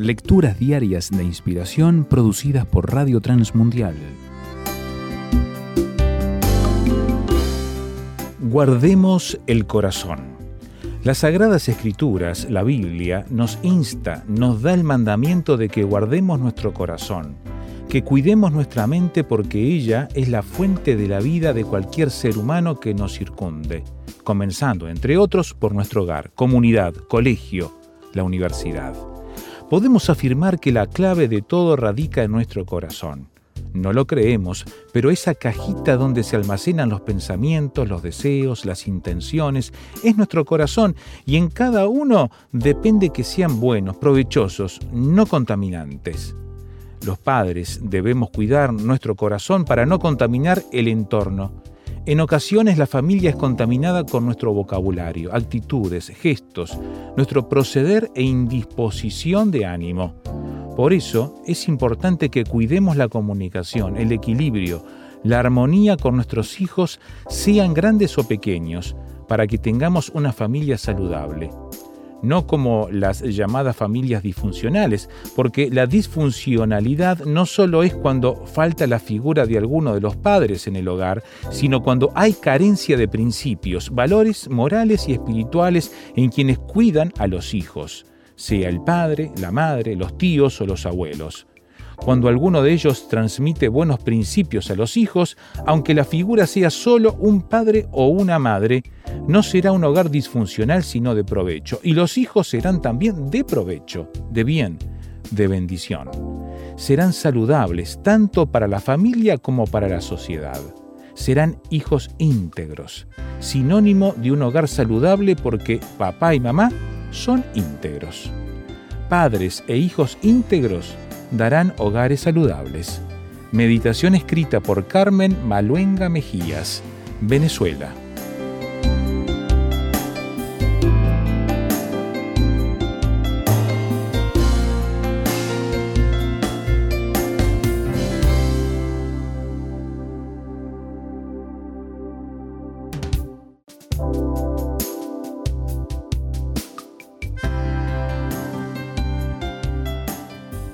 Lecturas diarias de inspiración producidas por Radio Transmundial. Guardemos el corazón. Las Sagradas Escrituras, la Biblia, nos insta, nos da el mandamiento de que guardemos nuestro corazón, que cuidemos nuestra mente porque ella es la fuente de la vida de cualquier ser humano que nos circunde, comenzando, entre otros, por nuestro hogar, comunidad, colegio, la universidad. Podemos afirmar que la clave de todo radica en nuestro corazón. No lo creemos, pero esa cajita donde se almacenan los pensamientos, los deseos, las intenciones, es nuestro corazón y en cada uno depende que sean buenos, provechosos, no contaminantes. Los padres debemos cuidar nuestro corazón para no contaminar el entorno. En ocasiones la familia es contaminada con nuestro vocabulario, actitudes, gestos, nuestro proceder e indisposición de ánimo. Por eso es importante que cuidemos la comunicación, el equilibrio, la armonía con nuestros hijos, sean grandes o pequeños, para que tengamos una familia saludable. No como las llamadas familias disfuncionales, porque la disfuncionalidad no solo es cuando falta la figura de alguno de los padres en el hogar, sino cuando hay carencia de principios, valores morales y espirituales en quienes cuidan a los hijos sea el padre, la madre, los tíos o los abuelos. Cuando alguno de ellos transmite buenos principios a los hijos, aunque la figura sea solo un padre o una madre, no será un hogar disfuncional sino de provecho, y los hijos serán también de provecho, de bien, de bendición. Serán saludables tanto para la familia como para la sociedad. Serán hijos íntegros, sinónimo de un hogar saludable porque papá y mamá son íntegros. Padres e hijos íntegros darán hogares saludables. Meditación escrita por Carmen Maluenga Mejías, Venezuela.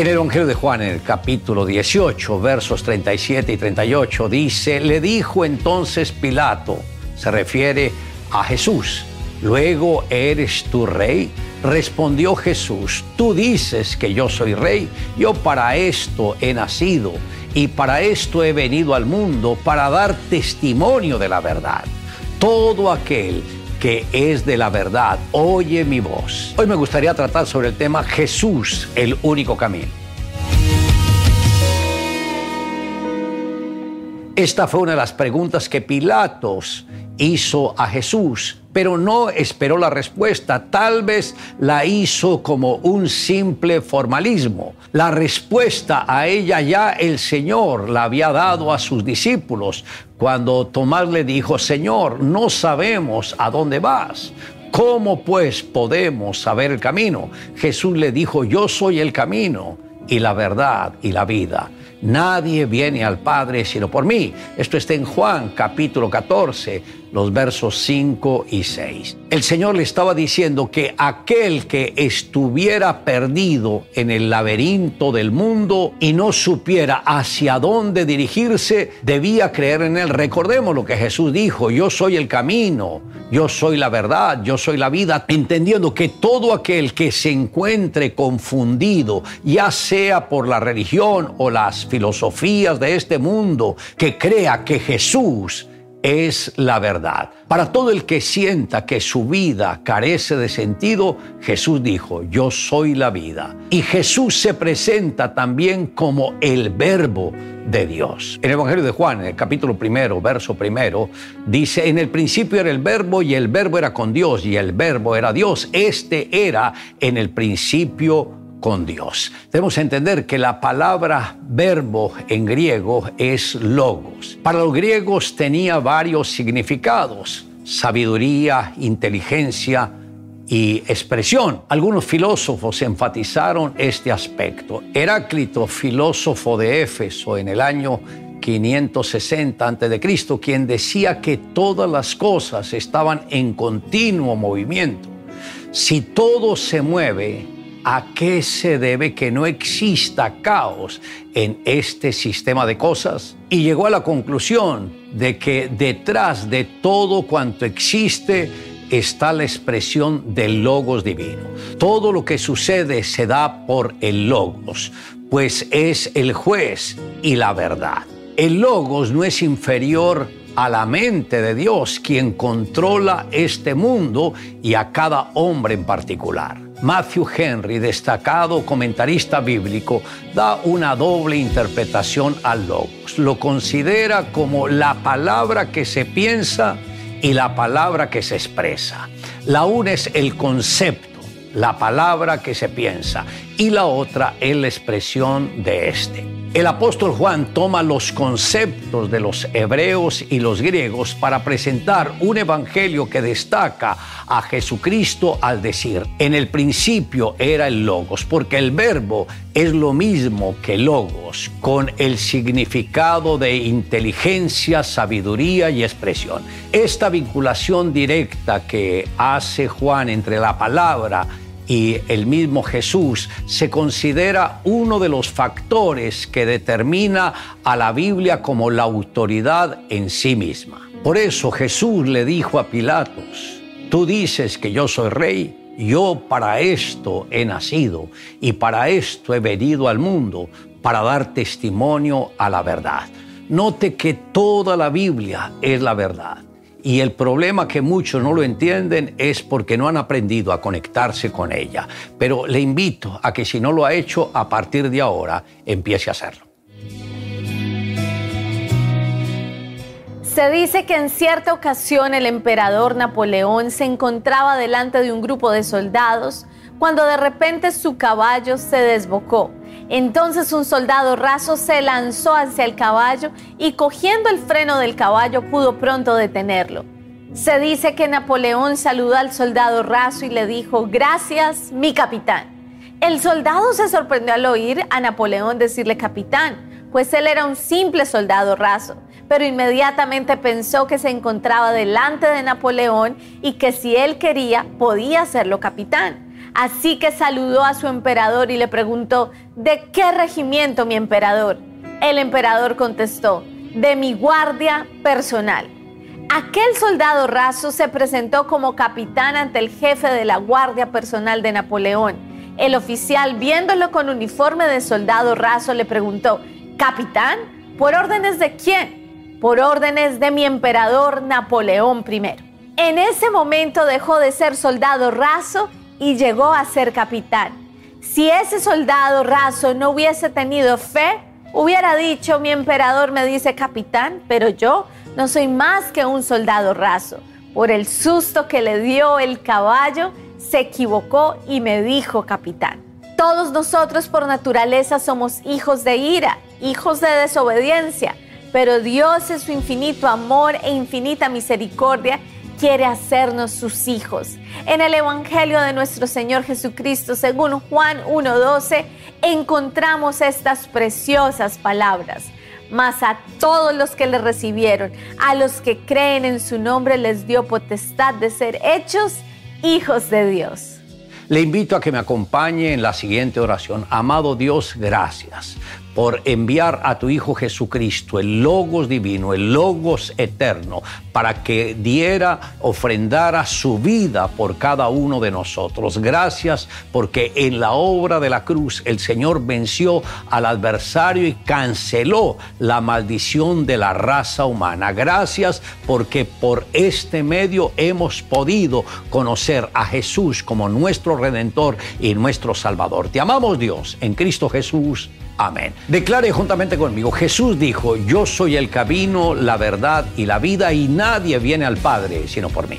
En el Evangelio de Juan, en el capítulo 18, versos 37 y 38, dice, le dijo entonces Pilato, se refiere a Jesús, luego eres tu rey. Respondió Jesús, tú dices que yo soy rey, yo para esto he nacido y para esto he venido al mundo, para dar testimonio de la verdad. Todo aquel que es de la verdad, oye mi voz. Hoy me gustaría tratar sobre el tema Jesús, el único camino. Esta fue una de las preguntas que Pilatos hizo a Jesús pero no esperó la respuesta. Tal vez la hizo como un simple formalismo. La respuesta a ella ya el Señor la había dado a sus discípulos cuando Tomás le dijo, Señor, no sabemos a dónde vas. ¿Cómo pues podemos saber el camino? Jesús le dijo, yo soy el camino y la verdad y la vida. Nadie viene al Padre sino por mí. Esto está en Juan capítulo 14, los versos 5 y 6. El Señor le estaba diciendo que aquel que estuviera perdido en el laberinto del mundo y no supiera hacia dónde dirigirse, debía creer en Él. Recordemos lo que Jesús dijo, yo soy el camino, yo soy la verdad, yo soy la vida, entendiendo que todo aquel que se encuentre confundido, ya sea por la religión o las filosofías de este mundo, que crea que Jesús es la verdad. Para todo el que sienta que su vida carece de sentido, Jesús dijo, yo soy la vida. Y Jesús se presenta también como el verbo de Dios. En el Evangelio de Juan, en el capítulo primero, verso primero, dice, en el principio era el verbo y el verbo era con Dios y el verbo era Dios. Este era en el principio con Dios. Debemos entender que la palabra verbo en griego es logos. Para los griegos tenía varios significados, sabiduría, inteligencia y expresión. Algunos filósofos enfatizaron este aspecto. Heráclito, filósofo de Éfeso en el año 560 a.C., quien decía que todas las cosas estaban en continuo movimiento. Si todo se mueve, ¿A qué se debe que no exista caos en este sistema de cosas? Y llegó a la conclusión de que detrás de todo cuanto existe está la expresión del logos divino. Todo lo que sucede se da por el logos, pues es el juez y la verdad. El logos no es inferior a la mente de Dios, quien controla este mundo y a cada hombre en particular. Matthew Henry, destacado comentarista bíblico, da una doble interpretación al logos. Lo considera como la palabra que se piensa y la palabra que se expresa. La una es el concepto, la palabra que se piensa, y la otra es la expresión de este. El apóstol Juan toma los conceptos de los hebreos y los griegos para presentar un evangelio que destaca a Jesucristo al decir, en el principio era el logos, porque el verbo es lo mismo que logos, con el significado de inteligencia, sabiduría y expresión. Esta vinculación directa que hace Juan entre la palabra y el mismo Jesús se considera uno de los factores que determina a la Biblia como la autoridad en sí misma. Por eso Jesús le dijo a Pilatos, tú dices que yo soy rey, yo para esto he nacido y para esto he venido al mundo, para dar testimonio a la verdad. Note que toda la Biblia es la verdad. Y el problema que muchos no lo entienden es porque no han aprendido a conectarse con ella. Pero le invito a que si no lo ha hecho, a partir de ahora empiece a hacerlo. Se dice que en cierta ocasión el emperador Napoleón se encontraba delante de un grupo de soldados cuando de repente su caballo se desbocó entonces un soldado raso se lanzó hacia el caballo y cogiendo el freno del caballo pudo pronto detenerlo. Se dice que Napoleón saludó al soldado raso y le dijo, gracias, mi capitán. El soldado se sorprendió al oír a Napoleón decirle capitán, pues él era un simple soldado raso, pero inmediatamente pensó que se encontraba delante de Napoleón y que si él quería podía hacerlo capitán. Así que saludó a su emperador y le preguntó, ¿de qué regimiento mi emperador? El emperador contestó, de mi guardia personal. Aquel soldado raso se presentó como capitán ante el jefe de la guardia personal de Napoleón. El oficial, viéndolo con uniforme de soldado raso, le preguntó, ¿capitán? ¿Por órdenes de quién? Por órdenes de mi emperador Napoleón I. En ese momento dejó de ser soldado raso y llegó a ser capitán. Si ese soldado raso no hubiese tenido fe, hubiera dicho, mi emperador me dice capitán, pero yo no soy más que un soldado raso. Por el susto que le dio el caballo, se equivocó y me dijo capitán. Todos nosotros por naturaleza somos hijos de ira, hijos de desobediencia, pero Dios en su infinito amor e infinita misericordia quiere hacernos sus hijos. En el Evangelio de nuestro Señor Jesucristo, según Juan 1.12, encontramos estas preciosas palabras. Mas a todos los que le recibieron, a los que creen en su nombre, les dio potestad de ser hechos hijos de Dios. Le invito a que me acompañe en la siguiente oración. Amado Dios, gracias por enviar a tu Hijo Jesucristo, el Logos divino, el Logos eterno, para que diera, ofrendara su vida por cada uno de nosotros. Gracias porque en la obra de la cruz el Señor venció al adversario y canceló la maldición de la raza humana. Gracias porque por este medio hemos podido conocer a Jesús como nuestro Redentor y nuestro Salvador. Te amamos Dios en Cristo Jesús. Amén. Declare juntamente conmigo, Jesús dijo, yo soy el camino, la verdad y la vida y nadie viene al Padre sino por mí.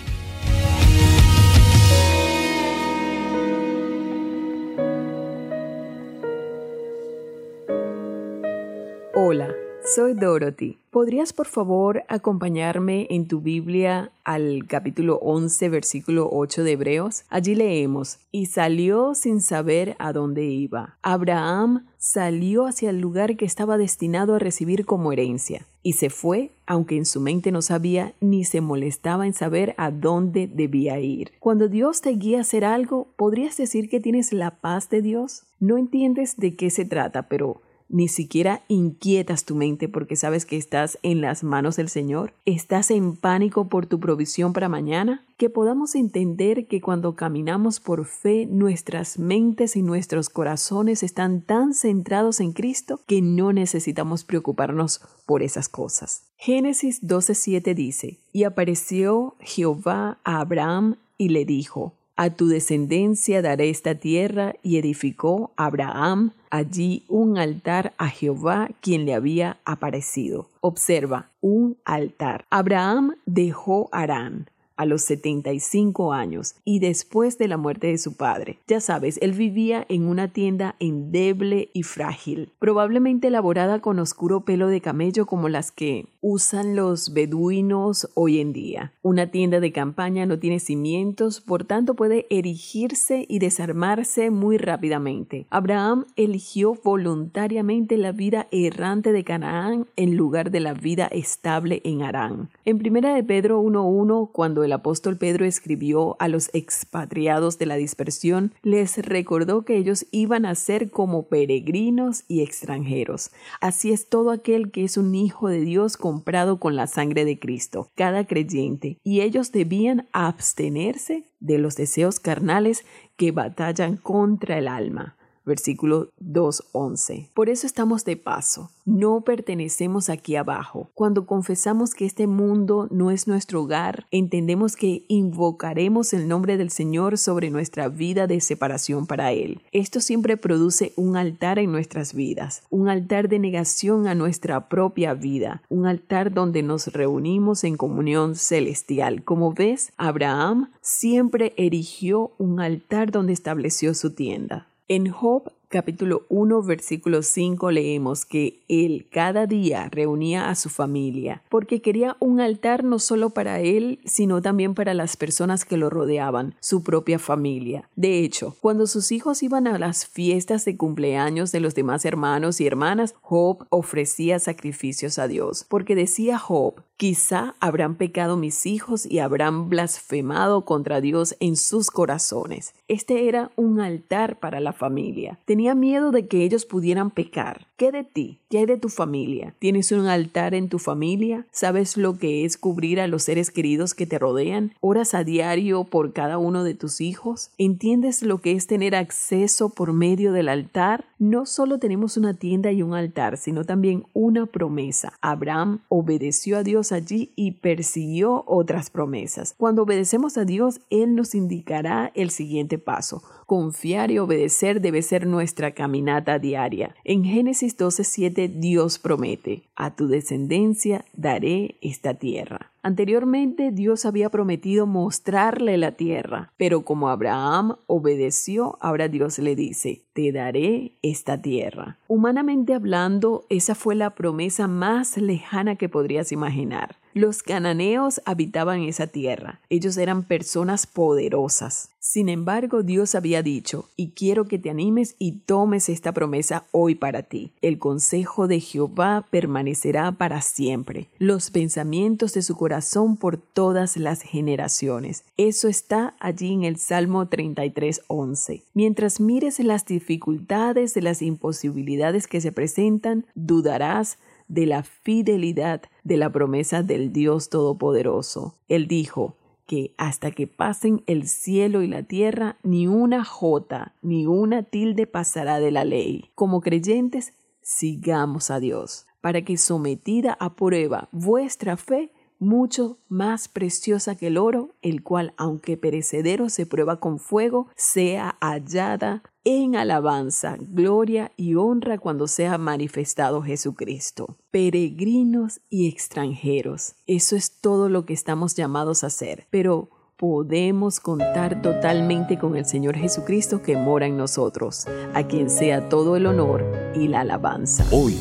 Hola, soy Dorothy. ¿Podrías por favor acompañarme en tu Biblia al capítulo 11, versículo 8 de Hebreos? Allí leemos, y salió sin saber a dónde iba. Abraham salió hacia el lugar que estaba destinado a recibir como herencia, y se fue, aunque en su mente no sabía ni se molestaba en saber a dónde debía ir. Cuando Dios te guía a hacer algo, ¿podrías decir que tienes la paz de Dios? No entiendes de qué se trata, pero ni siquiera inquietas tu mente porque sabes que estás en las manos del Señor, estás en pánico por tu provisión para mañana, que podamos entender que cuando caminamos por fe, nuestras mentes y nuestros corazones están tan centrados en Cristo que no necesitamos preocuparnos por esas cosas. Génesis 12:7 dice, y apareció Jehová a Abraham y le dijo, a tu descendencia daré esta tierra y edificó Abraham allí un altar a Jehová quien le había aparecido. Observa, un altar. Abraham dejó Arán a los 75 años y después de la muerte de su padre. Ya sabes, él vivía en una tienda endeble y frágil, probablemente elaborada con oscuro pelo de camello como las que usan los beduinos hoy en día. Una tienda de campaña no tiene cimientos, por tanto puede erigirse y desarmarse muy rápidamente. Abraham eligió voluntariamente la vida errante de Canaán en lugar de la vida estable en Arán. En primera de Pedro 1.1, cuando el el apóstol Pedro escribió a los expatriados de la dispersión, les recordó que ellos iban a ser como peregrinos y extranjeros. Así es todo aquel que es un hijo de Dios comprado con la sangre de Cristo, cada creyente, y ellos debían abstenerse de los deseos carnales que batallan contra el alma versículo 2.11. Por eso estamos de paso, no pertenecemos aquí abajo. Cuando confesamos que este mundo no es nuestro hogar, entendemos que invocaremos el nombre del Señor sobre nuestra vida de separación para Él. Esto siempre produce un altar en nuestras vidas, un altar de negación a nuestra propia vida, un altar donde nos reunimos en comunión celestial. Como ves, Abraham siempre erigió un altar donde estableció su tienda. En Job capítulo 1, versículo 5 leemos que él cada día reunía a su familia porque quería un altar no solo para él, sino también para las personas que lo rodeaban, su propia familia. De hecho, cuando sus hijos iban a las fiestas de cumpleaños de los demás hermanos y hermanas, Job ofrecía sacrificios a Dios, porque decía Job, quizá habrán pecado mis hijos y habrán blasfemado contra Dios en sus corazones. Este era un altar para la familia. Miedo de que ellos pudieran pecar. ¿Qué de ti? ¿Qué hay de tu familia? ¿Tienes un altar en tu familia? ¿Sabes lo que es cubrir a los seres queridos que te rodean? ¿Oras a diario por cada uno de tus hijos? ¿Entiendes lo que es tener acceso por medio del altar? No solo tenemos una tienda y un altar, sino también una promesa. Abraham obedeció a Dios allí y persiguió otras promesas. Cuando obedecemos a Dios, Él nos indicará el siguiente paso. Confiar y obedecer debe ser nuestra caminata diaria. En Génesis 12:7 nuevamente Dios promete, a tu descendencia daré esta tierra. Anteriormente Dios había prometido mostrarle la tierra, pero como Abraham obedeció, ahora Dios le dice, te daré esta tierra. Humanamente hablando, esa fue la promesa más lejana que podrías imaginar. Los cananeos habitaban esa tierra. Ellos eran personas poderosas. Sin embargo, Dios había dicho, y quiero que te animes y tomes esta promesa hoy para ti. El consejo de Jehová permanecerá para siempre. Los pensamientos de su corazón por todas las generaciones. Eso está allí en el Salmo 33.11. Mientras mires las dificultades de las imposibilidades que se presentan, dudarás de la fidelidad de la promesa del Dios Todopoderoso. Él dijo que hasta que pasen el cielo y la tierra, ni una jota ni una tilde pasará de la ley. Como creyentes, sigamos a Dios, para que sometida a prueba vuestra fe, mucho más preciosa que el oro, el cual, aunque perecedero se prueba con fuego, sea hallada en alabanza, gloria y honra cuando sea manifestado Jesucristo. Peregrinos y extranjeros. Eso es todo lo que estamos llamados a hacer. Pero podemos contar totalmente con el Señor Jesucristo que mora en nosotros, a quien sea todo el honor y la alabanza. Hoy,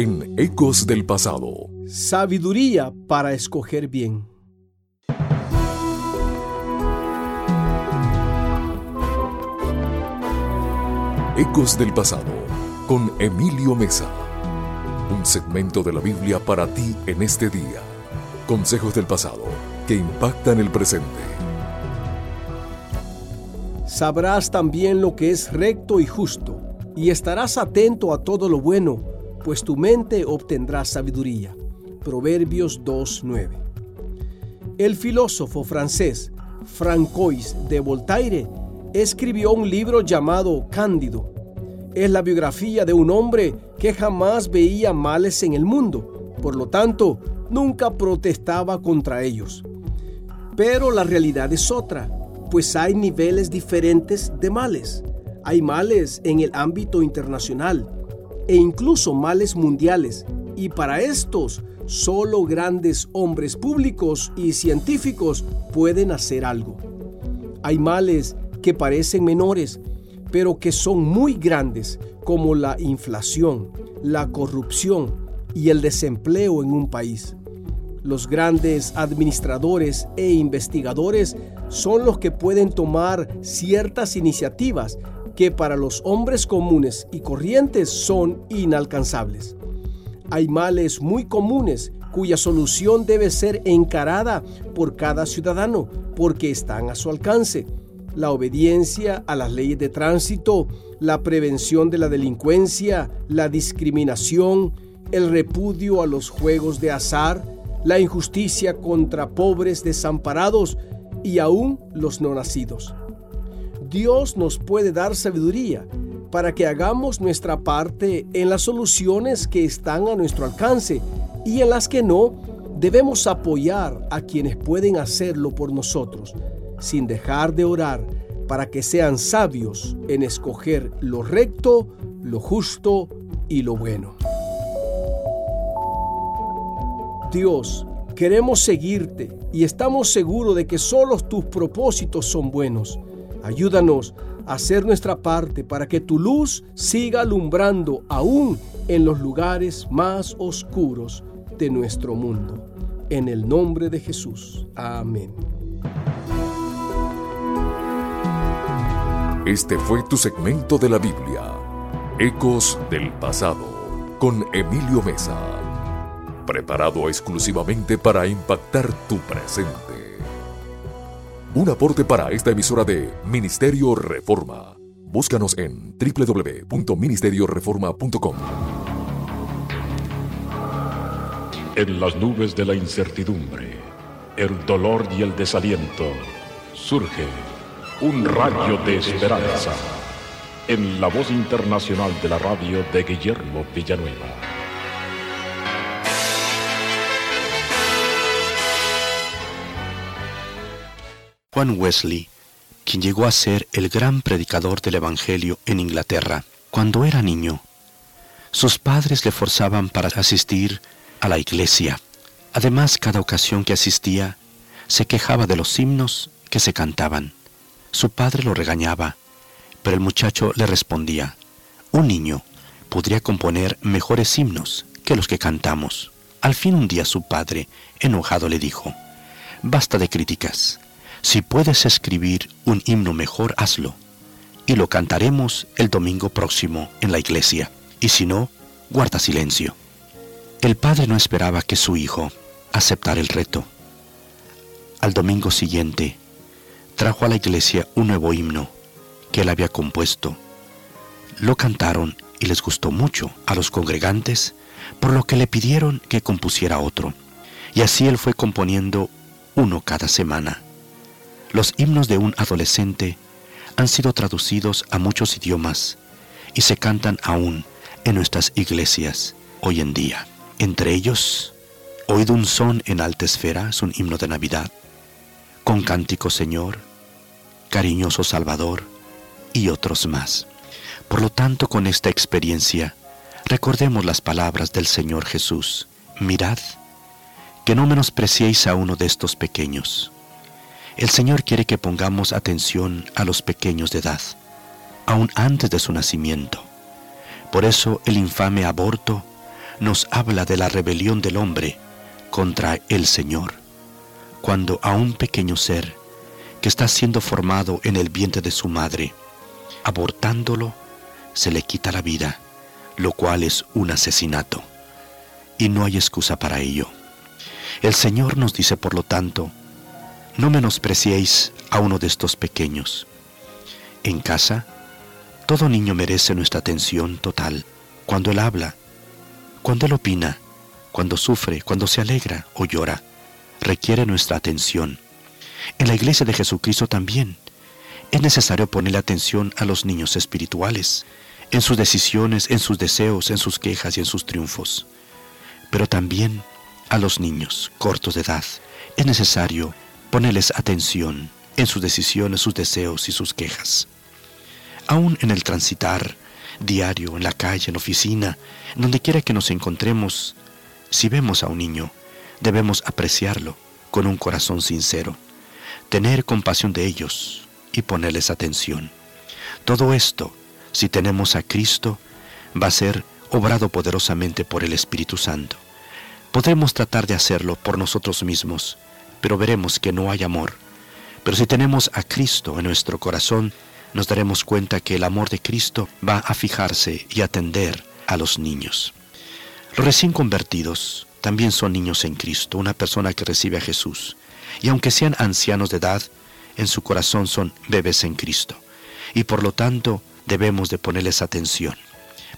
en Ecos del Pasado. Sabiduría para escoger bien. Ecos del Pasado con Emilio Mesa. Un segmento de la Biblia para ti en este día. Consejos del pasado que impactan el presente. Sabrás también lo que es recto y justo, y estarás atento a todo lo bueno, pues tu mente obtendrá sabiduría. Proverbios 2.9. El filósofo francés Francois de Voltaire escribió un libro llamado Cándido. Es la biografía de un hombre que jamás veía males en el mundo, por lo tanto, nunca protestaba contra ellos. Pero la realidad es otra, pues hay niveles diferentes de males. Hay males en el ámbito internacional e incluso males mundiales, y para estos solo grandes hombres públicos y científicos pueden hacer algo. Hay males que parecen menores, pero que son muy grandes, como la inflación, la corrupción y el desempleo en un país. Los grandes administradores e investigadores son los que pueden tomar ciertas iniciativas que para los hombres comunes y corrientes son inalcanzables. Hay males muy comunes cuya solución debe ser encarada por cada ciudadano porque están a su alcance la obediencia a las leyes de tránsito, la prevención de la delincuencia, la discriminación, el repudio a los juegos de azar, la injusticia contra pobres desamparados y aún los no nacidos. Dios nos puede dar sabiduría para que hagamos nuestra parte en las soluciones que están a nuestro alcance y en las que no, debemos apoyar a quienes pueden hacerlo por nosotros sin dejar de orar para que sean sabios en escoger lo recto, lo justo y lo bueno. Dios, queremos seguirte y estamos seguros de que solo tus propósitos son buenos. Ayúdanos a hacer nuestra parte para que tu luz siga alumbrando aún en los lugares más oscuros de nuestro mundo. En el nombre de Jesús. Amén. Este fue tu segmento de la Biblia, Ecos del Pasado, con Emilio Mesa, preparado exclusivamente para impactar tu presente. Un aporte para esta emisora de Ministerio Reforma. Búscanos en www.ministerioreforma.com. En las nubes de la incertidumbre, el dolor y el desaliento, surge un rayo de esperanza. En la voz internacional de la radio de Guillermo Villanueva. Juan Wesley, quien llegó a ser el gran predicador del Evangelio en Inglaterra, cuando era niño, Sus padres le forzaban para asistir a la iglesia. Además, cada ocasión que asistía, se quejaba de los himnos que se cantaban. Su padre lo regañaba, pero el muchacho le respondía, un niño podría componer mejores himnos que los que cantamos. Al fin un día su padre, enojado, le dijo, basta de críticas. Si puedes escribir un himno mejor, hazlo. Y lo cantaremos el domingo próximo en la iglesia. Y si no, guarda silencio. El padre no esperaba que su hijo aceptara el reto. Al domingo siguiente, trajo a la iglesia un nuevo himno que él había compuesto. Lo cantaron y les gustó mucho a los congregantes, por lo que le pidieron que compusiera otro. Y así él fue componiendo uno cada semana. Los himnos de un adolescente han sido traducidos a muchos idiomas y se cantan aún en nuestras iglesias hoy en día. Entre ellos, Oíd un son en alta esfera, es un himno de Navidad, con cántico Señor, cariñoso Salvador y otros más. Por lo tanto, con esta experiencia, recordemos las palabras del Señor Jesús. Mirad, que no menospreciéis a uno de estos pequeños. El Señor quiere que pongamos atención a los pequeños de edad, aún antes de su nacimiento. Por eso el infame aborto nos habla de la rebelión del hombre contra el Señor, cuando a un pequeño ser que está siendo formado en el vientre de su madre, abortándolo, se le quita la vida, lo cual es un asesinato, y no hay excusa para ello. El Señor nos dice, por lo tanto, no menospreciéis a uno de estos pequeños. En casa, todo niño merece nuestra atención total cuando Él habla, cuando Él opina, cuando sufre, cuando se alegra o llora, requiere nuestra atención. En la iglesia de Jesucristo también es necesario ponerle atención a los niños espirituales, en sus decisiones, en sus deseos, en sus quejas y en sus triunfos. Pero también a los niños cortos de edad es necesario ponerles atención en sus decisiones, sus deseos y sus quejas. Aún en el transitar diario, en la calle, en oficina, donde quiera que nos encontremos, si vemos a un niño, debemos apreciarlo con un corazón sincero, tener compasión de ellos y ponerles atención. Todo esto, si tenemos a Cristo, va a ser obrado poderosamente por el Espíritu Santo. Podremos tratar de hacerlo por nosotros mismos, pero veremos que no hay amor. Pero si tenemos a Cristo en nuestro corazón, nos daremos cuenta que el amor de Cristo va a fijarse y atender a los niños. Los recién convertidos también son niños en Cristo, una persona que recibe a Jesús. Y aunque sean ancianos de edad, en su corazón son bebés en Cristo. Y por lo tanto debemos de ponerles atención.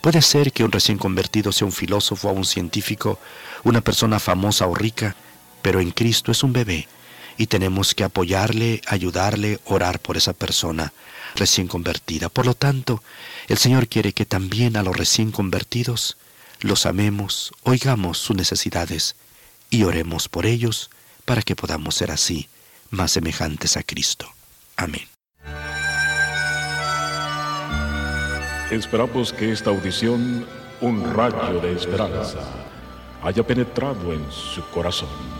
Puede ser que un recién convertido sea un filósofo o un científico, una persona famosa o rica, pero en Cristo es un bebé y tenemos que apoyarle, ayudarle, orar por esa persona recién convertida. Por lo tanto, el Señor quiere que también a los recién convertidos los amemos, oigamos sus necesidades y oremos por ellos para que podamos ser así más semejantes a Cristo. Amén. Esperamos que esta audición, un rayo de esperanza, haya penetrado en su corazón.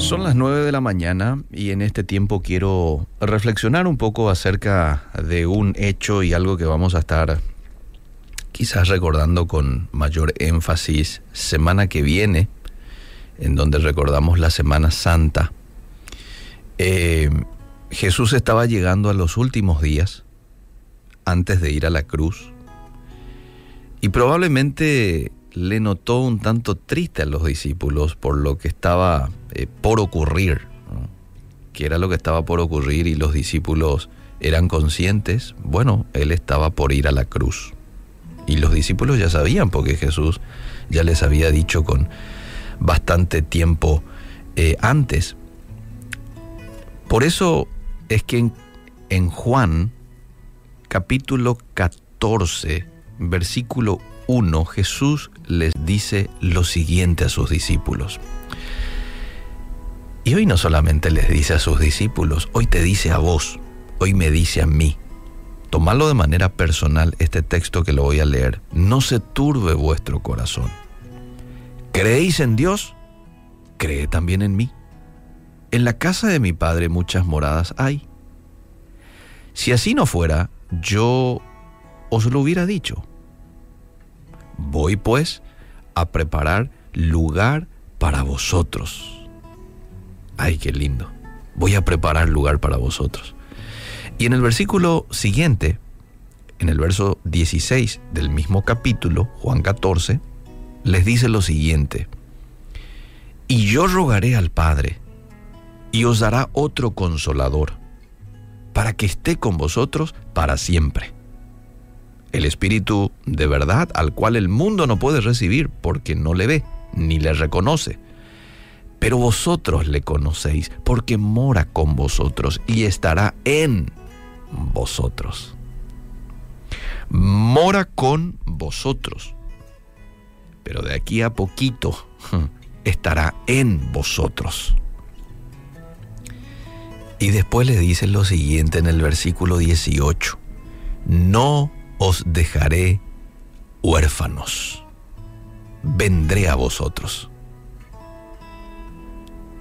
Son las 9 de la mañana y en este tiempo quiero reflexionar un poco acerca de un hecho y algo que vamos a estar quizás recordando con mayor énfasis semana que viene, en donde recordamos la Semana Santa. Eh, Jesús estaba llegando a los últimos días antes de ir a la cruz y probablemente le notó un tanto triste a los discípulos por lo que estaba eh, por ocurrir, que era lo que estaba por ocurrir y los discípulos eran conscientes, bueno, él estaba por ir a la cruz. Y los discípulos ya sabían porque Jesús ya les había dicho con bastante tiempo eh, antes. Por eso es que en, en Juan capítulo 14, versículo 1, Jesús les dice lo siguiente a sus discípulos. Y hoy no solamente les dice a sus discípulos, hoy te dice a vos, hoy me dice a mí. Tomadlo de manera personal este texto que lo voy a leer. No se turbe vuestro corazón. ¿Creéis en Dios? Cree también en mí. En la casa de mi Padre muchas moradas hay. Si así no fuera, yo os lo hubiera dicho. Voy pues a preparar lugar para vosotros. Ay, qué lindo. Voy a preparar lugar para vosotros. Y en el versículo siguiente, en el verso 16 del mismo capítulo, Juan 14, les dice lo siguiente. Y yo rogaré al Padre, y os dará otro consolador, para que esté con vosotros para siempre. El Espíritu de verdad al cual el mundo no puede recibir porque no le ve ni le reconoce. Pero vosotros le conocéis porque mora con vosotros y estará en vosotros. Mora con vosotros. Pero de aquí a poquito estará en vosotros. Y después le dice lo siguiente en el versículo 18. No os dejaré huérfanos. Vendré a vosotros.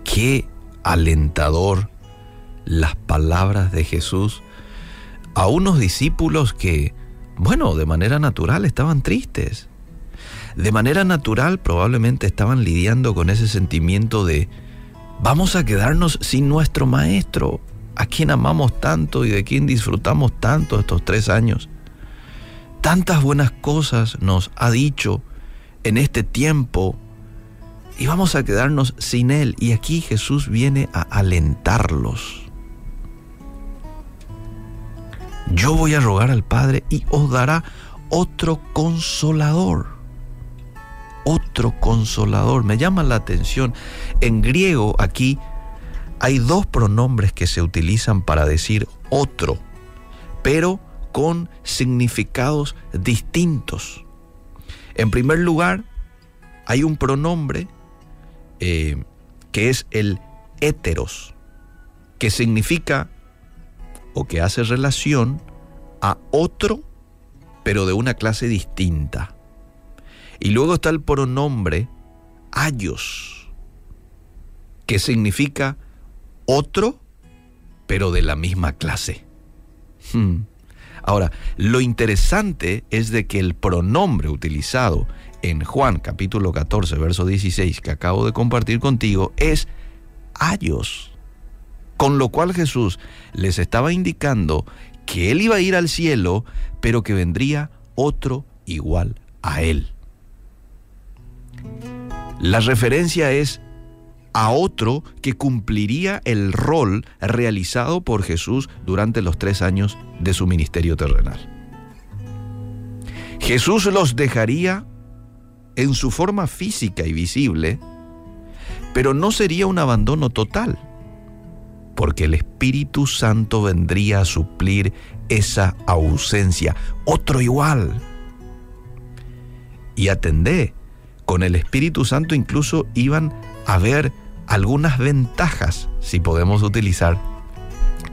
Qué alentador las palabras de Jesús a unos discípulos que, bueno, de manera natural estaban tristes. De manera natural probablemente estaban lidiando con ese sentimiento de, vamos a quedarnos sin nuestro maestro, a quien amamos tanto y de quien disfrutamos tanto estos tres años tantas buenas cosas nos ha dicho en este tiempo y vamos a quedarnos sin Él. Y aquí Jesús viene a alentarlos. Yo voy a rogar al Padre y os dará otro consolador. Otro consolador. Me llama la atención. En griego aquí hay dos pronombres que se utilizan para decir otro, pero con significados distintos. En primer lugar, hay un pronombre eh, que es el héteros, que significa o que hace relación a otro, pero de una clase distinta. Y luego está el pronombre ayos, que significa otro, pero de la misma clase. Hmm. Ahora, lo interesante es de que el pronombre utilizado en Juan capítulo 14, verso 16, que acabo de compartir contigo, es ayos. Con lo cual Jesús les estaba indicando que él iba a ir al cielo, pero que vendría otro igual a él. La referencia es a otro que cumpliría el rol realizado por Jesús durante los tres años de su ministerio terrenal. Jesús los dejaría en su forma física y visible, pero no sería un abandono total, porque el Espíritu Santo vendría a suplir esa ausencia, otro igual. Y atendé, con el Espíritu Santo incluso iban a ver algunas ventajas, si podemos utilizar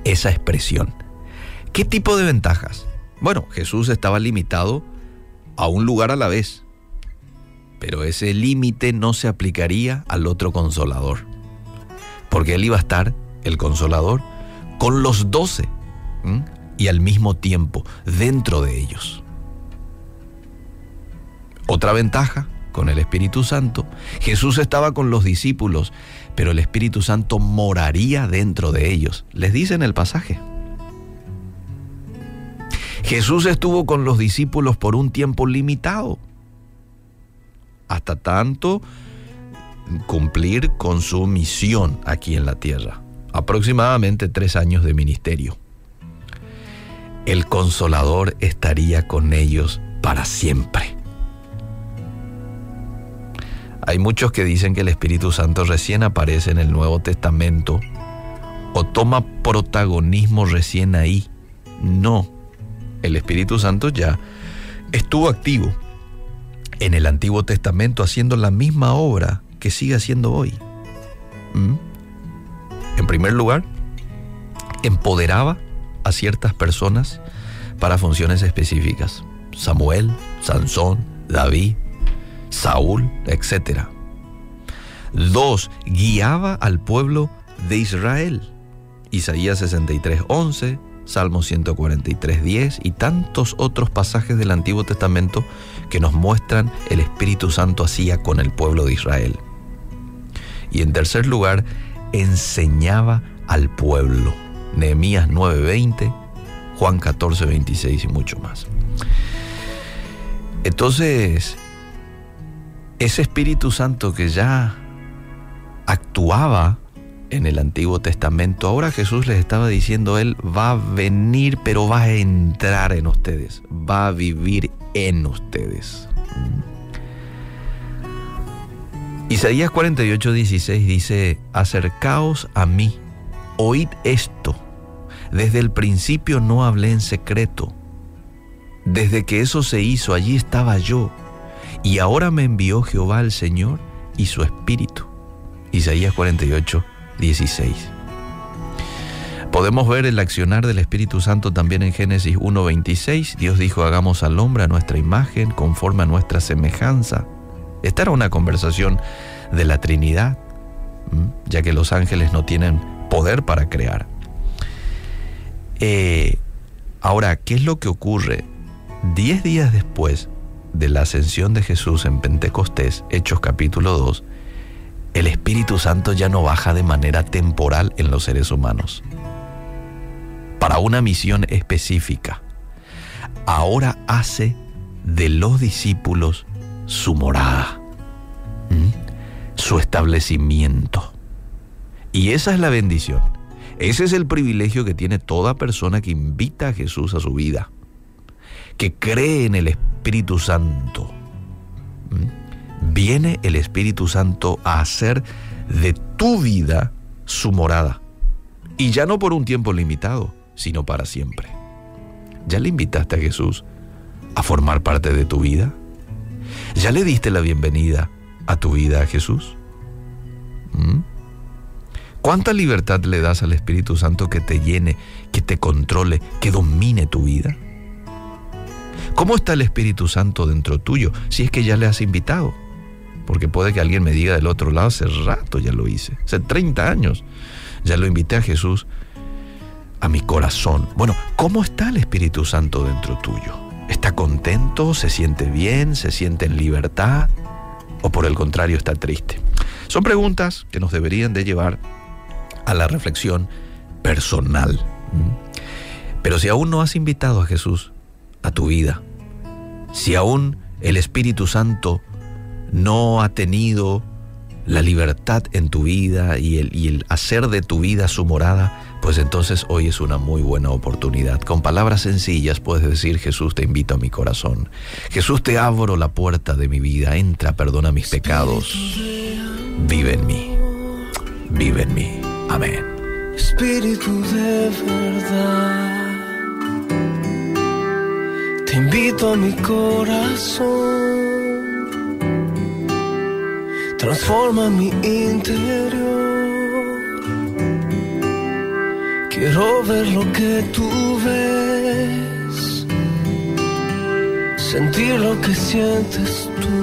esa expresión. ¿Qué tipo de ventajas? Bueno, Jesús estaba limitado a un lugar a la vez, pero ese límite no se aplicaría al otro consolador, porque él iba a estar, el consolador, con los doce y al mismo tiempo dentro de ellos. Otra ventaja, con el Espíritu Santo. Jesús estaba con los discípulos, pero el Espíritu Santo moraría dentro de ellos. Les dice en el pasaje. Jesús estuvo con los discípulos por un tiempo limitado, hasta tanto cumplir con su misión aquí en la tierra, aproximadamente tres años de ministerio. El consolador estaría con ellos para siempre. Hay muchos que dicen que el Espíritu Santo recién aparece en el Nuevo Testamento o toma protagonismo recién ahí. No, el Espíritu Santo ya estuvo activo en el Antiguo Testamento haciendo la misma obra que sigue haciendo hoy. ¿Mm? En primer lugar, empoderaba a ciertas personas para funciones específicas. Samuel, Sansón, David, Saúl, etc. Dos, guiaba al pueblo de Israel. Isaías 63, 11, Salmo 143, 10 y tantos otros pasajes del Antiguo Testamento que nos muestran el Espíritu Santo hacía con el pueblo de Israel. Y en tercer lugar, enseñaba al pueblo. Nehemías 9:20, Juan 14:26 y mucho más. Entonces, ese Espíritu Santo que ya actuaba en el Antiguo Testamento, ahora Jesús les estaba diciendo, Él va a venir, pero va a entrar en ustedes, va a vivir en ustedes. Isaías 48, 16 dice, acercaos a mí, oíd esto. Desde el principio no hablé en secreto. Desde que eso se hizo, allí estaba yo. Y ahora me envió Jehová el Señor y su Espíritu. Isaías 48, 16. Podemos ver el accionar del Espíritu Santo también en Génesis 1.26. Dios dijo, hagamos al hombre a nuestra imagen, conforme a nuestra semejanza. Esta era una conversación de la Trinidad, ya que los ángeles no tienen poder para crear. Eh, ahora, ¿qué es lo que ocurre? Diez días después de la ascensión de Jesús en Pentecostés, Hechos capítulo 2, el Espíritu Santo ya no baja de manera temporal en los seres humanos para una misión específica. Ahora hace de los discípulos su morada, su establecimiento. Y esa es la bendición. Ese es el privilegio que tiene toda persona que invita a Jesús a su vida, que cree en el Espíritu Santo. Viene el Espíritu Santo a hacer de tu vida su morada. Y ya no por un tiempo limitado, sino para siempre. ¿Ya le invitaste a Jesús a formar parte de tu vida? ¿Ya le diste la bienvenida a tu vida a Jesús? ¿Mm? ¿Cuánta libertad le das al Espíritu Santo que te llene, que te controle, que domine tu vida? ¿Cómo está el Espíritu Santo dentro tuyo si es que ya le has invitado? Porque puede que alguien me diga del otro lado, hace rato ya lo hice, hace 30 años ya lo invité a Jesús a mi corazón. Bueno, ¿cómo está el Espíritu Santo dentro tuyo? ¿Está contento? ¿Se siente bien? ¿Se siente en libertad? ¿O por el contrario está triste? Son preguntas que nos deberían de llevar a la reflexión personal. Pero si aún no has invitado a Jesús a tu vida, si aún el Espíritu Santo no ha tenido la libertad en tu vida y el, y el hacer de tu vida su morada, pues entonces hoy es una muy buena oportunidad. Con palabras sencillas puedes decir, Jesús te invito a mi corazón. Jesús te abro la puerta de mi vida. Entra, perdona mis pecados. Vive en mí. Vive en mí. Amén. Espíritu de verdad, invito a mi corazón. Transforma mi interior Quiero ver lo que tú ves, sentir lo que sientes tú.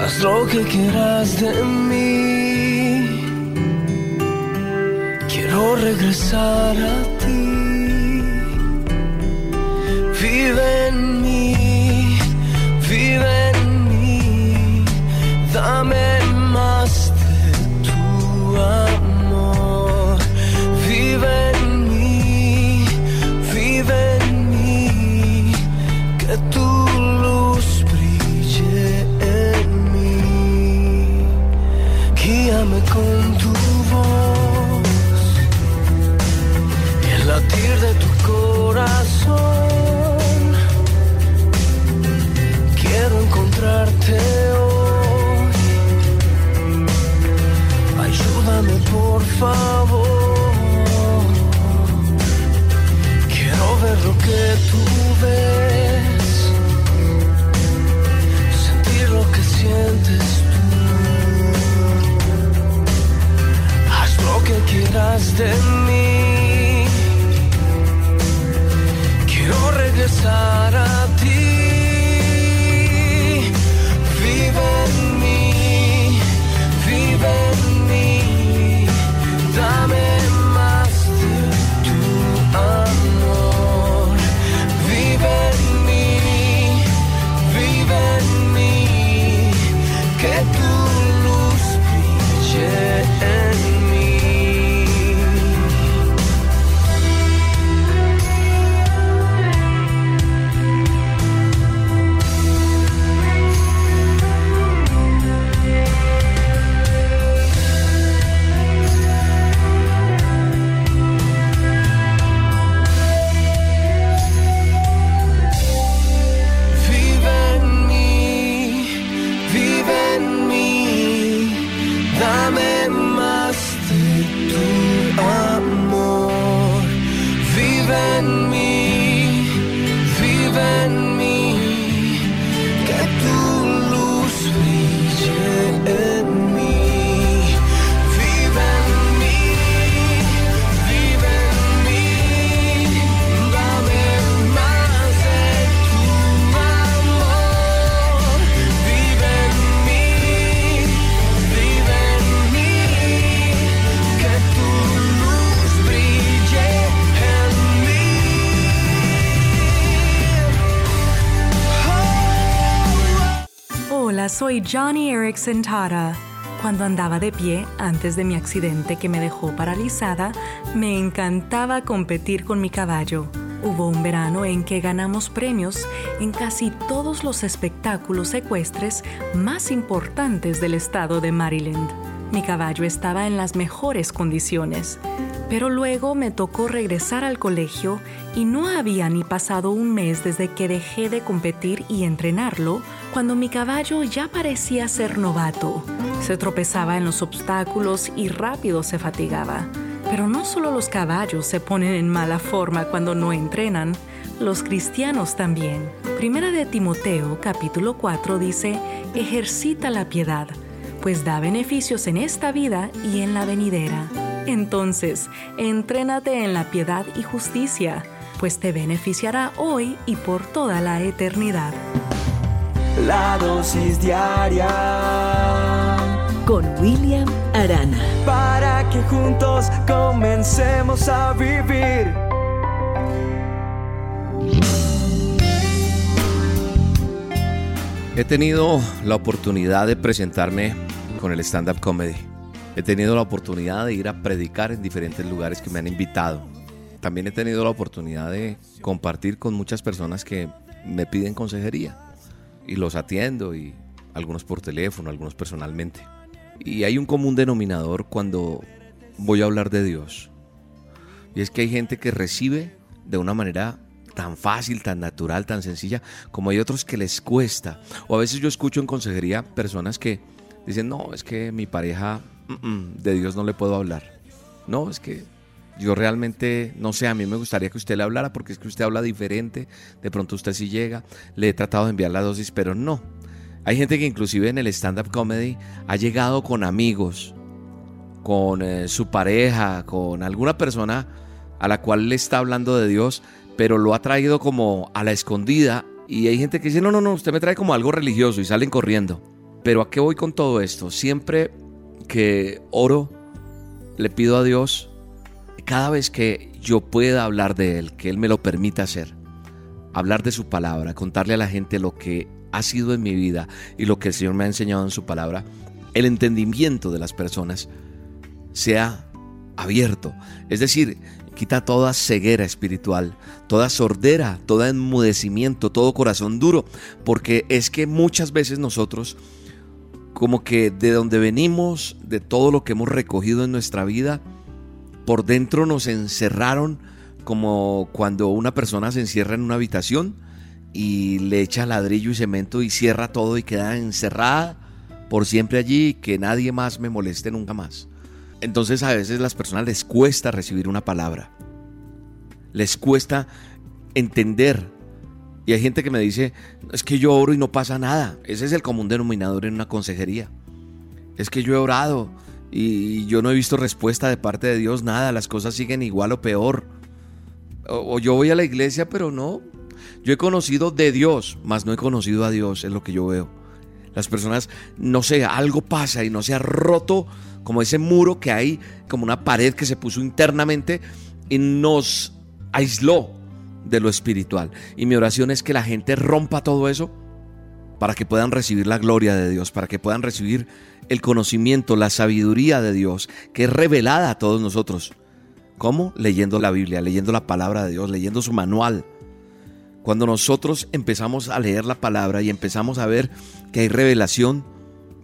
Haz lo que quieras de mí. Quiero regresar a ti. Vive Erickson. Cuando andaba de pie, antes de mi accidente que me dejó paralizada, me encantaba competir con mi caballo. Hubo un verano en que ganamos premios en casi todos los espectáculos ecuestres más importantes del estado de Maryland. Mi caballo estaba en las mejores condiciones, pero luego me tocó regresar al colegio y no había ni pasado un mes desde que dejé de competir y entrenarlo cuando mi caballo ya parecía ser novato. Se tropezaba en los obstáculos y rápido se fatigaba. Pero no solo los caballos se ponen en mala forma cuando no entrenan, los cristianos también. Primera de Timoteo capítulo 4 dice, ejercita la piedad, pues da beneficios en esta vida y en la venidera. Entonces, entrénate en la piedad y justicia, pues te beneficiará hoy y por toda la eternidad. La dosis diaria Con William Arana. para que juntos comencemos a vivir. He tenido la oportunidad de presentarme con el stand-up comedy. He tenido la oportunidad de ir a predicar en diferentes lugares que me han invitado. También he tenido la oportunidad de compartir con muchas personas que me piden consejería. Y los atiendo, y algunos por teléfono, algunos personalmente. Y hay un común denominador cuando voy a hablar de Dios. Y es que hay gente que recibe de una manera tan fácil, tan natural, tan sencilla, como hay otros que les cuesta. O a veces yo escucho en consejería personas que dicen, no, es que mi pareja, de Dios no le puedo hablar. No, es que yo realmente, no sé, a mí me gustaría que usted le hablara porque es que usted habla diferente, de pronto usted sí llega, le he tratado de enviar la dosis, pero no. Hay gente que inclusive en el stand-up comedy ha llegado con amigos, con eh, su pareja, con alguna persona a la cual le está hablando de Dios, pero lo ha traído como a la escondida. Y hay gente que dice, no, no, no, usted me trae como algo religioso y salen corriendo. Pero ¿a qué voy con todo esto? Siempre que oro, le pido a Dios, cada vez que yo pueda hablar de Él, que Él me lo permita hacer, hablar de su palabra, contarle a la gente lo que ha sido en mi vida y lo que el Señor me ha enseñado en su palabra, el entendimiento de las personas sea abierto. Es decir, quita toda ceguera espiritual, toda sordera, todo enmudecimiento, todo corazón duro, porque es que muchas veces nosotros, como que de donde venimos, de todo lo que hemos recogido en nuestra vida, por dentro nos encerraron como cuando una persona se encierra en una habitación y le echa ladrillo y cemento y cierra todo y queda encerrada por siempre allí que nadie más me moleste nunca más. Entonces a veces las personas les cuesta recibir una palabra. Les cuesta entender. Y hay gente que me dice, es que yo oro y no pasa nada. Ese es el común denominador en una consejería. Es que yo he orado y yo no he visto respuesta de parte de Dios, nada, las cosas siguen igual o peor. O, yo voy a la iglesia, pero no. Yo he conocido de Dios, mas no he conocido a Dios, es lo que yo veo. Las personas, no sé, algo pasa y no se ha roto como ese muro que hay, como una pared que se puso internamente y nos aisló de lo espiritual. Y mi oración es que la gente rompa todo eso para que puedan recibir la gloria de Dios, para que puedan recibir el conocimiento, la sabiduría de Dios, que es revelada a todos nosotros. ¿Cómo? Leyendo la Biblia, leyendo la palabra de Dios, leyendo su manual. Cuando nosotros empezamos a leer la palabra y empezamos a ver que hay revelación,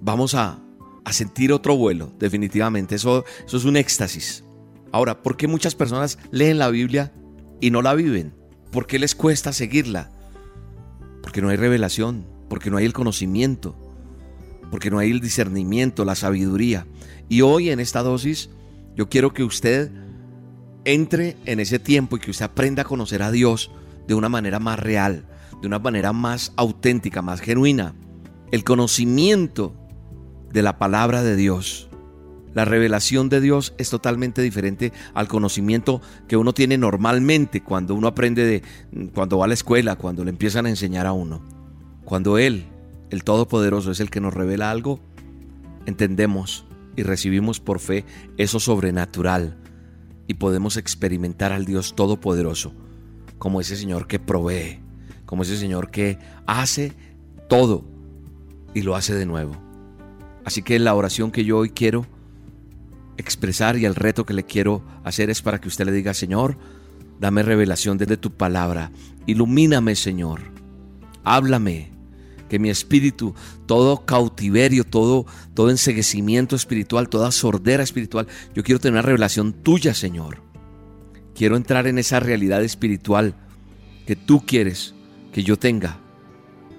vamos a, a sentir otro vuelo, definitivamente. Eso, eso es un éxtasis. Ahora, ¿por qué muchas personas leen la Biblia y no la viven? ¿Por qué les cuesta seguirla? Porque no hay revelación, porque no hay el conocimiento, porque no hay el discernimiento, la sabiduría. Y hoy en esta dosis yo quiero que usted entre en ese tiempo y que usted aprenda a conocer a Dios de una manera más real, de una manera más auténtica, más genuina. El conocimiento de la palabra de Dios. La revelación de Dios es totalmente diferente al conocimiento que uno tiene normalmente cuando uno aprende de cuando va a la escuela, cuando le empiezan a enseñar a uno. Cuando él, el todopoderoso es el que nos revela algo, entendemos y recibimos por fe eso sobrenatural y podemos experimentar al Dios todopoderoso como ese Señor que provee, como ese Señor que hace todo y lo hace de nuevo. Así que la oración que yo hoy quiero expresar y el reto que le quiero hacer es para que usted le diga, Señor, dame revelación desde tu palabra, ilumíname, Señor, háblame, que mi espíritu, todo cautiverio, todo, todo enseguecimiento espiritual, toda sordera espiritual, yo quiero tener una revelación tuya, Señor. Quiero entrar en esa realidad espiritual que tú quieres que yo tenga.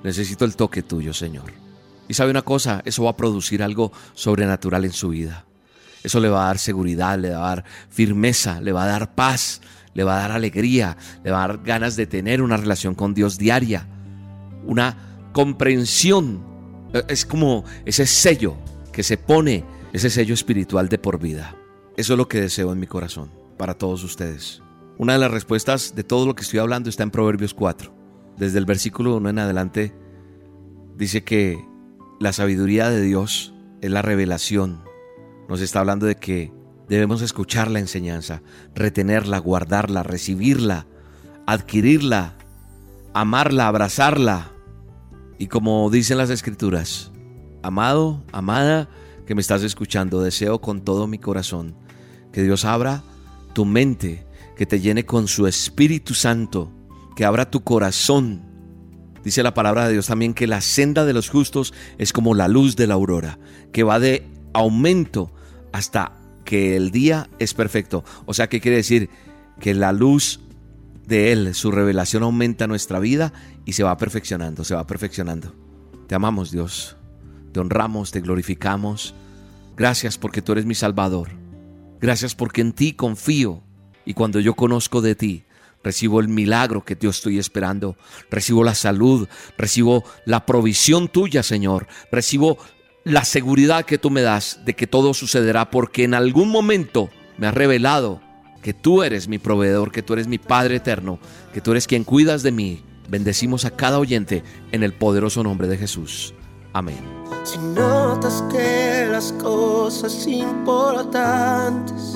Necesito el toque tuyo, Señor. Y sabe una cosa, eso va a producir algo sobrenatural en su vida. Eso le va a dar seguridad, le va a dar firmeza, le va a dar paz, le va a dar alegría, le va a dar ganas de tener una relación con Dios diaria, una comprensión. Es como ese sello que se pone, ese sello espiritual de por vida. Eso es lo que deseo en mi corazón para todos ustedes. Una de las respuestas de todo lo que estoy hablando está en Proverbios 4. Desde el versículo 1 en adelante dice que la sabiduría de Dios es la revelación. Nos está hablando de que debemos escuchar la enseñanza, retenerla, guardarla, recibirla, adquirirla, amarla, abrazarla. Y como dicen las escrituras, amado, amada, que me estás escuchando, deseo con todo mi corazón que Dios abra tu mente, que te llene con su Espíritu Santo, que abra tu corazón Dice la palabra de Dios también que la senda de los justos es como la luz de la aurora, que va de aumento hasta que el día es perfecto. O sea, ¿qué quiere decir? Que la luz de Él, su revelación aumenta nuestra vida y se va perfeccionando, se va perfeccionando. Te amamos Dios, te honramos, te glorificamos. Gracias porque tú eres mi Salvador. Gracias porque en ti confío y cuando yo conozco de ti, recibo el milagro que yo estoy esperando, recibo la salud, recibo la provisión tuya, Señor, recibo la seguridad que tú me das de que todo sucederá porque en algún momento me has revelado que tú eres mi proveedor, que tú eres mi Padre eterno, que tú eres quien cuidas de mí. Bendecimos a cada oyente en el poderoso nombre de Jesús. Amén. Si notas que las cosas importantes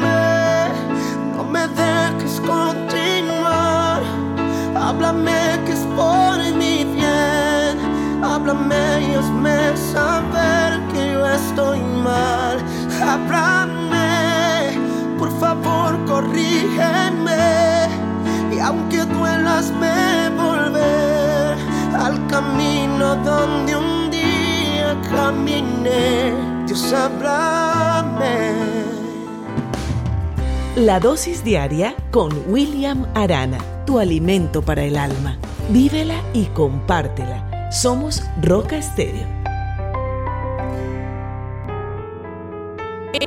háblame, por favor corrígeme. Y aunque duelas, me volver al camino donde un día caminé. Dios, háblame. La dosis diaria con William Arana, tu alimento para el alma. Vívela y compártela. Somos Roca Estéreo.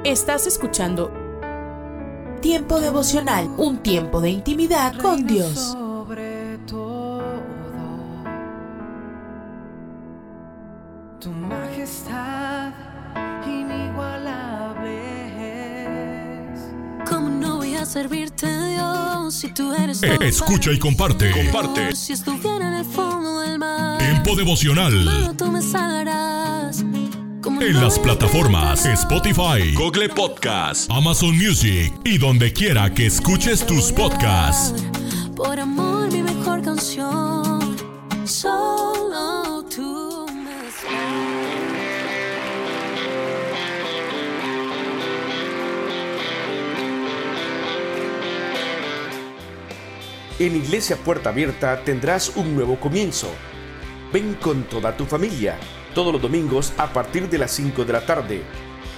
Estás escuchando Tiempo devocional, un tiempo de intimidad con Dios. Sobre todo, tu majestad inigualable es. ¿Cómo no voy a servirte, Dios, si tú eres todo Escucha y comparte. Comparte. Si estuviera en el fondo del mar, Tiempo devocional. solo tú me salvarás. ¿Cómo En las plataformas Spotify, Google Podcast, Amazon Music y donde quiera que escuches tus podcasts. Por amor, mi mejor canción. Solo tú me En Iglesia Puerta Abierta tendrás un nuevo comienzo. Ven con toda tu familia, todos los domingos a partir de las 5 de la tarde.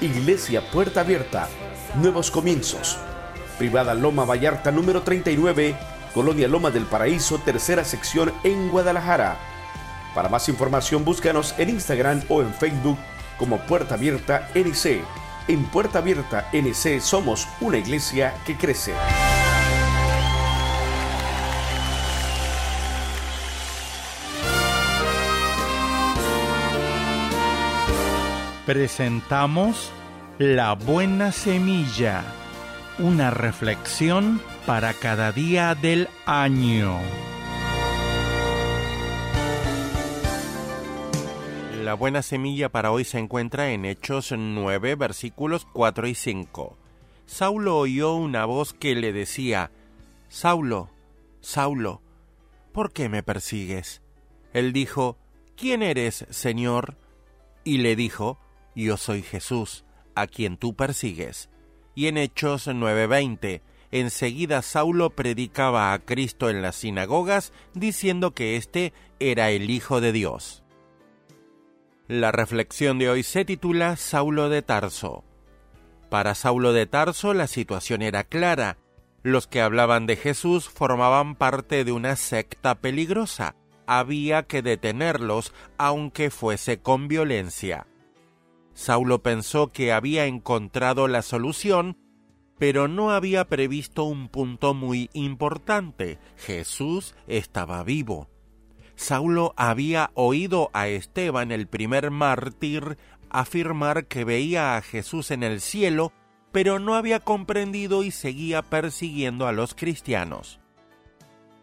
Iglesia Puerta Abierta, nuevos comienzos. Privada Loma Vallarta número 39, Colonia Loma del Paraíso, tercera sección en Guadalajara. Para más información búscanos en Instagram o en Facebook como Puerta Abierta NC. En Puerta Abierta NC somos una iglesia que crece. Presentamos La Buena Semilla, una reflexión para cada día del año. La buena semilla para hoy se encuentra en Hechos 9, versículos 4 y 5. Saulo oyó una voz que le decía, Saulo, Saulo, ¿por qué me persigues? Él dijo, ¿quién eres, Señor? Y le dijo, Yo soy Jesús, a quien tú persigues. Y en Hechos 9:20, enseguida Saulo predicaba a Cristo en las sinagogas, diciendo que éste era el Hijo de Dios. La reflexión de hoy se titula Saulo de Tarso. Para Saulo de Tarso la situación era clara. Los que hablaban de Jesús formaban parte de una secta peligrosa. Había que detenerlos aunque fuese con violencia. Saulo pensó que había encontrado la solución, pero no había previsto un punto muy importante. Jesús estaba vivo. Saulo había oído a Esteban, el primer mártir, afirmar que veía a Jesús en el cielo, pero no había comprendido y seguía persiguiendo a los cristianos.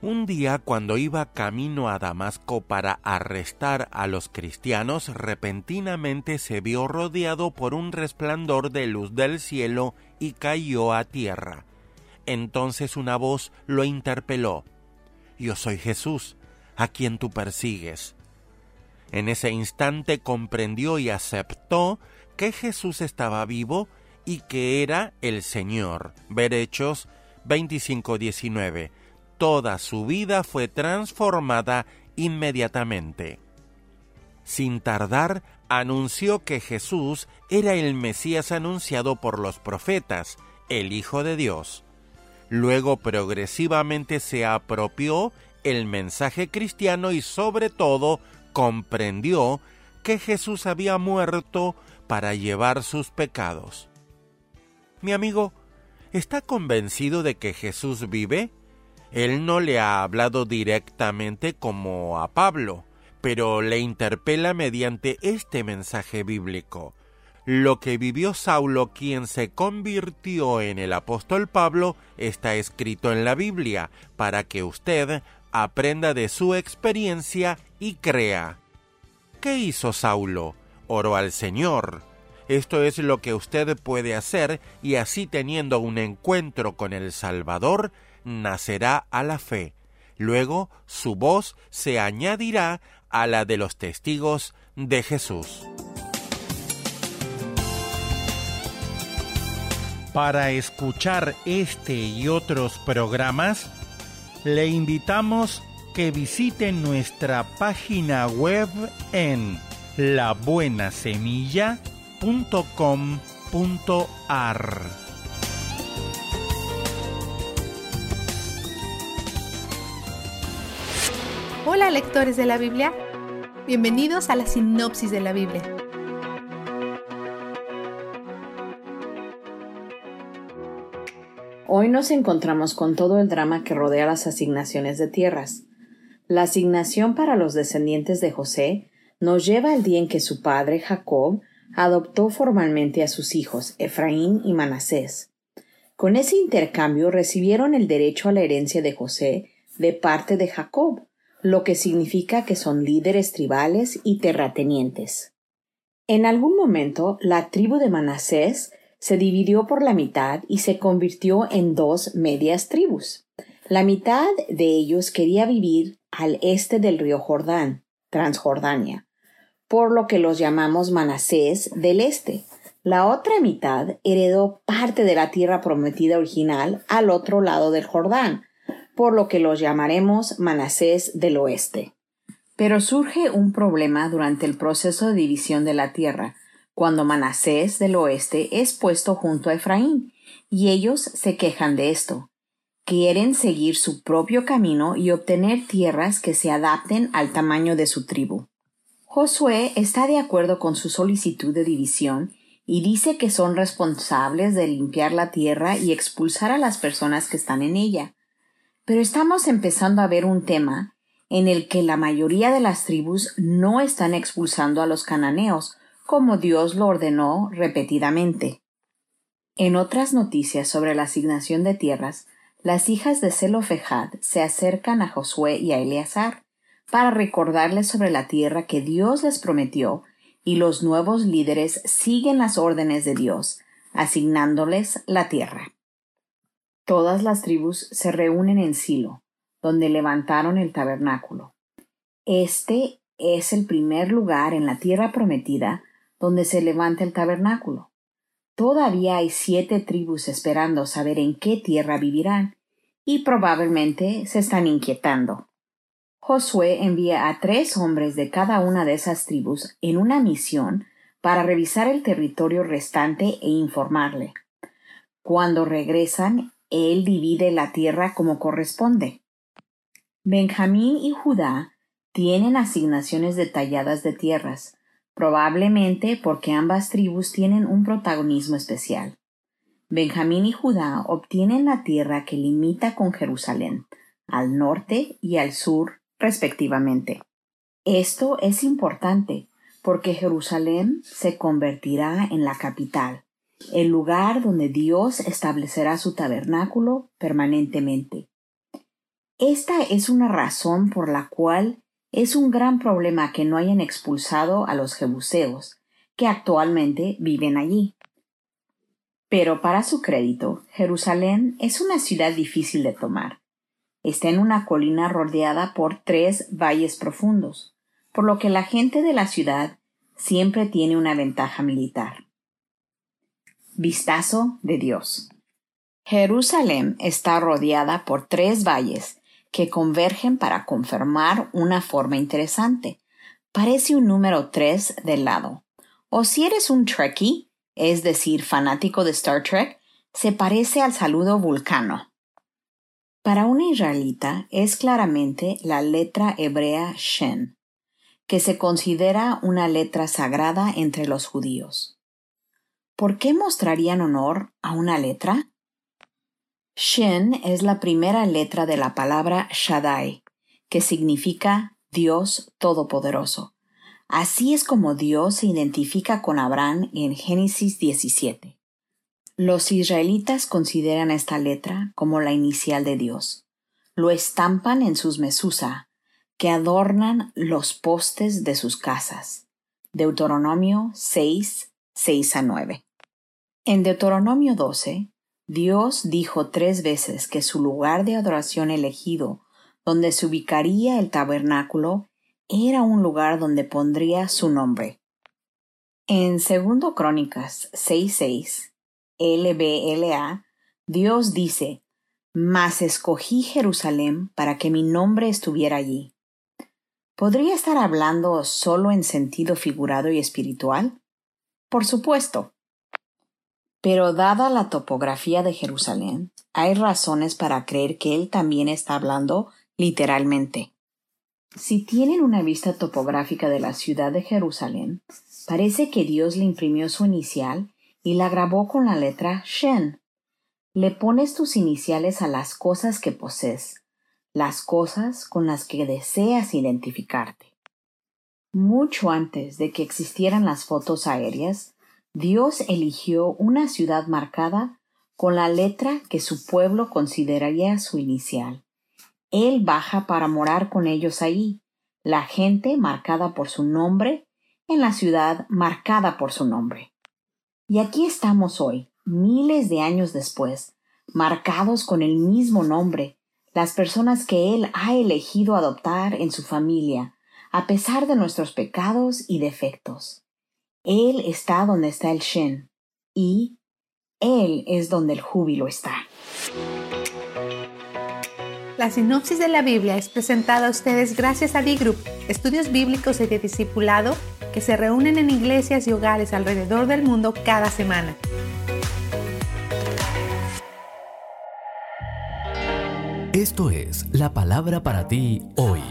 Un día, cuando iba camino a Damasco para arrestar a los cristianos, repentinamente se vio rodeado por un resplandor de luz del cielo y cayó a tierra. Entonces una voz lo interpeló. Yo soy Jesús, a quien tú persigues. En ese instante comprendió y aceptó que Jesús estaba vivo y que era el Señor. Ver Hechos 25:19. Toda su vida fue transformada inmediatamente. Sin tardar, anunció que Jesús era el Mesías anunciado por los profetas, el Hijo de Dios. Luego progresivamente se apropió el mensaje cristiano y sobre todo comprendió que Jesús había muerto para llevar sus pecados. Mi amigo, ¿está convencido de que Jesús vive? Él no le ha hablado directamente como a Pablo, pero le interpela mediante este mensaje bíblico. Lo que vivió Saulo, quien se convirtió en el apóstol Pablo, está escrito en la Biblia, para que usted aprenda de su experiencia y crea. ¿Qué hizo Saulo? Oró al Señor. Esto es lo que usted puede hacer y así teniendo un encuentro con el Salvador, nacerá a la fe. Luego su voz se añadirá a la de los testigos de Jesús. Para escuchar este y otros programas, le invitamos que visiten nuestra página web en labuenasemilla.com.ar. Hola lectores de la Biblia, bienvenidos a la sinopsis de la Biblia. Hoy nos encontramos con todo el drama que rodea las asignaciones de tierras. La asignación para los descendientes de José nos lleva al día en que su padre Jacob adoptó formalmente a sus hijos Efraín y Manasés. Con ese intercambio recibieron el derecho a la herencia de José de parte de Jacob, lo que significa que son líderes tribales y terratenientes. En algún momento, la tribu de Manasés se dividió por la mitad y se convirtió en dos medias tribus. La mitad de ellos quería vivir al este del río Jordán, Transjordania, por lo que los llamamos Manasés del Este. La otra mitad heredó parte de la tierra prometida original al otro lado del Jordán, por lo que los llamaremos Manasés del Oeste. Pero surge un problema durante el proceso de división de la tierra, cuando Manasés del oeste es puesto junto a Efraín, y ellos se quejan de esto. Quieren seguir su propio camino y obtener tierras que se adapten al tamaño de su tribu. Josué está de acuerdo con su solicitud de división y dice que son responsables de limpiar la tierra y expulsar a las personas que están en ella. Pero estamos empezando a ver un tema en el que la mayoría de las tribus no están expulsando a los cananeos, como Dios lo ordenó repetidamente. En otras noticias sobre la asignación de tierras, las hijas de Zelofejad se acercan a Josué y a Eleazar para recordarles sobre la tierra que Dios les prometió y los nuevos líderes siguen las órdenes de Dios, asignándoles la tierra. Todas las tribus se reúnen en Silo, donde levantaron el tabernáculo. Este es el primer lugar en la tierra prometida donde se levanta el tabernáculo. Todavía hay siete tribus esperando saber en qué tierra vivirán, y probablemente se están inquietando. Josué envía a tres hombres de cada una de esas tribus en una misión para revisar el territorio restante e informarle. Cuando regresan, él divide la tierra como corresponde. Benjamín y Judá tienen asignaciones detalladas de tierras, probablemente porque ambas tribus tienen un protagonismo especial. Benjamín y Judá obtienen la tierra que limita con Jerusalén, al norte y al sur, respectivamente. Esto es importante porque Jerusalén se convertirá en la capital, el lugar donde Dios establecerá su tabernáculo permanentemente. Esta es una razón por la cual es un gran problema que no hayan expulsado a los jebuseos, que actualmente viven allí. Pero para su crédito, Jerusalén es una ciudad difícil de tomar. Está en una colina rodeada por tres valles profundos, por lo que la gente de la ciudad siempre tiene una ventaja militar. Vistazo de Dios. Jerusalén está rodeada por tres valles que convergen para confirmar una forma interesante. Parece un número 3 del lado. O si eres un Trekkie, es decir, fanático de Star Trek, se parece al saludo vulcano. Para un israelita es claramente la letra hebrea Shen, que se considera una letra sagrada entre los judíos. ¿Por qué mostrarían honor a una letra? Shin es la primera letra de la palabra Shaddai, que significa Dios Todopoderoso. Así es como Dios se identifica con Abraham en Génesis 17. Los israelitas consideran esta letra como la inicial de Dios. Lo estampan en sus mesusa, que adornan los postes de sus casas. Deuteronomio 6, 6 a 9. En Deuteronomio 12, Dios dijo tres veces que su lugar de adoración elegido, donde se ubicaría el tabernáculo, era un lugar donde pondría su nombre. En 2 Crónicas 6.6, LBLA, Dios dice, mas escogí Jerusalén para que mi nombre estuviera allí. ¿Podría estar hablando solo en sentido figurado y espiritual? Por supuesto. Pero dada la topografía de Jerusalén, hay razones para creer que él también está hablando literalmente. Si tienen una vista topográfica de la ciudad de Jerusalén, parece que Dios le imprimió su inicial y la grabó con la letra Shen, le pones tus iniciales a las cosas que posees, las cosas con las que deseas identificarte. Mucho antes de que existieran las fotos aéreas, Dios eligió una ciudad marcada con la letra que su pueblo consideraría su inicial. Él baja para morar con ellos ahí, la gente marcada por su nombre en la ciudad marcada por su nombre. Y aquí estamos hoy, miles de años después, marcados con el mismo nombre, las personas que Él ha elegido adoptar en su familia, a pesar de nuestros pecados y defectos. Él está donde está el Shen, y Él es donde el júbilo está. La sinopsis de la Biblia es presentada a ustedes gracias a D-Group, estudios bíblicos y de discipulado que se reúnen en iglesias y hogares alrededor del mundo cada semana. Esto es la palabra para ti hoy.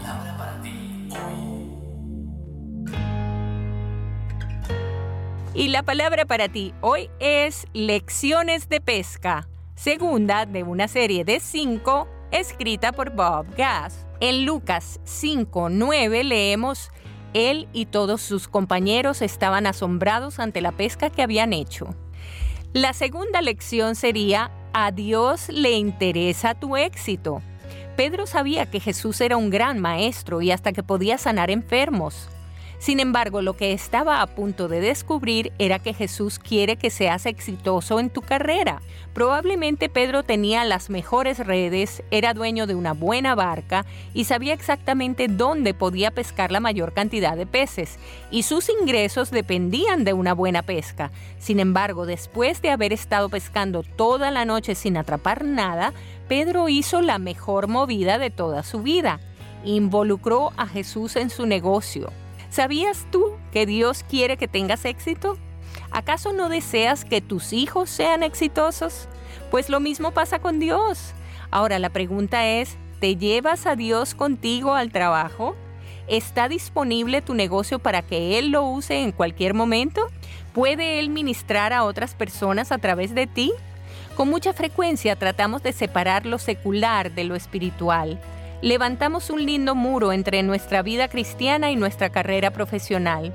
Y la palabra para ti hoy es Lecciones de Pesca, segunda de una serie de cinco escrita por Bob Gass. En Lucas 5.9 leemos, Él y todos sus compañeros estaban asombrados ante la pesca que habían hecho. La segunda lección sería a Dios le interesa tu éxito. Pedro sabía que Jesús era un gran maestro y hasta que podía sanar enfermos. Sin embargo, lo que estaba a punto de descubrir era que Jesús quiere que seas exitoso en tu carrera. Probablemente Pedro tenía las mejores redes, era dueño de una buena barca y sabía exactamente dónde podía pescar la mayor cantidad de peces, y sus ingresos dependían de una buena pesca. Sin embargo, después de haber estado pescando toda la noche sin atrapar nada, Pedro hizo la mejor movida de toda su vida. Involucró a Jesús en su negocio. ¿Sabías tú que Dios quiere que tengas éxito? ¿Acaso no deseas que tus hijos sean exitosos? Pues lo mismo pasa con Dios. Ahora la pregunta es, ¿te llevas a Dios contigo al trabajo? ¿Está disponible tu negocio para que Él lo use en cualquier momento? ¿Puede Él ministrar a otras personas a través de ti? Con mucha frecuencia tratamos de separar lo secular de lo espiritual levantamos un lindo muro entre nuestra vida cristiana y nuestra carrera profesional.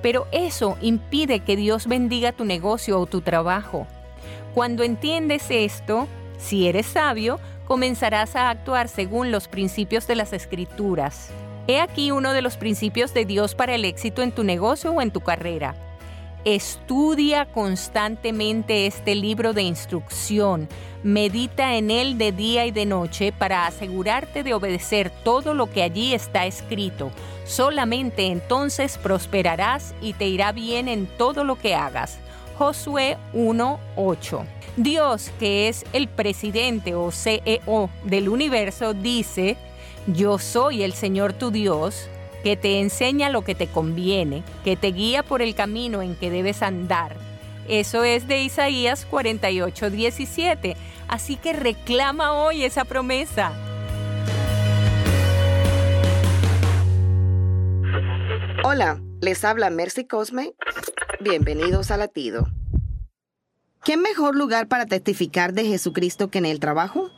Pero eso impide que Dios bendiga tu negocio o tu trabajo. Cuando entiendes esto, si eres sabio, comenzarás a actuar según los principios de las escrituras. He aquí uno de los principios de Dios para el éxito en tu negocio o en tu carrera. Estudia constantemente este libro de instrucción. Medita en él de día y de noche para asegurarte de obedecer todo lo que allí está escrito. Solamente entonces prosperarás y te irá bien en todo lo que hagas. Josué 1.8. Dios, que es el presidente o CEO del universo, dice, yo soy el Señor tu Dios que te enseña lo que te conviene, que te guía por el camino en que debes andar. Eso es de Isaías 48, 17. Así que reclama hoy esa promesa. Hola, les habla Mercy Cosme. Bienvenidos a Latido. ¿Qué mejor lugar para testificar de Jesucristo que en el trabajo?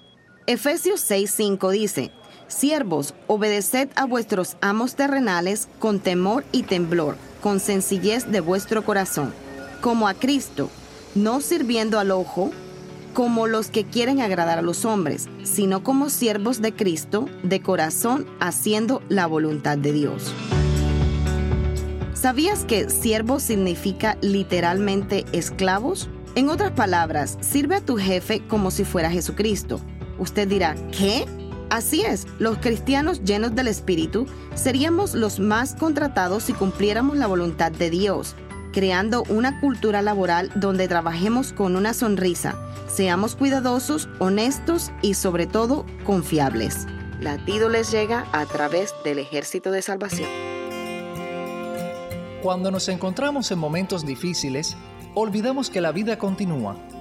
Efesios 6:5 dice, Siervos, obedeced a vuestros amos terrenales con temor y temblor, con sencillez de vuestro corazón, como a Cristo, no sirviendo al ojo, como los que quieren agradar a los hombres, sino como siervos de Cristo, de corazón, haciendo la voluntad de Dios. ¿Sabías que siervo significa literalmente esclavos? En otras palabras, sirve a tu jefe como si fuera Jesucristo. Usted dirá, ¿qué? Así es, los cristianos llenos del Espíritu seríamos los más contratados si cumpliéramos la voluntad de Dios, creando una cultura laboral donde trabajemos con una sonrisa, seamos cuidadosos, honestos y sobre todo confiables. Latido les llega a través del Ejército de Salvación. Cuando nos encontramos en momentos difíciles, olvidamos que la vida continúa,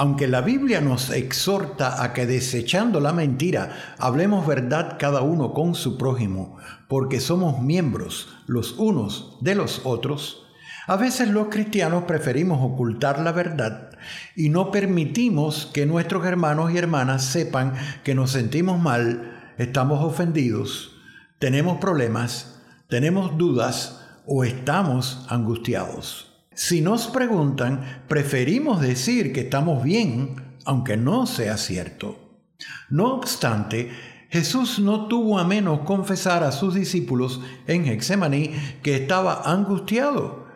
Aunque la Biblia nos exhorta a que desechando la mentira, hablemos verdad cada uno con su prójimo, porque somos miembros los unos de los otros, a veces los cristianos preferimos ocultar la verdad y no permitimos que nuestros hermanos y hermanas sepan que nos sentimos mal, estamos ofendidos, tenemos problemas, tenemos dudas o estamos angustiados. Si nos preguntan, preferimos decir que estamos bien, aunque no sea cierto. No obstante, Jesús no tuvo a menos confesar a sus discípulos en Hexemaní que estaba angustiado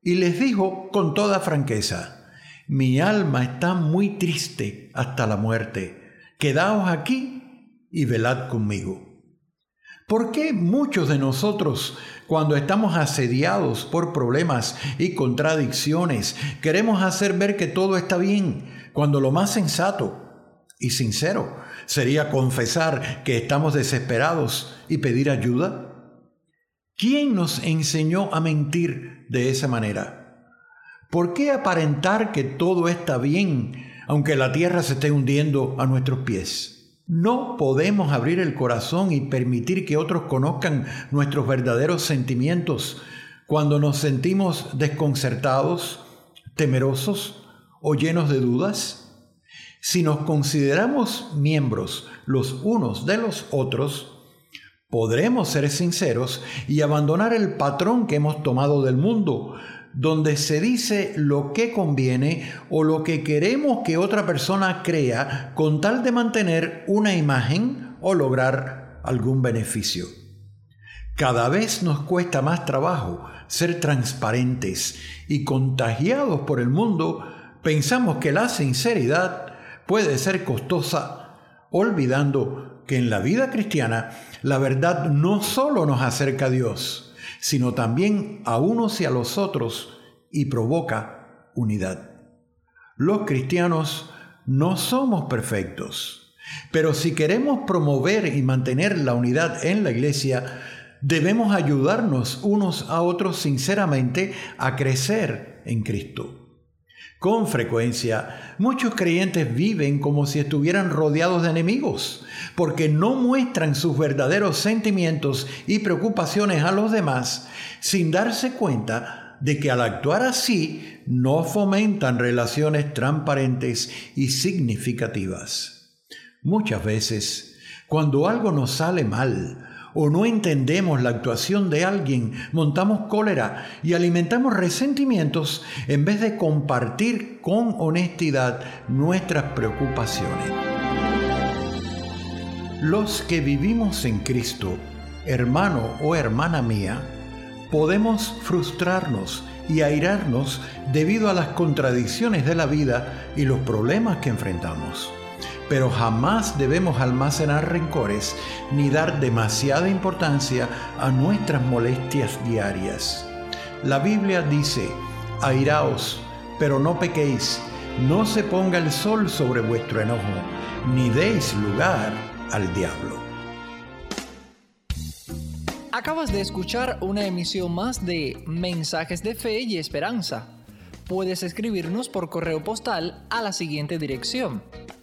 y les dijo con toda franqueza, mi alma está muy triste hasta la muerte, quedaos aquí y velad conmigo. ¿Por qué muchos de nosotros, cuando estamos asediados por problemas y contradicciones, queremos hacer ver que todo está bien, cuando lo más sensato y sincero sería confesar que estamos desesperados y pedir ayuda? ¿Quién nos enseñó a mentir de esa manera? ¿Por qué aparentar que todo está bien aunque la tierra se esté hundiendo a nuestros pies? No podemos abrir el corazón y permitir que otros conozcan nuestros verdaderos sentimientos cuando nos sentimos desconcertados, temerosos o llenos de dudas. Si nos consideramos miembros los unos de los otros, podremos ser sinceros y abandonar el patrón que hemos tomado del mundo, donde se dice lo que conviene o lo que queremos que otra persona crea con tal de mantener una imagen o lograr algún beneficio. Cada vez nos cuesta más trabajo ser transparentes y contagiados por el mundo, pensamos que la sinceridad puede ser costosa, olvidando que en la vida cristiana la verdad no solo nos acerca a Dios, sino también a unos y a los otros y provoca unidad. Los cristianos no somos perfectos, pero si queremos promover y mantener la unidad en la iglesia, debemos ayudarnos unos a otros sinceramente a crecer en Cristo. Con frecuencia, muchos creyentes viven como si estuvieran rodeados de enemigos, porque no muestran sus verdaderos sentimientos y preocupaciones a los demás sin darse cuenta de que al actuar así no fomentan relaciones transparentes y significativas. Muchas veces, cuando algo nos sale mal, o no entendemos la actuación de alguien, montamos cólera y alimentamos resentimientos en vez de compartir con honestidad nuestras preocupaciones. Los que vivimos en Cristo, hermano o hermana mía, podemos frustrarnos y airarnos debido a las contradicciones de la vida y los problemas que enfrentamos pero jamás debemos almacenar rencores ni dar demasiada importancia a nuestras molestias diarias. La Biblia dice, airaos, pero no pequéis, no se ponga el sol sobre vuestro enojo, ni deis lugar al diablo. Acabas de escuchar una emisión más de Mensajes de Fe y Esperanza. Puedes escribirnos por correo postal a la siguiente dirección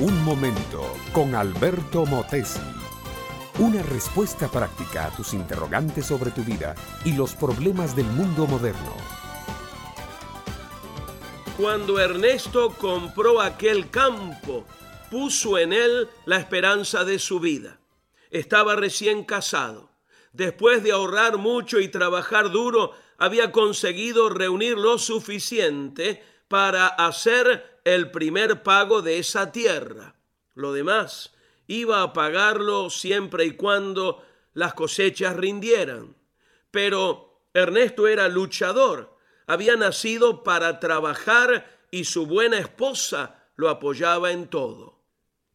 Un momento con Alberto Motesi. Una respuesta práctica a tus interrogantes sobre tu vida y los problemas del mundo moderno. Cuando Ernesto compró aquel campo, puso en él la esperanza de su vida. Estaba recién casado. Después de ahorrar mucho y trabajar duro, había conseguido reunir lo suficiente para hacer el primer pago de esa tierra. Lo demás iba a pagarlo siempre y cuando las cosechas rindieran. Pero Ernesto era luchador, había nacido para trabajar y su buena esposa lo apoyaba en todo.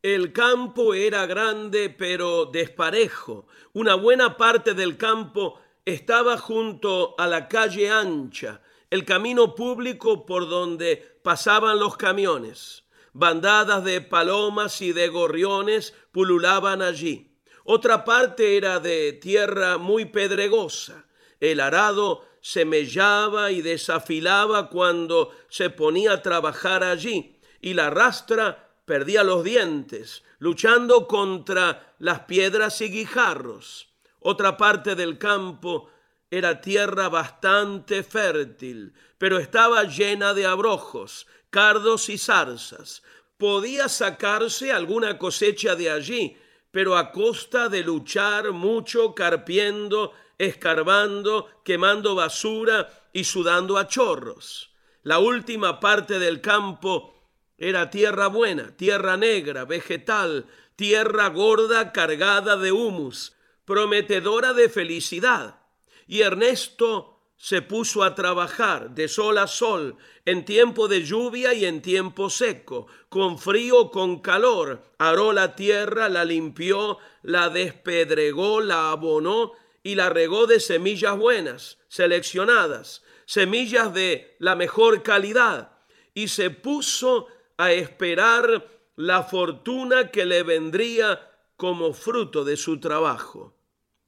El campo era grande pero desparejo. Una buena parte del campo estaba junto a la calle ancha, el camino público por donde pasaban los camiones. Bandadas de palomas y de gorriones pululaban allí. Otra parte era de tierra muy pedregosa. El arado se mellaba y desafilaba cuando se ponía a trabajar allí, y la rastra perdía los dientes, luchando contra las piedras y guijarros. Otra parte del campo era tierra bastante fértil, pero estaba llena de abrojos, cardos y zarzas. Podía sacarse alguna cosecha de allí, pero a costa de luchar mucho carpiendo, escarbando, quemando basura y sudando a chorros. La última parte del campo era tierra buena, tierra negra, vegetal, tierra gorda cargada de humus, prometedora de felicidad. Y Ernesto se puso a trabajar de sol a sol, en tiempo de lluvia y en tiempo seco, con frío, con calor. Aró la tierra, la limpió, la despedregó, la abonó y la regó de semillas buenas, seleccionadas, semillas de la mejor calidad. Y se puso a esperar la fortuna que le vendría como fruto de su trabajo.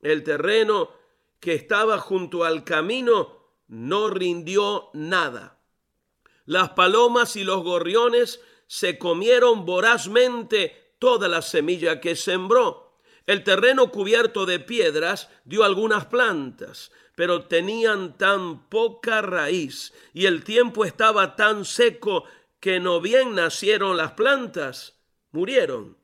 El terreno que estaba junto al camino no rindió nada. Las palomas y los gorriones se comieron vorazmente toda la semilla que sembró. El terreno cubierto de piedras dio algunas plantas, pero tenían tan poca raíz y el tiempo estaba tan seco que no bien nacieron las plantas, murieron.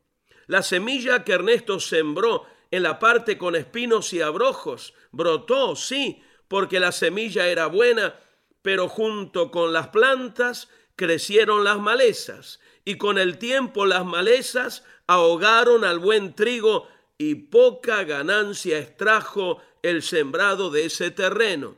La semilla que Ernesto sembró en la parte con espinos y abrojos brotó, sí, porque la semilla era buena, pero junto con las plantas crecieron las malezas, y con el tiempo las malezas ahogaron al buen trigo y poca ganancia extrajo el sembrado de ese terreno.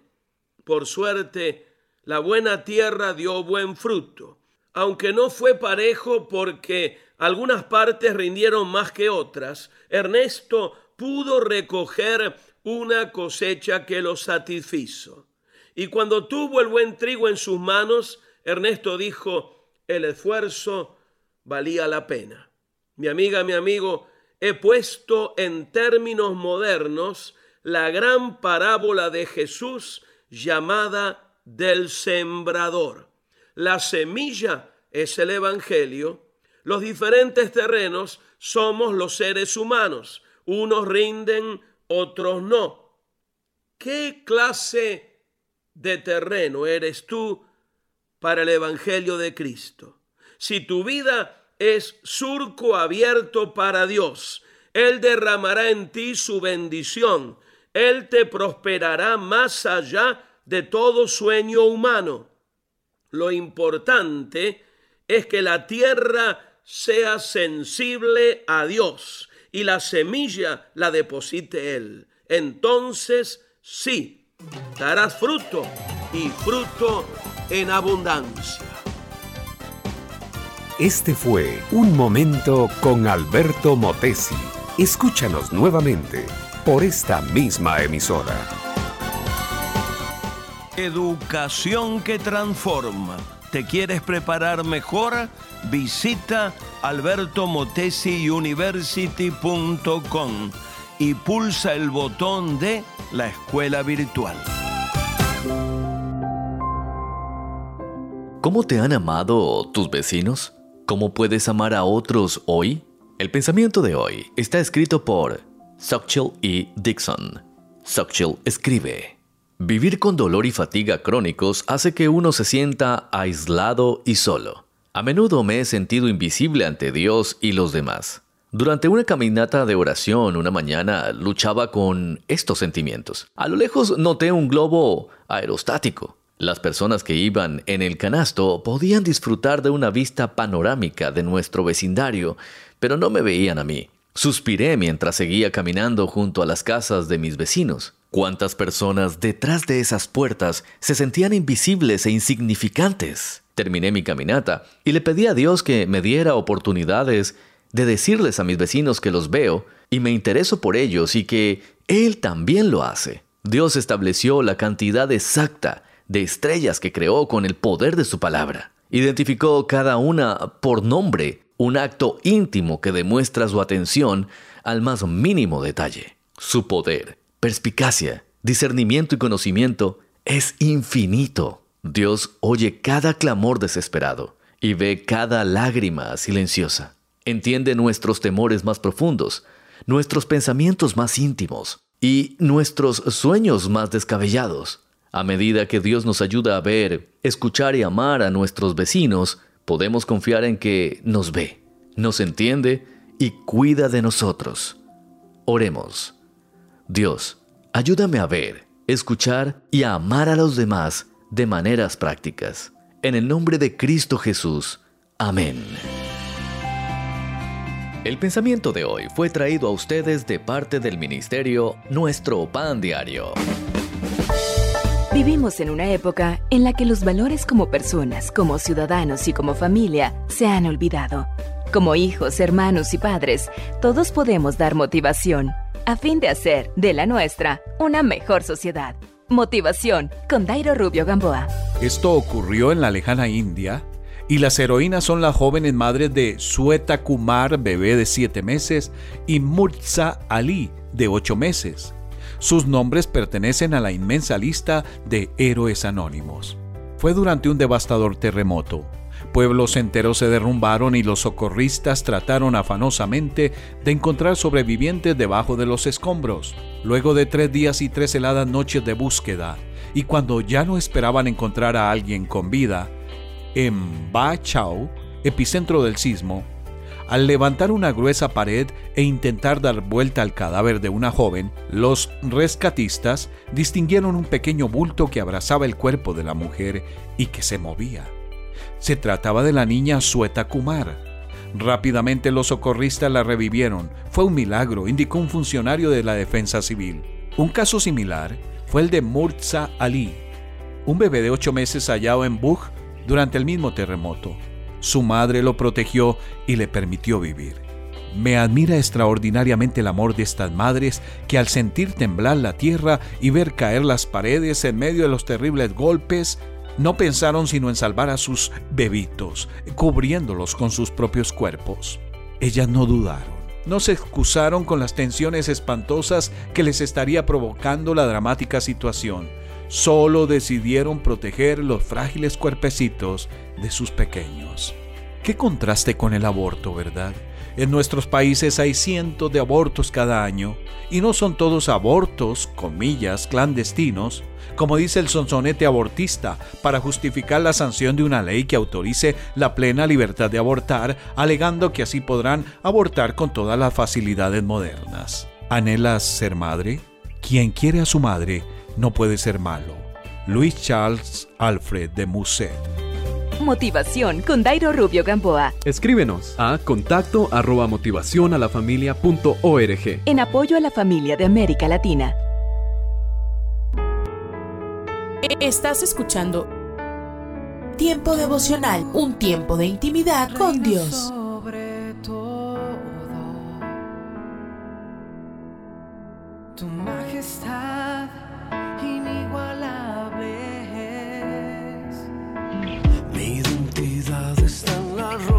Por suerte, la buena tierra dio buen fruto aunque no fue parejo porque algunas partes rindieron más que otras, Ernesto pudo recoger una cosecha que lo satisfizo. Y cuando tuvo el buen trigo en sus manos, Ernesto dijo, el esfuerzo valía la pena. Mi amiga, mi amigo, he puesto en términos modernos la gran parábola de Jesús llamada del sembrador. La semilla es el Evangelio. Los diferentes terrenos somos los seres humanos. Unos rinden, otros no. ¿Qué clase de terreno eres tú para el Evangelio de Cristo? Si tu vida es surco abierto para Dios, Él derramará en ti su bendición. Él te prosperará más allá de todo sueño humano. Lo importante es que la tierra sea sensible a Dios y la semilla la deposite Él. Entonces sí, darás fruto y fruto en abundancia. Este fue Un Momento con Alberto Motesi. Escúchanos nuevamente por esta misma emisora. Educación que transforma. ¿Te quieres preparar mejor? Visita albertomotesiuniversity.com y pulsa el botón de la escuela virtual. ¿Cómo te han amado tus vecinos? ¿Cómo puedes amar a otros hoy? El pensamiento de hoy está escrito por Sochil E. Dixon. Sochil escribe: Vivir con dolor y fatiga crónicos hace que uno se sienta aislado y solo. A menudo me he sentido invisible ante Dios y los demás. Durante una caminata de oración una mañana luchaba con estos sentimientos. A lo lejos noté un globo aerostático. Las personas que iban en el canasto podían disfrutar de una vista panorámica de nuestro vecindario, pero no me veían a mí. Suspiré mientras seguía caminando junto a las casas de mis vecinos. ¿Cuántas personas detrás de esas puertas se sentían invisibles e insignificantes? Terminé mi caminata y le pedí a Dios que me diera oportunidades de decirles a mis vecinos que los veo y me intereso por ellos y que Él también lo hace. Dios estableció la cantidad exacta de estrellas que creó con el poder de su palabra. Identificó cada una por nombre, un acto íntimo que demuestra su atención al más mínimo detalle. Su poder, perspicacia, discernimiento y conocimiento es infinito. Dios oye cada clamor desesperado y ve cada lágrima silenciosa. Entiende nuestros temores más profundos, nuestros pensamientos más íntimos y nuestros sueños más descabellados. A medida que Dios nos ayuda a ver, escuchar y amar a nuestros vecinos, podemos confiar en que nos ve, nos entiende y cuida de nosotros. Oremos. Dios, ayúdame a ver, escuchar y a amar a los demás de maneras prácticas. En el nombre de Cristo Jesús. Amén. El pensamiento de hoy fue traído a ustedes de parte del ministerio Nuestro Pan Diario. Vivimos en una época en la que los valores como personas, como ciudadanos y como familia se han olvidado. Como hijos, hermanos y padres, todos podemos dar motivación a fin de hacer de la nuestra una mejor sociedad. Motivación con Dairo Rubio Gamboa. Esto ocurrió en la lejana India y las heroínas son las jóvenes madres de Sueta Kumar, bebé de 7 meses, y Murza Ali, de 8 meses. Sus nombres pertenecen a la inmensa lista de héroes anónimos. Fue durante un devastador terremoto. Pueblos enteros se derrumbaron y los socorristas trataron afanosamente de encontrar sobrevivientes debajo de los escombros. Luego de tres días y tres heladas noches de búsqueda, y cuando ya no esperaban encontrar a alguien con vida, en Ba Chao, epicentro del sismo, al levantar una gruesa pared e intentar dar vuelta al cadáver de una joven, los rescatistas distinguieron un pequeño bulto que abrazaba el cuerpo de la mujer y que se movía. Se trataba de la niña Sueta Kumar. Rápidamente los socorristas la revivieron. Fue un milagro, indicó un funcionario de la defensa civil. Un caso similar fue el de Murza Ali, un bebé de ocho meses hallado en Bug durante el mismo terremoto. Su madre lo protegió y le permitió vivir. Me admira extraordinariamente el amor de estas madres que al sentir temblar la tierra y ver caer las paredes en medio de los terribles golpes, no pensaron sino en salvar a sus bebitos, cubriéndolos con sus propios cuerpos. Ellas no dudaron. No se excusaron con las tensiones espantosas que les estaría provocando la dramática situación solo decidieron proteger los frágiles cuerpecitos de sus pequeños. Qué contraste con el aborto, ¿verdad? En nuestros países hay cientos de abortos cada año, y no son todos abortos, comillas, clandestinos, como dice el sonsonete abortista, para justificar la sanción de una ley que autorice la plena libertad de abortar, alegando que así podrán abortar con todas las facilidades modernas. ¿Anhelas ser madre? Quien quiere a su madre no puede ser malo. Luis Charles Alfred de Musset. Motivación con Dairo Rubio Gamboa. Escríbenos a contacto arroba motivación a la familia punto org. En apoyo a la familia de América Latina. Estás escuchando Tiempo devocional, un tiempo de intimidad con Dios.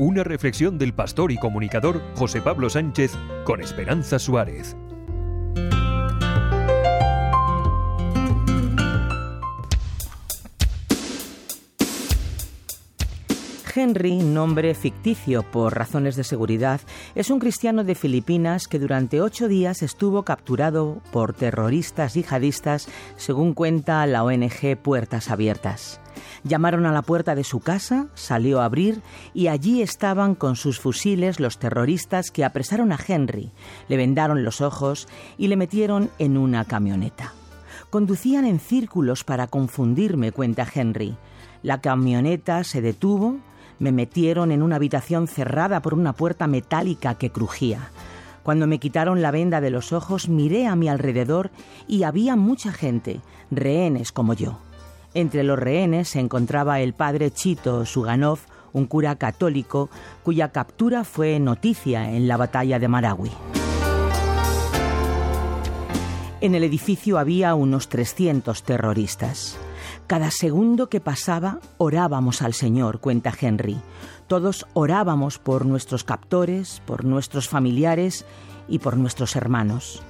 Una reflexión del pastor y comunicador José Pablo Sánchez con Esperanza Suárez. Henry, nombre ficticio por razones de seguridad, es un cristiano de Filipinas que durante ocho días estuvo capturado por terroristas yihadistas, según cuenta la ONG Puertas Abiertas. Llamaron a la puerta de su casa, salió a abrir y allí estaban con sus fusiles los terroristas que apresaron a Henry, le vendaron los ojos y le metieron en una camioneta. Conducían en círculos para confundirme, cuenta Henry. La camioneta se detuvo, me metieron en una habitación cerrada por una puerta metálica que crujía. Cuando me quitaron la venda de los ojos miré a mi alrededor y había mucha gente, rehenes como yo. Entre los rehenes se encontraba el padre Chito Suganov, un cura católico cuya captura fue noticia en la batalla de Maragui. En el edificio había unos 300 terroristas. Cada segundo que pasaba orábamos al Señor, cuenta Henry. Todos orábamos por nuestros captores, por nuestros familiares y por nuestros hermanos.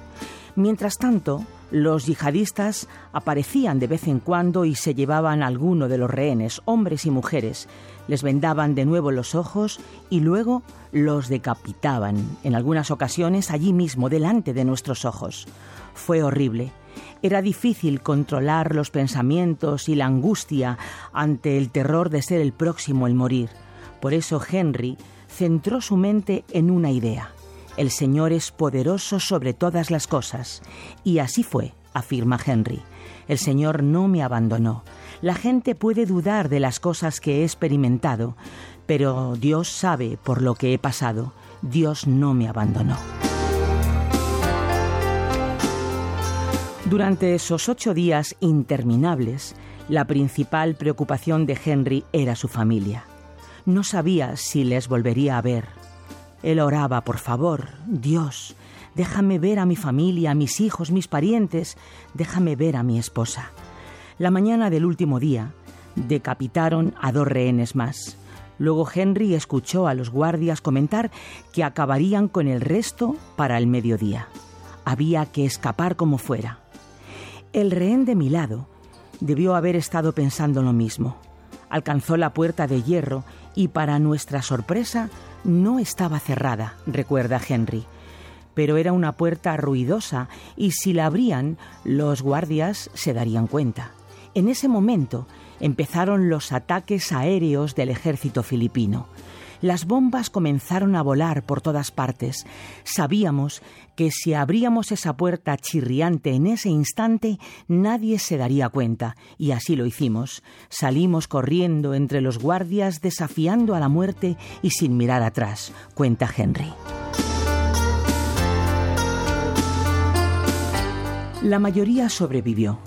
Mientras tanto, los yihadistas aparecían de vez en cuando y se llevaban a alguno de los rehenes, hombres y mujeres. Les vendaban de nuevo los ojos y luego los decapitaban, en algunas ocasiones allí mismo, delante de nuestros ojos. Fue horrible. Era difícil controlar los pensamientos y la angustia ante el terror de ser el próximo el morir. Por eso Henry centró su mente en una idea el Señor es poderoso sobre todas las cosas. Y así fue, afirma Henry. El Señor no me abandonó. La gente puede dudar de las cosas que he experimentado, pero Dios sabe por lo que he pasado. Dios no me abandonó. Durante esos ocho días interminables, la principal preocupación de Henry era su familia. No sabía si les volvería a ver, él oraba, por favor, Dios, déjame ver a mi familia, a mis hijos, mis parientes, déjame ver a mi esposa. La mañana del último día, decapitaron a dos rehenes más. Luego Henry escuchó a los guardias comentar que acabarían con el resto para el mediodía. Había que escapar como fuera. El rehén de mi lado debió haber estado pensando lo mismo. Alcanzó la puerta de hierro y para nuestra sorpresa no estaba cerrada, recuerda Henry, pero era una puerta ruidosa y si la abrían, los guardias se darían cuenta. En ese momento empezaron los ataques aéreos del ejército filipino. Las bombas comenzaron a volar por todas partes. Sabíamos que si abríamos esa puerta chirriante en ese instante, nadie se daría cuenta, y así lo hicimos. Salimos corriendo entre los guardias, desafiando a la muerte y sin mirar atrás, cuenta Henry. La mayoría sobrevivió.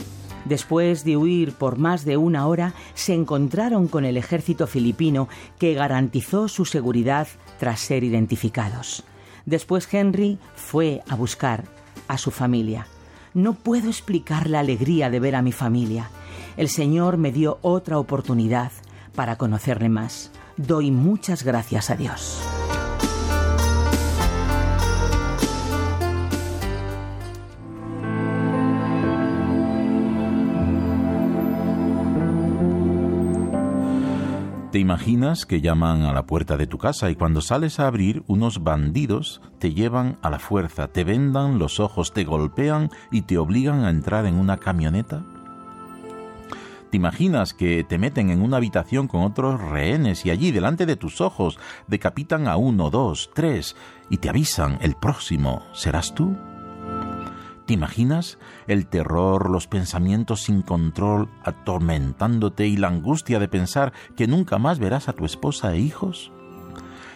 Después de huir por más de una hora, se encontraron con el ejército filipino que garantizó su seguridad tras ser identificados. Después Henry fue a buscar a su familia. No puedo explicar la alegría de ver a mi familia. El Señor me dio otra oportunidad para conocerle más. Doy muchas gracias a Dios. Te imaginas que llaman a la puerta de tu casa y cuando sales a abrir unos bandidos te llevan a la fuerza, te vendan los ojos, te golpean y te obligan a entrar en una camioneta? ¿Te imaginas que te meten en una habitación con otros rehenes y allí delante de tus ojos decapitan a uno, dos, tres y te avisan, el próximo serás tú? ¿Te imaginas el terror, los pensamientos sin control atormentándote y la angustia de pensar que nunca más verás a tu esposa e hijos?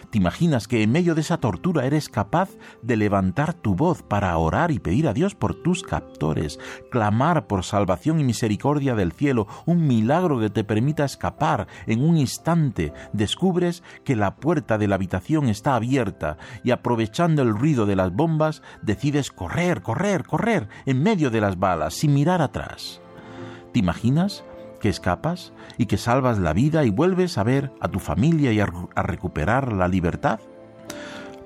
¿Te imaginas que en medio de esa tortura eres capaz de levantar tu voz para orar y pedir a Dios por tus captores, clamar por salvación y misericordia del cielo, un milagro que te permita escapar en un instante? Descubres que la puerta de la habitación está abierta y aprovechando el ruido de las bombas decides correr, correr, correr en medio de las balas sin mirar atrás. ¿Te imaginas que escapas y que salvas la vida y vuelves a ver a tu familia y a, recuperar la libertad?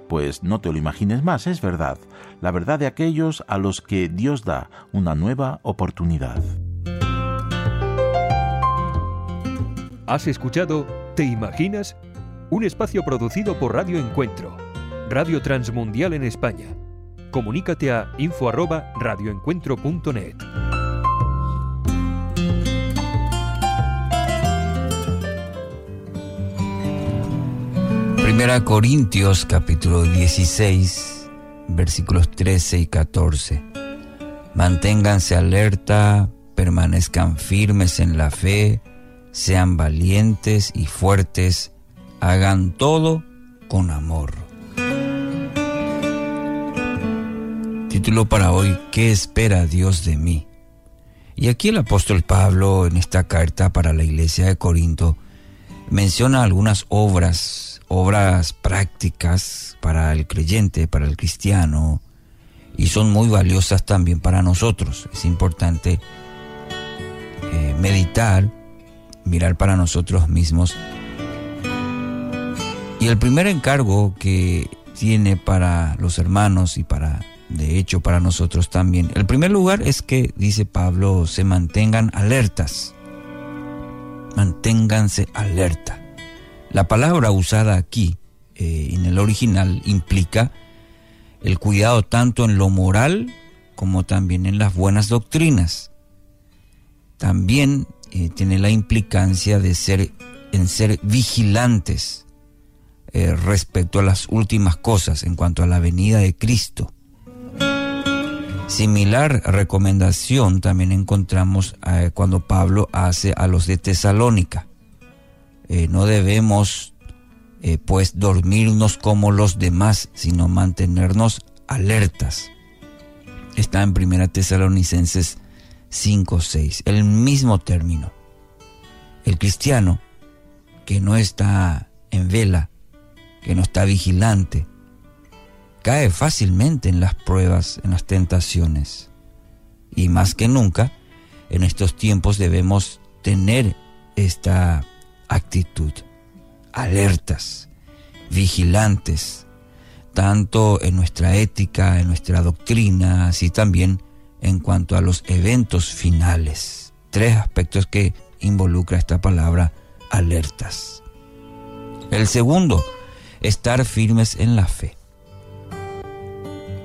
Pues no te lo imagines más, es verdad, la verdad de aquellos a los que Dios da una nueva oportunidad. Has escuchado ¿Te imaginas? Un espacio producido por Radio Encuentro, Radio Transmundial en España. Comunícate a info@radioencuentro.net. Primera Corintios capítulo 16 versículos 13 y 14. Manténganse alerta, permanezcan firmes en la fe, sean valientes y fuertes, hagan todo con amor. Título para hoy, ¿qué espera Dios de mí? Y aquí el apóstol Pablo en esta carta para la iglesia de Corinto menciona algunas obras obras prácticas para el creyente, para el cristiano, y son muy valiosas también para nosotros. Es importante eh, meditar, mirar para nosotros mismos. Y el primer encargo que tiene para los hermanos y para, de hecho, para nosotros también, el primer lugar es que, dice Pablo, se mantengan alertas. Manténganse alerta. La palabra usada aquí eh, en el original implica el cuidado tanto en lo moral como también en las buenas doctrinas. También eh, tiene la implicancia de ser en ser vigilantes eh, respecto a las últimas cosas en cuanto a la venida de Cristo. Similar recomendación también encontramos cuando Pablo hace a los de Tesalónica. Eh, no debemos eh, pues dormirnos como los demás, sino mantenernos alertas. Está en 1 Tesalonicenses 5, 6, el mismo término. El cristiano que no está en vela, que no está vigilante, cae fácilmente en las pruebas, en las tentaciones. Y más que nunca, en estos tiempos debemos tener esta actitud, alertas, vigilantes, tanto en nuestra ética, en nuestra doctrina, así también en cuanto a los eventos finales. Tres aspectos que involucra esta palabra alertas. El segundo, estar firmes en la fe.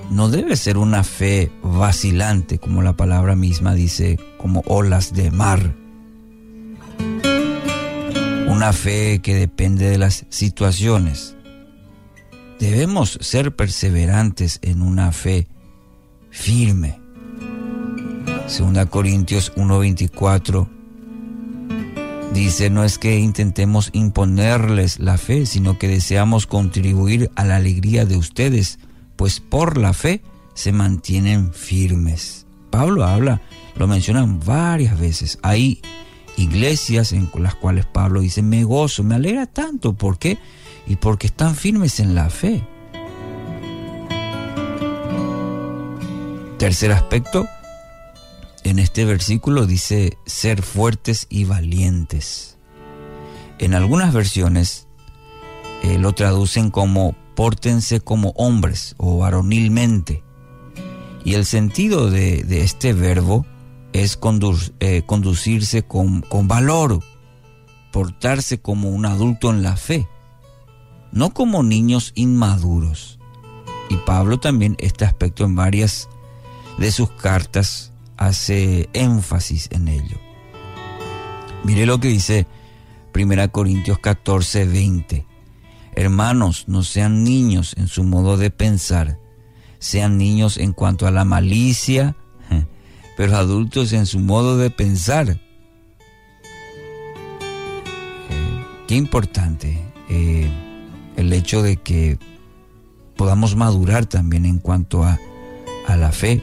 No debe ser una fe vacilante, como la palabra misma dice, como olas de mar una fe que depende de las situaciones. Debemos ser perseverantes en una fe firme. Segunda Corintios 1:24 dice, no es que intentemos imponerles la fe, sino que deseamos contribuir a la alegría de ustedes, pues por la fe se mantienen firmes. Pablo habla, lo mencionan varias veces. Ahí iglesias en las cuales Pablo dice, me gozo, me alegra tanto. ¿Por qué? Y porque están firmes en la fe. Tercer aspecto, en este versículo dice ser fuertes y valientes. En algunas versiones eh, lo traducen como pórtense como hombres o varonilmente. Y el sentido de, de este verbo es eh, conducirse con, con valor, portarse como un adulto en la fe, no como niños inmaduros. Y Pablo también este aspecto en varias de sus cartas hace énfasis en ello. Mire lo que dice 1 Corintios 14, 20. Hermanos, no sean niños en su modo de pensar, sean niños en cuanto a la malicia, pero adultos en su modo de pensar. Qué importante eh, el hecho de que podamos madurar también en cuanto a, a la fe,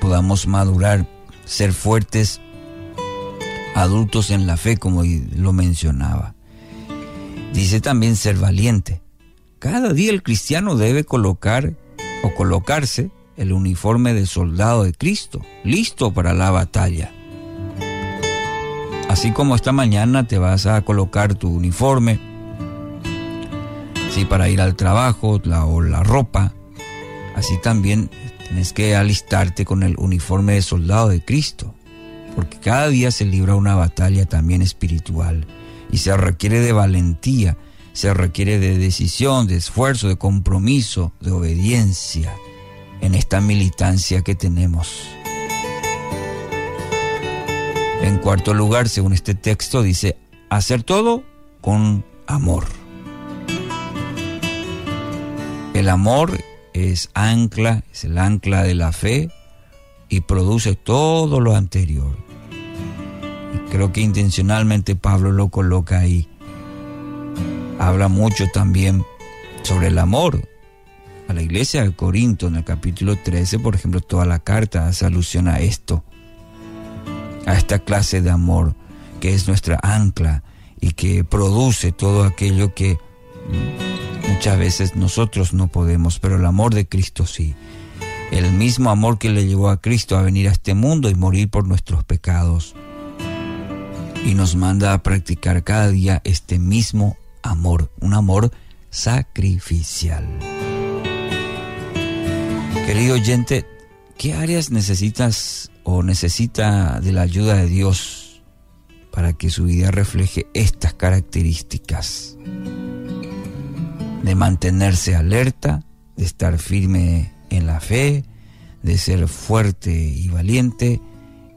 podamos madurar, ser fuertes adultos en la fe, como lo mencionaba. Dice también ser valiente. Cada día el cristiano debe colocar o colocarse el uniforme de soldado de Cristo, listo para la batalla. Así como esta mañana te vas a colocar tu uniforme, sí, para ir al trabajo o la ropa, así también tienes que alistarte con el uniforme de soldado de Cristo, porque cada día se libra una batalla también espiritual y se requiere de valentía, se requiere de decisión, de esfuerzo, de compromiso, de obediencia en esta militancia que tenemos. En cuarto lugar, según este texto, dice, hacer todo con amor. El amor es ancla, es el ancla de la fe y produce todo lo anterior. Y creo que intencionalmente Pablo lo coloca ahí. Habla mucho también sobre el amor, a la iglesia de Corinto, en el capítulo 13, por ejemplo, toda la carta hace alusión a esto, a esta clase de amor que es nuestra ancla y que produce todo aquello que muchas veces nosotros no podemos, pero el amor de Cristo sí. El mismo amor que le llevó a Cristo a venir a este mundo y morir por nuestros pecados. Y nos manda a practicar cada día este mismo amor, un amor sacrificial. Querido oyente, ¿qué áreas necesitas o necesita de la ayuda de Dios para que su vida refleje estas características? De mantenerse alerta, de estar firme en la fe, de ser fuerte y valiente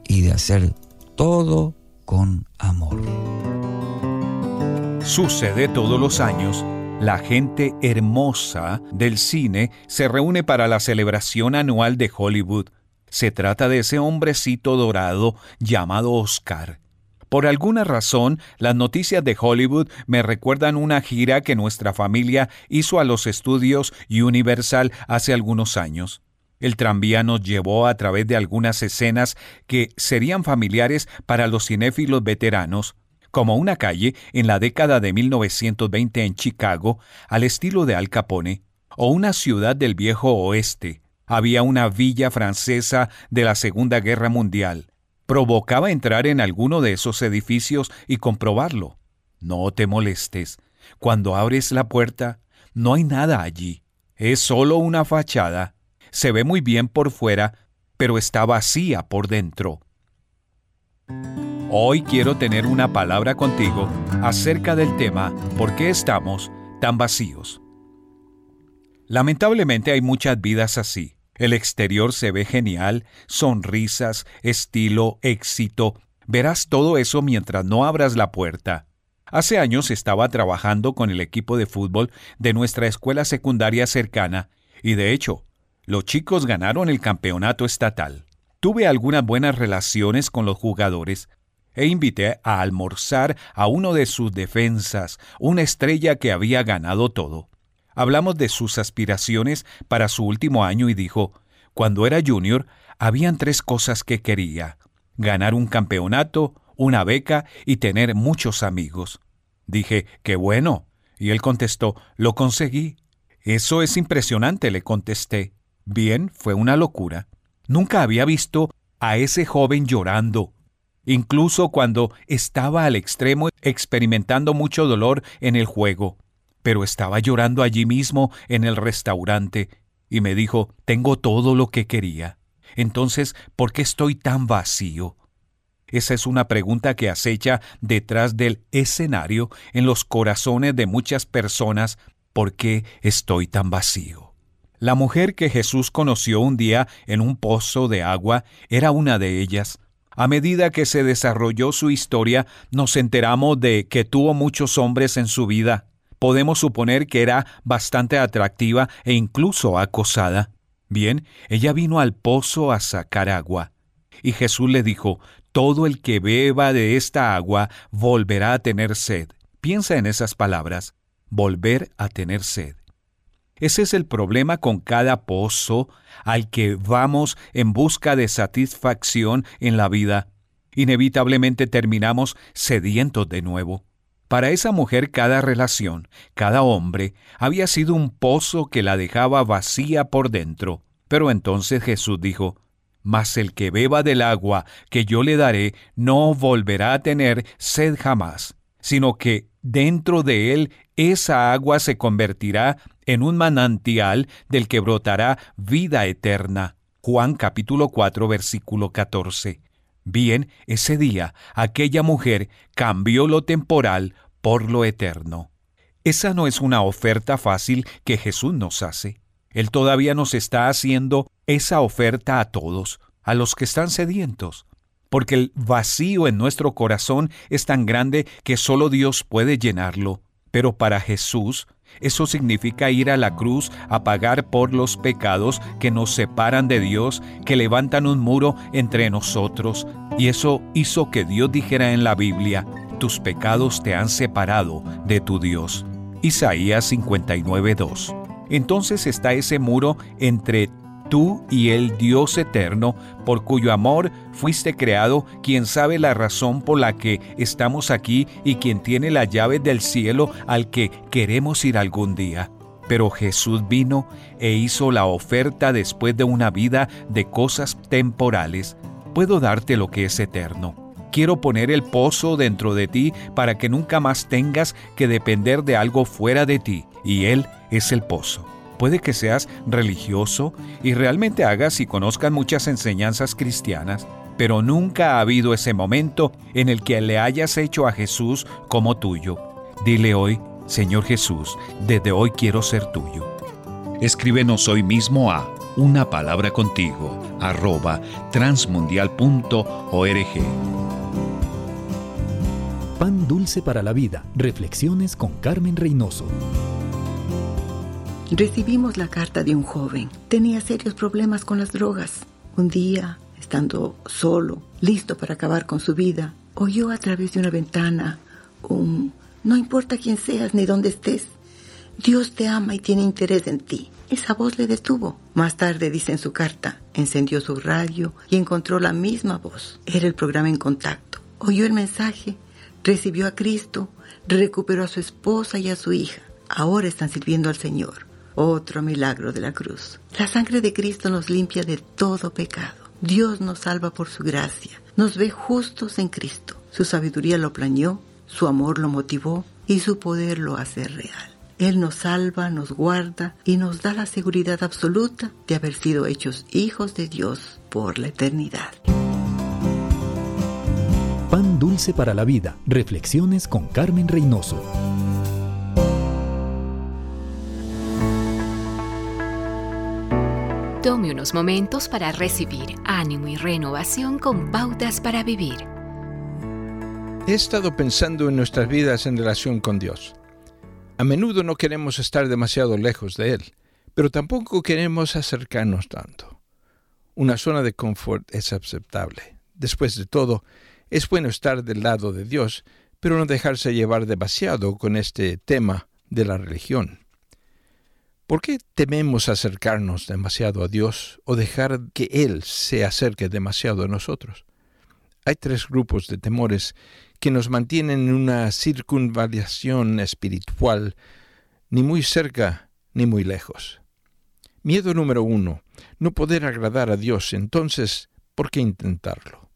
y de hacer todo con amor. Sucede todos los años la gente hermosa del cine se reúne para la celebración anual de Hollywood. Se trata de ese hombrecito dorado llamado Oscar. Por alguna razón, las noticias de Hollywood me recuerdan una gira que nuestra familia hizo a los estudios Universal hace algunos años. El tranvía nos llevó a través de algunas escenas que serían familiares para los cinéfilos veteranos, como una calle en la década de 1920 en Chicago, al estilo de Al Capone, o una ciudad del viejo oeste. Había una villa francesa de la Segunda Guerra Mundial. Provocaba entrar en alguno de esos edificios y comprobarlo. No te molestes. Cuando abres la puerta, no hay nada allí. Es solo una fachada. Se ve muy bien por fuera, pero está vacía por dentro. Hoy quiero tener una palabra contigo acerca del tema ¿Por qué estamos tan vacíos? Lamentablemente hay muchas vidas así. El exterior se ve genial, sonrisas, estilo, éxito. Verás todo eso mientras no abras la puerta. Hace años estaba trabajando con el equipo de fútbol de nuestra escuela secundaria cercana y de hecho, los chicos ganaron el campeonato estatal. Tuve algunas buenas relaciones con los jugadores, e invité a almorzar a uno de sus defensas, una estrella que había ganado todo. Hablamos de sus aspiraciones para su último año y dijo, cuando era junior, habían tres cosas que quería, ganar un campeonato, una beca y tener muchos amigos. Dije, qué bueno. Y él contestó, lo conseguí. Eso es impresionante, le contesté. Bien, fue una locura. Nunca había visto a ese joven llorando, incluso cuando estaba al extremo experimentando mucho dolor en el juego. Pero estaba llorando allí mismo en el restaurante y me dijo, tengo todo lo que quería. Entonces, ¿por qué estoy tan vacío? Esa es una pregunta que acecha detrás del escenario en los corazones de muchas personas. ¿Por qué estoy tan vacío? La mujer que Jesús conoció un día en un pozo de agua era una de ellas. A medida que se desarrolló su historia, nos enteramos de que tuvo muchos hombres en su vida, podemos suponer que era bastante atractiva e incluso acosada. Bien, ella vino al pozo a sacar agua. Y Jesús le dijo, Todo el que beba de esta agua volverá a tener sed. Piensa en esas palabras, volver a tener sed. Ese es el problema con cada pozo al que vamos en busca de satisfacción en la vida. Inevitablemente terminamos sedientos de nuevo. Para esa mujer cada relación, cada hombre, había sido un pozo que la dejaba vacía por dentro. Pero entonces Jesús dijo, Mas el que beba del agua que yo le daré no volverá a tener sed jamás, sino que dentro de él esa agua se convertirá en un manantial del que brotará vida eterna. Juan capítulo 4 versículo 14. Bien, ese día aquella mujer cambió lo temporal por lo eterno. Esa no es una oferta fácil que Jesús nos hace. Él todavía nos está haciendo esa oferta a todos, a los que están sedientos, porque el vacío en nuestro corazón es tan grande que solo Dios puede llenarlo. Pero para Jesús, eso significa ir a la cruz a pagar por los pecados que nos separan de Dios, que levantan un muro entre nosotros. Y eso hizo que Dios dijera en la Biblia, tus pecados te han separado de tu Dios. Isaías 59.2. Entonces está ese muro entre tú y el Dios eterno, por cuyo amor fuiste creado, quien sabe la razón por la que estamos aquí y quien tiene la llave del cielo al que queremos ir algún día. Pero Jesús vino e hizo la oferta después de una vida de cosas temporales. Puedo darte lo que es eterno. Quiero poner el pozo dentro de ti para que nunca más tengas que depender de algo fuera de ti, y Él es el pozo. Puede que seas religioso y realmente hagas y conozcas muchas enseñanzas cristianas, pero nunca ha habido ese momento en el que le hayas hecho a Jesús como tuyo. Dile hoy, Señor Jesús, desde hoy quiero ser tuyo. Escríbenos hoy mismo a una palabra contigo arroba transmundial.org. Pan dulce para la vida. Reflexiones con Carmen Reynoso. Recibimos la carta de un joven. Tenía serios problemas con las drogas. Un día, estando solo, listo para acabar con su vida, oyó a través de una ventana un no importa quién seas ni dónde estés, Dios te ama y tiene interés en ti. Esa voz le detuvo. Más tarde, dice en su carta, encendió su radio y encontró la misma voz. Era el programa en contacto. Oyó el mensaje, recibió a Cristo, recuperó a su esposa y a su hija. Ahora están sirviendo al Señor. Otro milagro de la cruz. La sangre de Cristo nos limpia de todo pecado. Dios nos salva por su gracia. Nos ve justos en Cristo. Su sabiduría lo planeó, su amor lo motivó y su poder lo hace real. Él nos salva, nos guarda y nos da la seguridad absoluta de haber sido hechos hijos de Dios por la eternidad. Pan dulce para la vida. Reflexiones con Carmen Reynoso. Tome unos momentos para recibir ánimo y renovación con pautas para vivir. He estado pensando en nuestras vidas en relación con Dios. A menudo no queremos estar demasiado lejos de Él, pero tampoco queremos acercarnos tanto. Una zona de confort es aceptable. Después de todo, es bueno estar del lado de Dios, pero no dejarse llevar demasiado con este tema de la religión. ¿Por qué tememos acercarnos demasiado a Dios o dejar que Él se acerque demasiado a nosotros? Hay tres grupos de temores que nos mantienen en una circunvalación espiritual, ni muy cerca ni muy lejos. Miedo número uno, no poder agradar a Dios, entonces, ¿por qué intentarlo?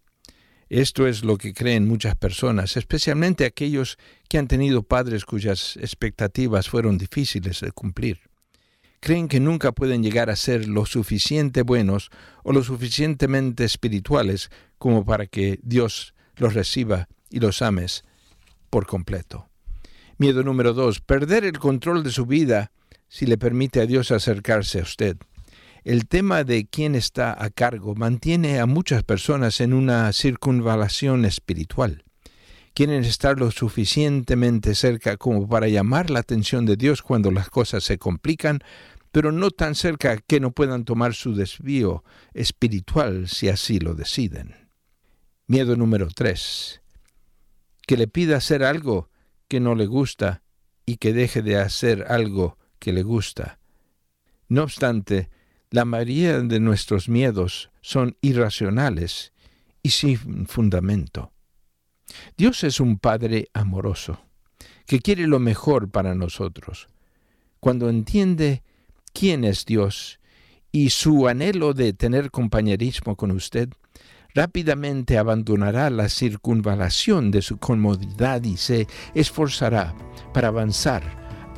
Esto es lo que creen muchas personas, especialmente aquellos que han tenido padres cuyas expectativas fueron difíciles de cumplir creen que nunca pueden llegar a ser lo suficiente buenos o lo suficientemente espirituales como para que Dios los reciba y los ames por completo. Miedo número dos, perder el control de su vida si le permite a Dios acercarse a usted. El tema de quién está a cargo mantiene a muchas personas en una circunvalación espiritual. Quieren estar lo suficientemente cerca como para llamar la atención de Dios cuando las cosas se complican, pero no tan cerca que no puedan tomar su desvío espiritual si así lo deciden. Miedo número 3. Que le pida hacer algo que no le gusta y que deje de hacer algo que le gusta. No obstante, la mayoría de nuestros miedos son irracionales y sin fundamento. Dios es un Padre amoroso, que quiere lo mejor para nosotros. Cuando entiende quién es Dios y su anhelo de tener compañerismo con usted, rápidamente abandonará la circunvalación de su comodidad y se esforzará para avanzar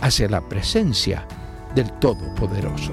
hacia la presencia del Todopoderoso.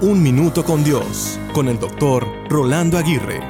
Un Minuto con Dios, con el doctor Rolando Aguirre.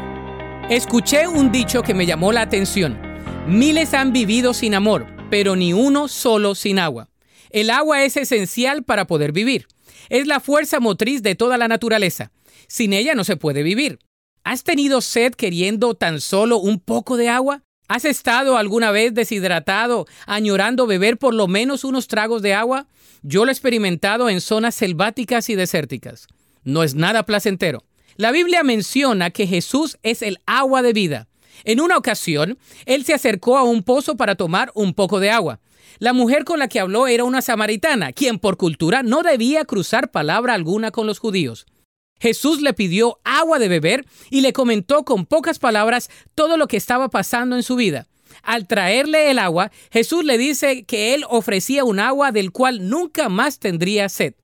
Escuché un dicho que me llamó la atención. Miles han vivido sin amor, pero ni uno solo sin agua. El agua es esencial para poder vivir. Es la fuerza motriz de toda la naturaleza. Sin ella no se puede vivir. ¿Has tenido sed queriendo tan solo un poco de agua? ¿Has estado alguna vez deshidratado, añorando beber por lo menos unos tragos de agua? Yo lo he experimentado en zonas selváticas y desérticas no es nada placentero. La Biblia menciona que Jesús es el agua de vida. En una ocasión, él se acercó a un pozo para tomar un poco de agua. La mujer con la que habló era una samaritana, quien por cultura no debía cruzar palabra alguna con los judíos. Jesús le pidió agua de beber y le comentó con pocas palabras todo lo que estaba pasando en su vida. Al traerle el agua, Jesús le dice que él ofrecía un agua del cual nunca más tendría sed.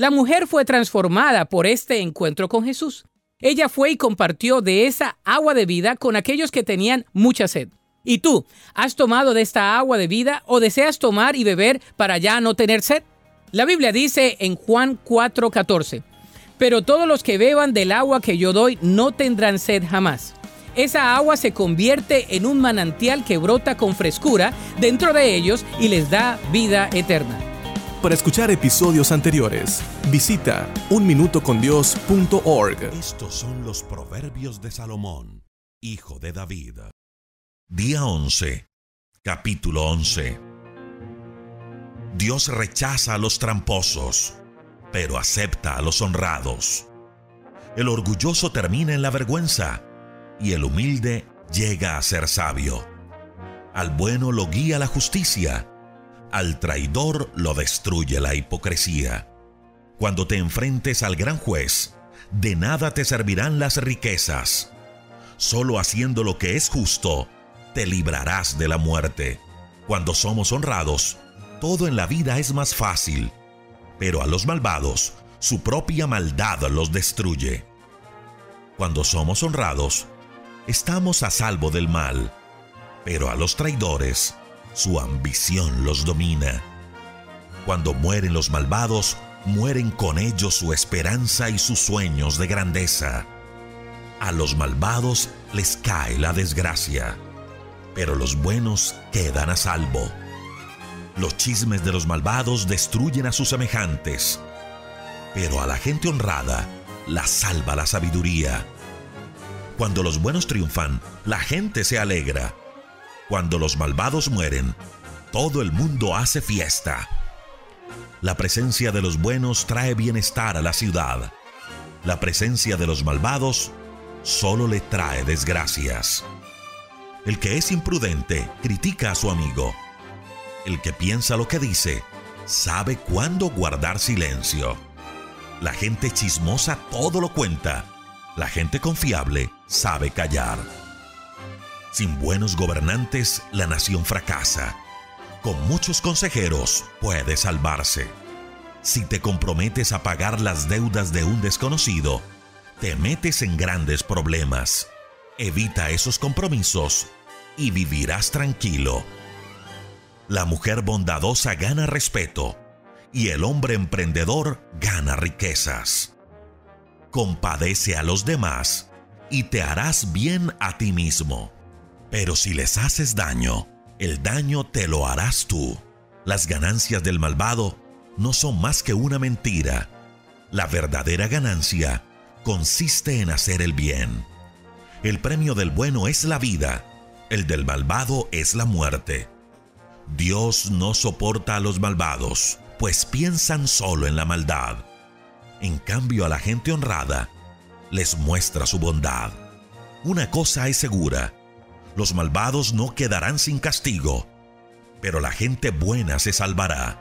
La mujer fue transformada por este encuentro con Jesús. Ella fue y compartió de esa agua de vida con aquellos que tenían mucha sed. ¿Y tú, has tomado de esta agua de vida o deseas tomar y beber para ya no tener sed? La Biblia dice en Juan 4:14, pero todos los que beban del agua que yo doy no tendrán sed jamás. Esa agua se convierte en un manantial que brota con frescura dentro de ellos y les da vida eterna. Para escuchar episodios anteriores, visita unminutocondios.org. Estos son los proverbios de Salomón, hijo de David. Día 11, capítulo 11. Dios rechaza a los tramposos, pero acepta a los honrados. El orgulloso termina en la vergüenza y el humilde llega a ser sabio. Al bueno lo guía la justicia al traidor lo destruye la hipocresía. Cuando te enfrentes al gran juez, de nada te servirán las riquezas. Solo haciendo lo que es justo, te librarás de la muerte. Cuando somos honrados, todo en la vida es más fácil, pero a los malvados, su propia maldad los destruye. Cuando somos honrados, estamos a salvo del mal, pero a los traidores, su ambición los domina. Cuando mueren los malvados, mueren con ellos su esperanza y sus sueños de grandeza. A los malvados les cae la desgracia, pero los buenos quedan a salvo. Los chismes de los malvados destruyen a sus semejantes, pero a la gente honrada la salva la sabiduría. Cuando los buenos triunfan, la gente se alegra cuando los malvados mueren, todo el mundo hace fiesta. La presencia de los buenos trae bienestar a la ciudad. La presencia de los malvados solo le trae desgracias. El que es imprudente critica a su amigo. El que piensa lo que dice sabe cuándo guardar silencio. La gente chismosa todo lo cuenta. La gente confiable sabe callar. Sin buenos gobernantes, la nación fracasa. Con muchos consejeros puede salvarse. Si te comprometes a pagar las deudas de un desconocido, te metes en grandes problemas. Evita esos compromisos y vivirás tranquilo. La mujer bondadosa gana respeto y el hombre emprendedor gana riquezas. Compadece a los demás y te harás bien a ti mismo. Pero si les haces daño, el daño te lo harás tú. Las ganancias del malvado no son más que una mentira. La verdadera ganancia consiste en hacer el bien. El premio del bueno es la vida, el del malvado es la muerte. Dios no soporta a los malvados, pues piensan solo en la maldad. En cambio a la gente honrada les muestra su bondad. Una cosa es segura, los malvados no quedarán sin castigo, pero la gente buena se salvará.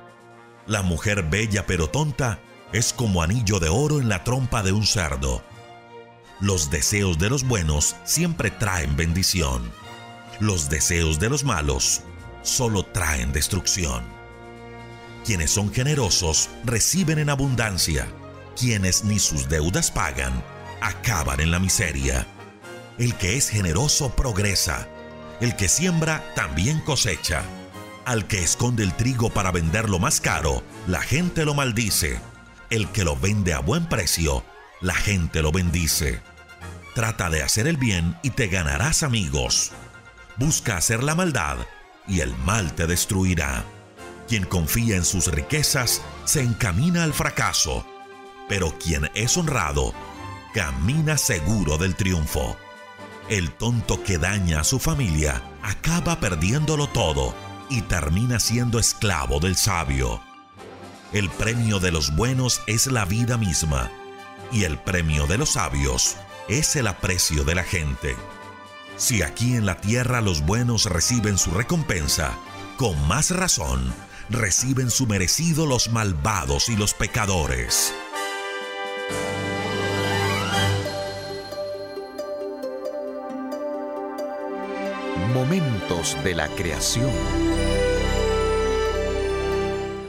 La mujer bella pero tonta es como anillo de oro en la trompa de un cerdo. Los deseos de los buenos siempre traen bendición. Los deseos de los malos solo traen destrucción. Quienes son generosos reciben en abundancia. Quienes ni sus deudas pagan, acaban en la miseria. El que es generoso progresa. El que siembra también cosecha. Al que esconde el trigo para venderlo más caro, la gente lo maldice. El que lo vende a buen precio, la gente lo bendice. Trata de hacer el bien y te ganarás amigos. Busca hacer la maldad y el mal te destruirá. Quien confía en sus riquezas se encamina al fracaso, pero quien es honrado camina seguro del triunfo. El tonto que daña a su familia acaba perdiéndolo todo y termina siendo esclavo del sabio. El premio de los buenos es la vida misma y el premio de los sabios es el aprecio de la gente. Si aquí en la tierra los buenos reciben su recompensa, con más razón reciben su merecido los malvados y los pecadores. Momentos de la creación.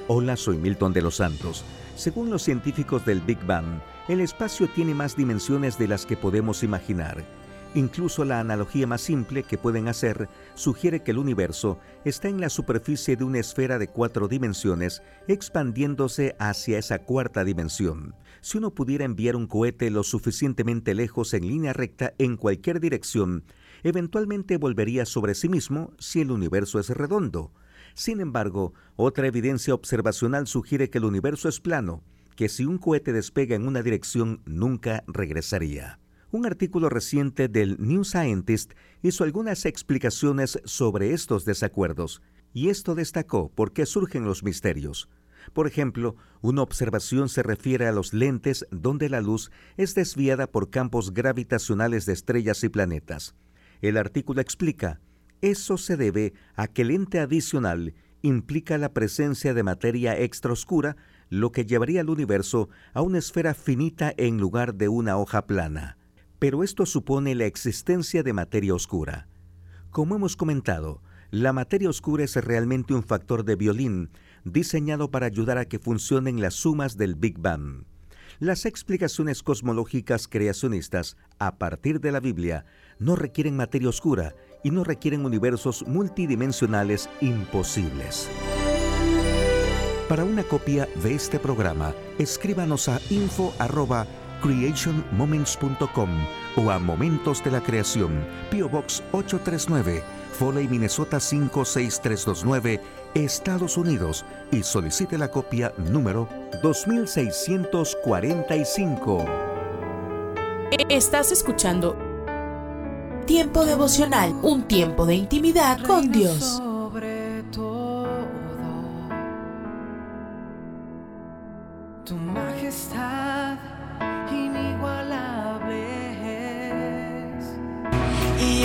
Hola, soy Milton de los Santos. Según los científicos del Big Bang, el espacio tiene más dimensiones de las que podemos imaginar. Incluso la analogía más simple que pueden hacer sugiere que el universo está en la superficie de una esfera de cuatro dimensiones expandiéndose hacia esa cuarta dimensión. Si uno pudiera enviar un cohete lo suficientemente lejos en línea recta en cualquier dirección, eventualmente volvería sobre sí mismo si el universo es redondo. Sin embargo, otra evidencia observacional sugiere que el universo es plano, que si un cohete despega en una dirección nunca regresaría. Un artículo reciente del New Scientist hizo algunas explicaciones sobre estos desacuerdos, y esto destacó por qué surgen los misterios. Por ejemplo, una observación se refiere a los lentes donde la luz es desviada por campos gravitacionales de estrellas y planetas. El artículo explica, eso se debe a que el lente adicional implica la presencia de materia extraoscura, lo que llevaría al universo a una esfera finita en lugar de una hoja plana. Pero esto supone la existencia de materia oscura. Como hemos comentado, la materia oscura es realmente un factor de violín diseñado para ayudar a que funcionen las sumas del Big Bang. Las explicaciones cosmológicas creacionistas a partir de la Biblia no requieren materia oscura y no requieren universos multidimensionales imposibles. Para una copia de este programa, escríbanos a info@creationmoments.com o a Momentos de la Creación, PO Box 839, Foley, Minnesota 56329, Estados Unidos y solicite la copia número 2645. Estás escuchando Tiempo devocional, un tiempo de intimidad con Dios. Sobre todo, tu majestad inigualable es. Y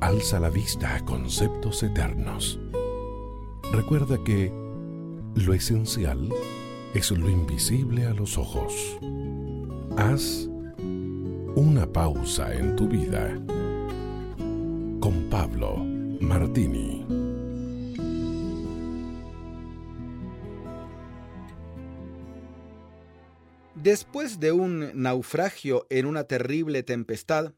Alza la vista a conceptos eternos. Recuerda que lo esencial es lo invisible a los ojos. Haz una pausa en tu vida. Con Pablo Martini. Después de un naufragio en una terrible tempestad,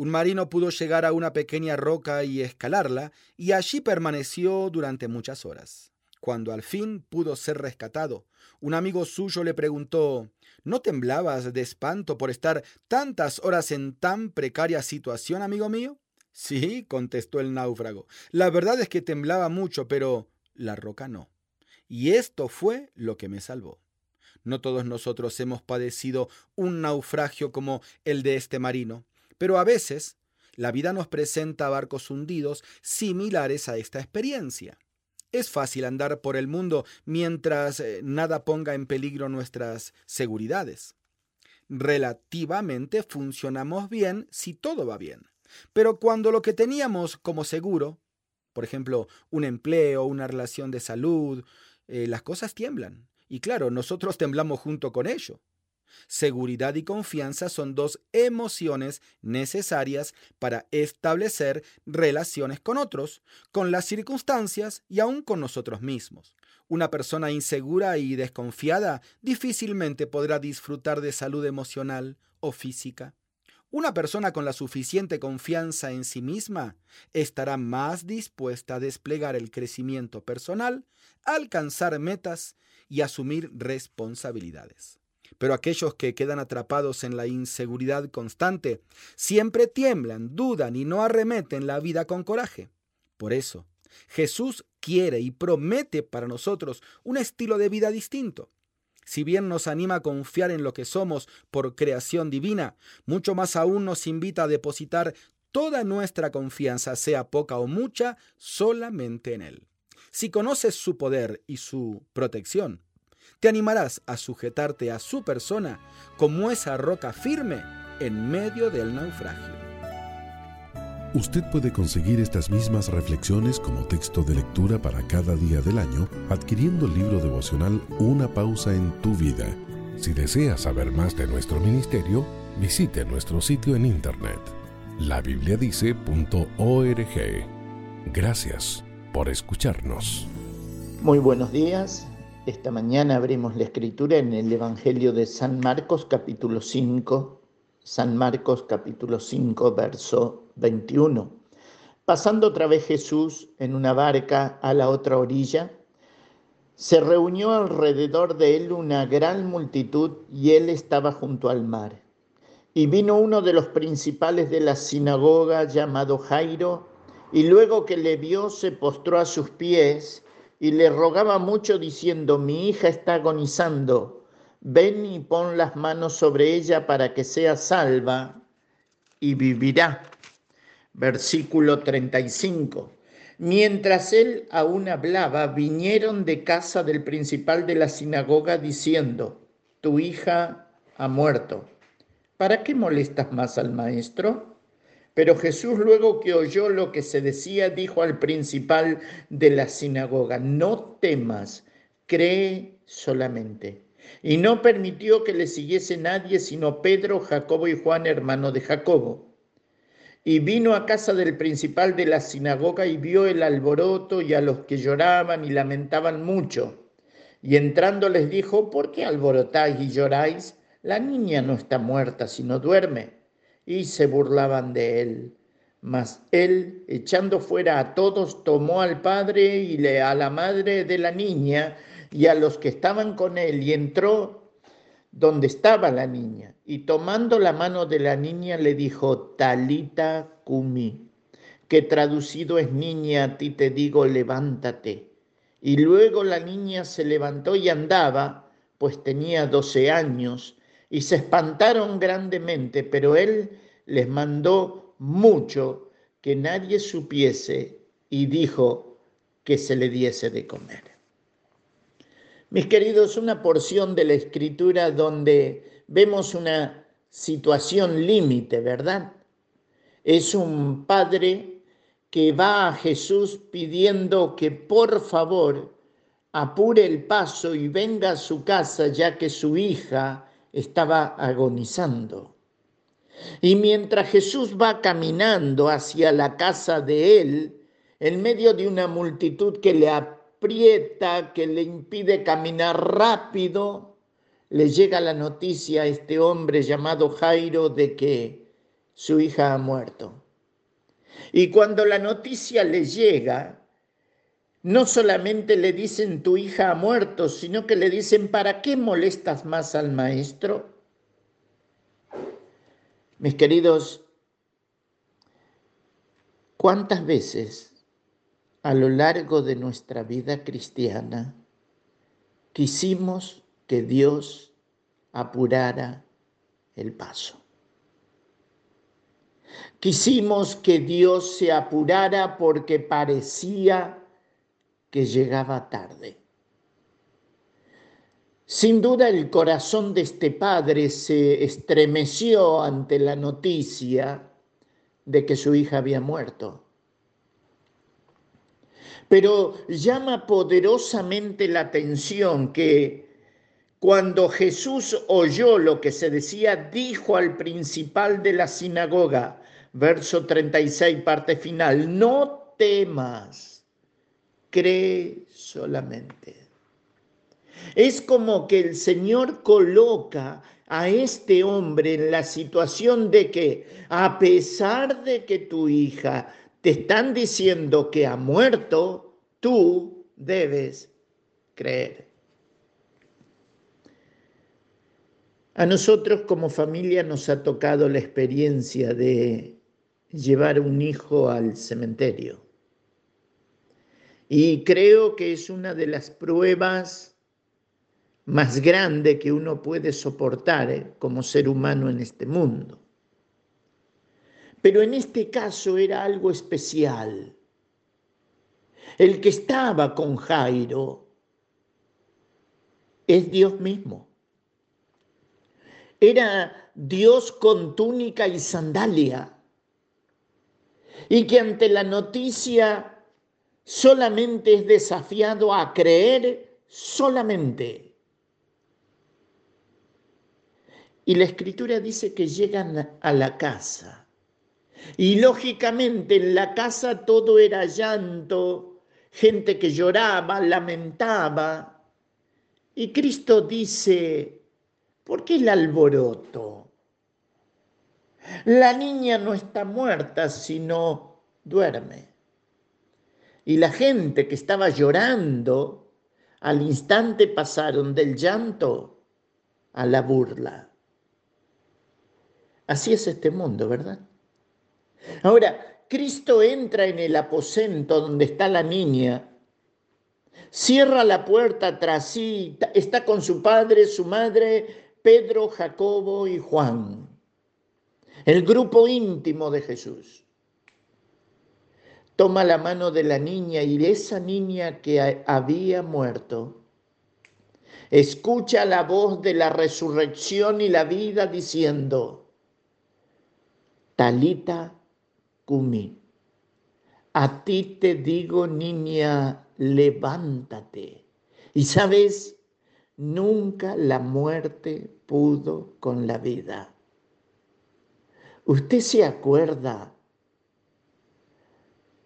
un marino pudo llegar a una pequeña roca y escalarla, y allí permaneció durante muchas horas. Cuando al fin pudo ser rescatado, un amigo suyo le preguntó ¿No temblabas de espanto por estar tantas horas en tan precaria situación, amigo mío? Sí, contestó el náufrago. La verdad es que temblaba mucho, pero la roca no. Y esto fue lo que me salvó. No todos nosotros hemos padecido un naufragio como el de este marino, pero a veces la vida nos presenta barcos hundidos similares a esta experiencia. Es fácil andar por el mundo mientras eh, nada ponga en peligro nuestras seguridades. Relativamente funcionamos bien si todo va bien. Pero cuando lo que teníamos como seguro, por ejemplo, un empleo, una relación de salud, eh, las cosas tiemblan. Y claro, nosotros temblamos junto con ello. Seguridad y confianza son dos emociones necesarias para establecer relaciones con otros, con las circunstancias y aún con nosotros mismos. Una persona insegura y desconfiada difícilmente podrá disfrutar de salud emocional o física. Una persona con la suficiente confianza en sí misma estará más dispuesta a desplegar el crecimiento personal, alcanzar metas y asumir responsabilidades. Pero aquellos que quedan atrapados en la inseguridad constante siempre tiemblan, dudan y no arremeten la vida con coraje. Por eso, Jesús quiere y promete para nosotros un estilo de vida distinto. Si bien nos anima a confiar en lo que somos por creación divina, mucho más aún nos invita a depositar toda nuestra confianza, sea poca o mucha, solamente en Él. Si conoces su poder y su protección, te animarás a sujetarte a su persona como esa roca firme en medio del naufragio. Usted puede conseguir estas mismas reflexiones como texto de lectura para cada día del año adquiriendo el libro devocional Una pausa en tu vida. Si desea saber más de nuestro ministerio, visite nuestro sitio en internet labibliadice.org. Gracias por escucharnos. Muy buenos días. Esta mañana abrimos la escritura en el Evangelio de San Marcos capítulo 5, San Marcos capítulo 5, verso 21. Pasando otra vez Jesús en una barca a la otra orilla, se reunió alrededor de él una gran multitud y él estaba junto al mar. Y vino uno de los principales de la sinagoga llamado Jairo, y luego que le vio se postró a sus pies y le rogaba mucho diciendo, mi hija está agonizando, ven y pon las manos sobre ella para que sea salva y vivirá. Versículo 35. Mientras él aún hablaba, vinieron de casa del principal de la sinagoga diciendo, tu hija ha muerto. ¿Para qué molestas más al maestro? Pero Jesús luego que oyó lo que se decía, dijo al principal de la sinagoga, no temas, cree solamente. Y no permitió que le siguiese nadie sino Pedro, Jacobo y Juan, hermano de Jacobo. Y vino a casa del principal de la sinagoga y vio el alboroto y a los que lloraban y lamentaban mucho. Y entrando les dijo, ¿por qué alborotáis y lloráis? La niña no está muerta, sino duerme y se burlaban de él. Mas él, echando fuera a todos, tomó al padre y a la madre de la niña y a los que estaban con él y entró donde estaba la niña. Y tomando la mano de la niña le dijo, Talita cumi, que traducido es niña, a ti te digo, levántate. Y luego la niña se levantó y andaba, pues tenía doce años, y se espantaron grandemente, pero él les mandó mucho que nadie supiese y dijo que se le diese de comer. Mis queridos, una porción de la escritura donde vemos una situación límite, ¿verdad? Es un padre que va a Jesús pidiendo que por favor apure el paso y venga a su casa ya que su hija estaba agonizando. Y mientras Jesús va caminando hacia la casa de él, en medio de una multitud que le aprieta, que le impide caminar rápido, le llega la noticia a este hombre llamado Jairo de que su hija ha muerto. Y cuando la noticia le llega, no solamente le dicen tu hija ha muerto, sino que le dicen, ¿para qué molestas más al maestro? Mis queridos, ¿cuántas veces a lo largo de nuestra vida cristiana quisimos que Dios apurara el paso. Quisimos que Dios se apurara porque parecía que llegaba tarde. Sin duda el corazón de este padre se estremeció ante la noticia de que su hija había muerto pero llama poderosamente la atención que cuando Jesús oyó lo que se decía, dijo al principal de la sinagoga, verso 36, parte final, no temas, cree solamente. Es como que el Señor coloca a este hombre en la situación de que a pesar de que tu hija te están diciendo que ha muerto, tú debes creer. A nosotros como familia nos ha tocado la experiencia de llevar un hijo al cementerio. Y creo que es una de las pruebas más grandes que uno puede soportar eh, como ser humano en este mundo. Pero en este caso era algo especial. El que estaba con Jairo es Dios mismo. Era Dios con túnica y sandalia. Y que ante la noticia solamente es desafiado a creer solamente. Y la escritura dice que llegan a la casa y lógicamente en la casa todo era llanto, gente que lloraba, lamentaba. Y Cristo dice, ¿por qué el alboroto? La niña no está muerta, sino duerme. Y la gente que estaba llorando, al instante pasaron del llanto a la burla. Así es este mundo, ¿verdad? Ahora, Cristo entra en el aposento donde está la niña, cierra la puerta tras sí, está con su padre, su madre, Pedro, Jacobo y Juan, el grupo íntimo de Jesús. Toma la mano de la niña y de esa niña que había muerto. Escucha la voz de la resurrección y la vida diciendo, Talita a ti te digo, niña, levántate. Y sabes, nunca la muerte pudo con la vida. Usted se acuerda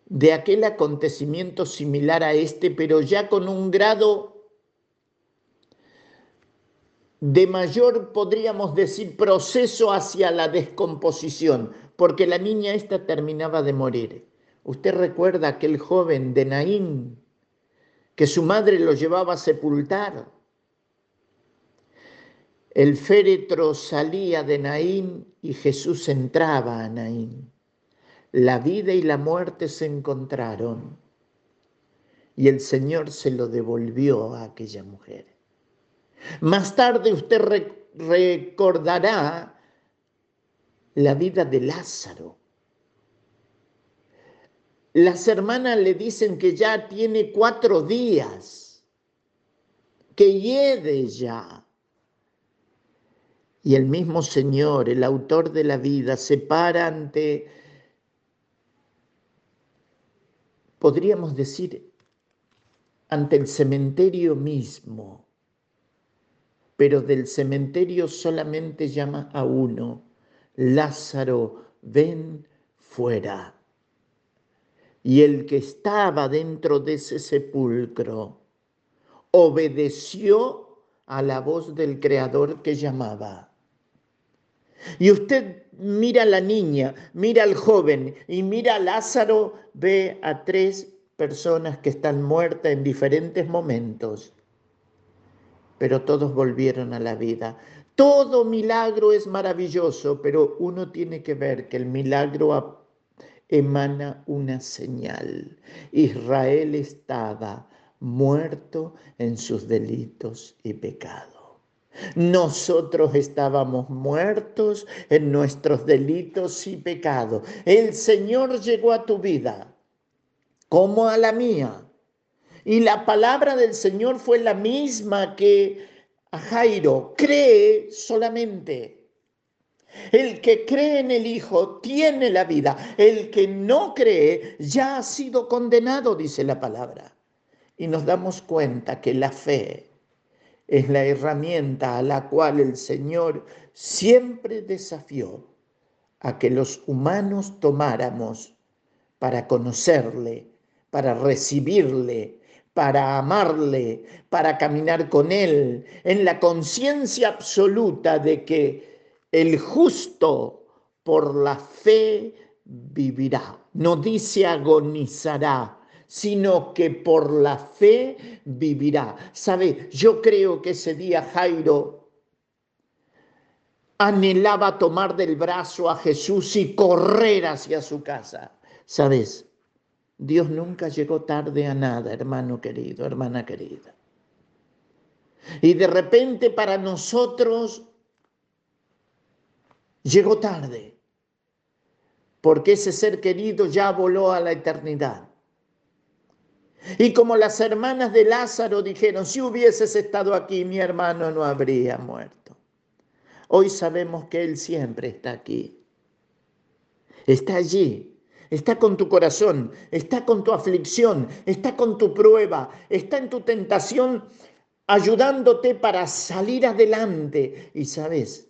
de aquel acontecimiento similar a este, pero ya con un grado de mayor, podríamos decir, proceso hacia la descomposición porque la niña esta terminaba de morir. Usted recuerda aquel joven de Naín que su madre lo llevaba a sepultar. El féretro salía de Naín y Jesús entraba a Naín. La vida y la muerte se encontraron y el Señor se lo devolvió a aquella mujer. Más tarde usted recordará la vida de Lázaro. Las hermanas le dicen que ya tiene cuatro días, que hiede ya. Y el mismo Señor, el autor de la vida, se para ante, podríamos decir, ante el cementerio mismo, pero del cementerio solamente llama a uno, Lázaro, ven fuera. Y el que estaba dentro de ese sepulcro obedeció a la voz del Creador que llamaba. Y usted mira a la niña, mira al joven y mira a Lázaro, ve a tres personas que están muertas en diferentes momentos, pero todos volvieron a la vida. Todo milagro es maravilloso, pero uno tiene que ver que el milagro emana una señal. Israel estaba muerto en sus delitos y pecados. Nosotros estábamos muertos en nuestros delitos y pecados. El Señor llegó a tu vida como a la mía. Y la palabra del Señor fue la misma que a Jairo, cree solamente. El que cree en el Hijo tiene la vida. El que no cree ya ha sido condenado, dice la palabra. Y nos damos cuenta que la fe es la herramienta a la cual el Señor siempre desafió a que los humanos tomáramos para conocerle, para recibirle, para amarle, para caminar con Él, en la conciencia absoluta de que el justo por la fe vivirá. No dice agonizará, sino que por la fe vivirá. ¿Sabe? Yo creo que ese día Jairo anhelaba tomar del brazo a Jesús y correr hacia su casa. ¿Sabes? Dios nunca llegó tarde a nada, hermano querido, hermana querida. Y de repente para nosotros llegó tarde, porque ese ser querido ya voló a la eternidad. Y como las hermanas de Lázaro dijeron, si hubieses estado aquí, mi hermano no habría muerto. Hoy sabemos que Él siempre está aquí. Está allí está con tu corazón, está con tu aflicción, está con tu prueba, está en tu tentación, ayudándote para salir adelante. Y sabes,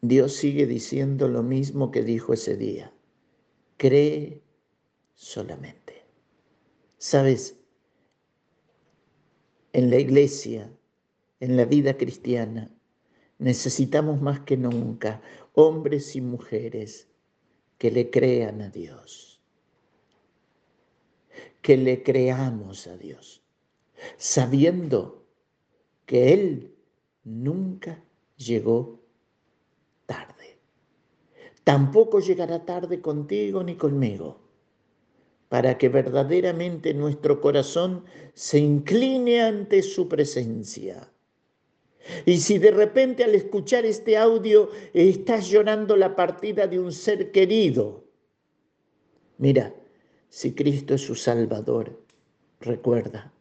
Dios sigue diciendo lo mismo que dijo ese día. Cree solamente. Sabes, en la iglesia, en la vida cristiana, necesitamos más que nunca hombres y mujeres que le crean a Dios, que le creamos a Dios, sabiendo que Él nunca llegó tarde. Tampoco llegará tarde contigo ni conmigo, para que verdaderamente nuestro corazón se incline ante su presencia y si de repente al escuchar este audio estás llorando la partida de un ser querido, mira, si Cristo es su Salvador, recuerda,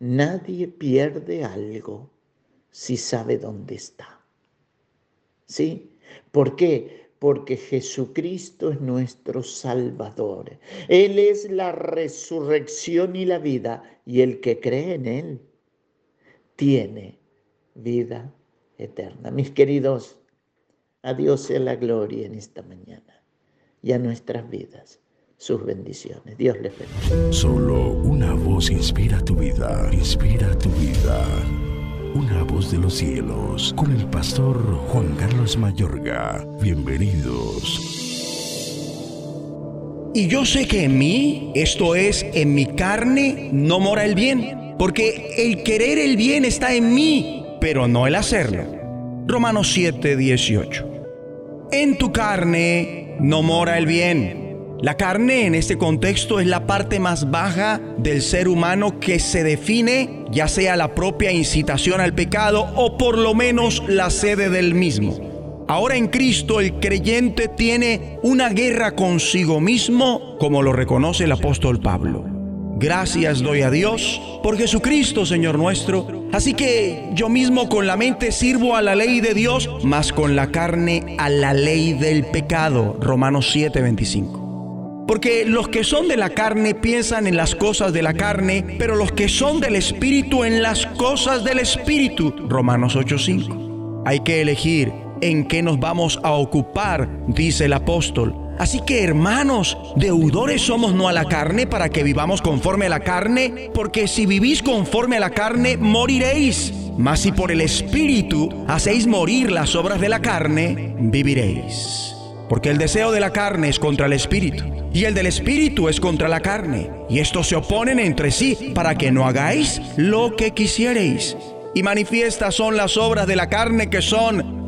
nadie pierde algo si sabe dónde está. ¿Sí? ¿Por qué? Porque Jesucristo es nuestro Salvador. Él es la resurrección y la vida, y el que cree en Él tiene vida eterna. Mis queridos, a Dios sea la gloria en esta mañana y a nuestras vidas sus bendiciones. Dios les bendiga. Solo una voz inspira tu vida, inspira tu vida. Una voz de los cielos, con el pastor Juan Carlos Mayorga. Bienvenidos. Y yo sé que en mí, esto es, en mi carne, no mora el bien, porque el querer el bien está en mí pero no el hacerlo. Romanos 7, 18. En tu carne no mora el bien. La carne en este contexto es la parte más baja del ser humano que se define, ya sea la propia incitación al pecado o por lo menos la sede del mismo. Ahora en Cristo el creyente tiene una guerra consigo mismo, como lo reconoce el apóstol Pablo. Gracias doy a Dios por Jesucristo, Señor nuestro. Así que yo mismo con la mente sirvo a la ley de Dios, mas con la carne a la ley del pecado. Romanos 7:25. Porque los que son de la carne piensan en las cosas de la carne, pero los que son del Espíritu en las cosas del Espíritu. Romanos 8:5. Hay que elegir en qué nos vamos a ocupar, dice el apóstol. Así que hermanos, deudores somos no a la carne para que vivamos conforme a la carne, porque si vivís conforme a la carne, moriréis. Mas si por el Espíritu hacéis morir las obras de la carne, viviréis. Porque el deseo de la carne es contra el Espíritu y el del espíritu es contra la carne, y estos se oponen entre sí para que no hagáis lo que quisiereis. Y manifiestas son las obras de la carne que son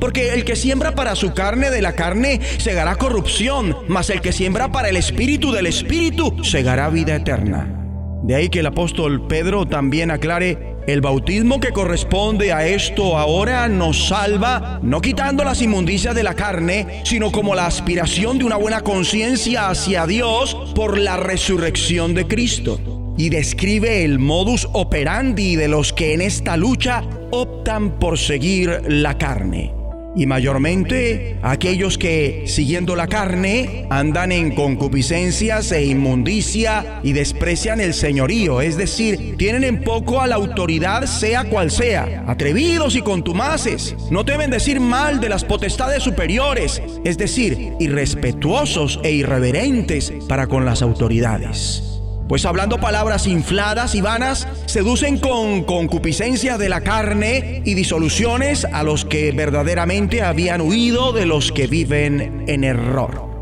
Porque el que siembra para su carne de la carne segará corrupción, mas el que siembra para el espíritu del espíritu segará vida eterna. De ahí que el apóstol Pedro también aclare, el bautismo que corresponde a esto ahora nos salva, no quitando las inmundicias de la carne, sino como la aspiración de una buena conciencia hacia Dios por la resurrección de Cristo. Y describe el modus operandi de los que en esta lucha optan por seguir la carne y mayormente aquellos que, siguiendo la carne, andan en concupiscencias e inmundicia y desprecian el señorío, es decir, tienen en poco a la autoridad sea cual sea, atrevidos y contumaces, no deben decir mal de las potestades superiores, es decir, irrespetuosos e irreverentes para con las autoridades pues hablando palabras infladas y vanas, seducen con concupiscencia de la carne y disoluciones a los que verdaderamente habían huido de los que viven en error.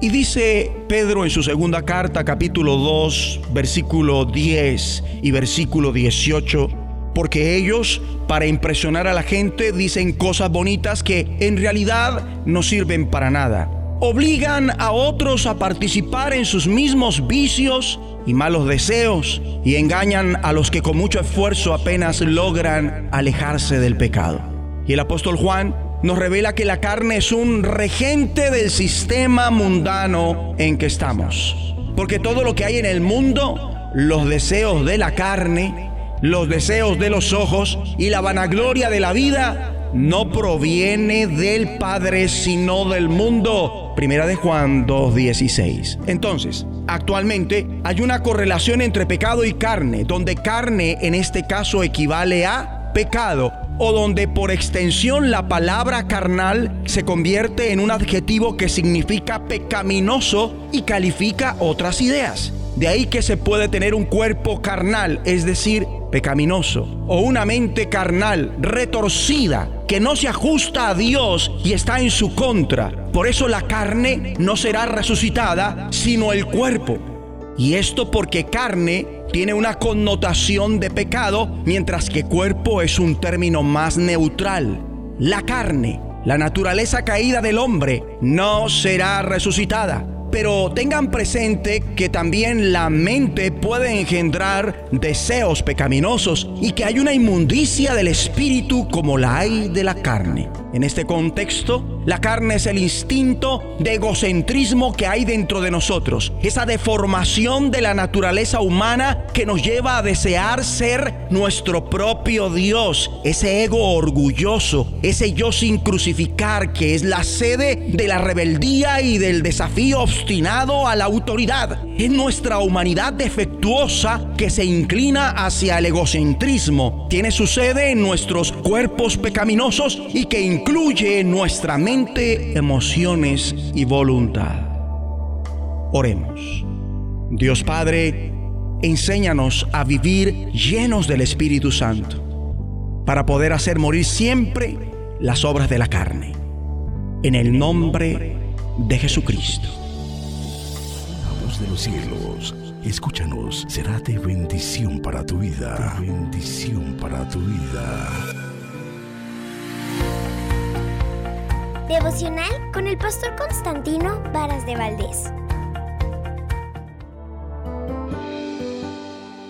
Y dice Pedro en su segunda carta, capítulo 2, versículo 10 y versículo 18, porque ellos, para impresionar a la gente, dicen cosas bonitas que en realidad no sirven para nada. Obligan a otros a participar en sus mismos vicios y malos deseos y engañan a los que con mucho esfuerzo apenas logran alejarse del pecado. Y el apóstol Juan nos revela que la carne es un regente del sistema mundano en que estamos. Porque todo lo que hay en el mundo, los deseos de la carne, los deseos de los ojos y la vanagloria de la vida, no proviene del Padre, sino del mundo. Primera de Juan 2.16. Entonces, actualmente hay una correlación entre pecado y carne, donde carne en este caso equivale a pecado o donde por extensión la palabra carnal se convierte en un adjetivo que significa pecaminoso y califica otras ideas. De ahí que se puede tener un cuerpo carnal, es decir, pecaminoso, o una mente carnal, retorcida, que no se ajusta a Dios y está en su contra. Por eso la carne no será resucitada, sino el cuerpo. Y esto porque carne tiene una connotación de pecado, mientras que cuerpo es un término más neutral. La carne, la naturaleza caída del hombre, no será resucitada pero tengan presente que también la mente puede engendrar deseos pecaminosos y que hay una inmundicia del espíritu como la hay de la carne. En este contexto, la carne es el instinto de egocentrismo que hay dentro de nosotros, esa deformación de la naturaleza humana que nos lleva a desear ser nuestro propio Dios, ese ego orgulloso, ese yo sin crucificar que es la sede de la rebeldía y del desafío obstinado a la autoridad. Es nuestra humanidad defectuosa que se inclina hacia el egocentrismo, tiene su sede en nuestros cuerpos pecaminosos y que incluye nuestra mente, emociones y voluntad. Oremos. Dios Padre, enséñanos a vivir llenos del Espíritu Santo para poder hacer morir siempre las obras de la carne. En el nombre de Jesucristo. La voz de los cielos, escúchanos, será de bendición para tu vida. Bendición para tu vida. Devocional con el pastor Constantino Varas de Valdés.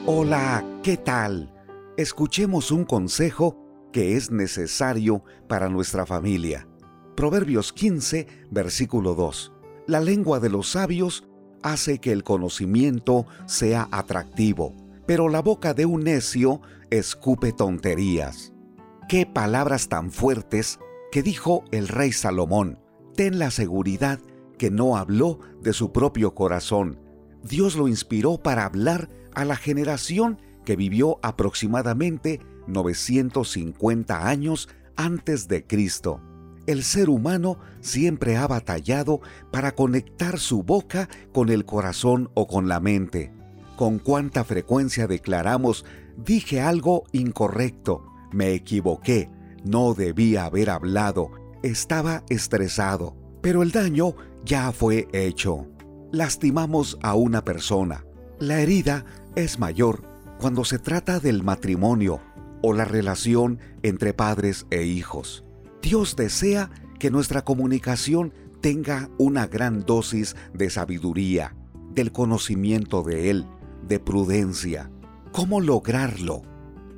Hola, ¿qué tal? Escuchemos un consejo que es necesario para nuestra familia. Proverbios 15, versículo 2. La lengua de los sabios hace que el conocimiento sea atractivo, pero la boca de un necio escupe tonterías. Qué palabras tan fuertes que dijo el rey Salomón. Ten la seguridad que no habló de su propio corazón. Dios lo inspiró para hablar a la generación que vivió aproximadamente 950 años antes de Cristo. El ser humano siempre ha batallado para conectar su boca con el corazón o con la mente. Con cuánta frecuencia declaramos, dije algo incorrecto, me equivoqué, no debía haber hablado, estaba estresado, pero el daño ya fue hecho. Lastimamos a una persona. La herida es mayor cuando se trata del matrimonio o la relación entre padres e hijos. Dios desea que nuestra comunicación tenga una gran dosis de sabiduría, del conocimiento de Él, de prudencia. ¿Cómo lograrlo?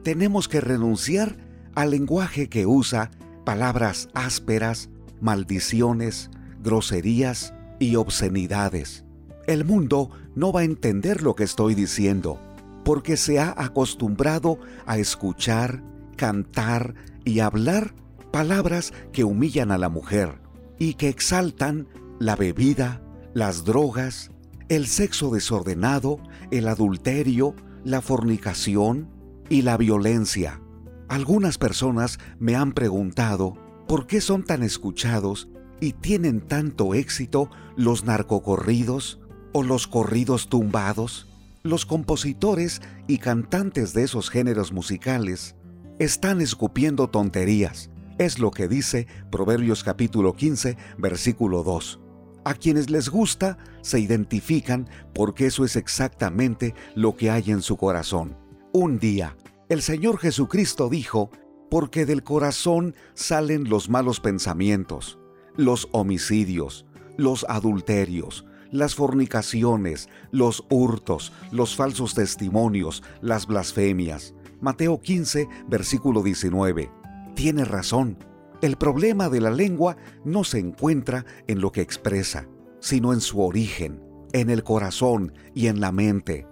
Tenemos que renunciar al lenguaje que usa palabras ásperas, maldiciones, groserías y obscenidades. El mundo no va a entender lo que estoy diciendo, porque se ha acostumbrado a escuchar, cantar y hablar palabras que humillan a la mujer y que exaltan la bebida, las drogas, el sexo desordenado, el adulterio, la fornicación y la violencia. Algunas personas me han preguntado por qué son tan escuchados y tienen tanto éxito los narcocorridos, o los corridos tumbados, los compositores y cantantes de esos géneros musicales están escupiendo tonterías. Es lo que dice Proverbios capítulo 15, versículo 2. A quienes les gusta se identifican porque eso es exactamente lo que hay en su corazón. Un día, el Señor Jesucristo dijo, porque del corazón salen los malos pensamientos, los homicidios, los adulterios, las fornicaciones, los hurtos, los falsos testimonios, las blasfemias. Mateo 15, versículo 19. Tiene razón. El problema de la lengua no se encuentra en lo que expresa, sino en su origen, en el corazón y en la mente.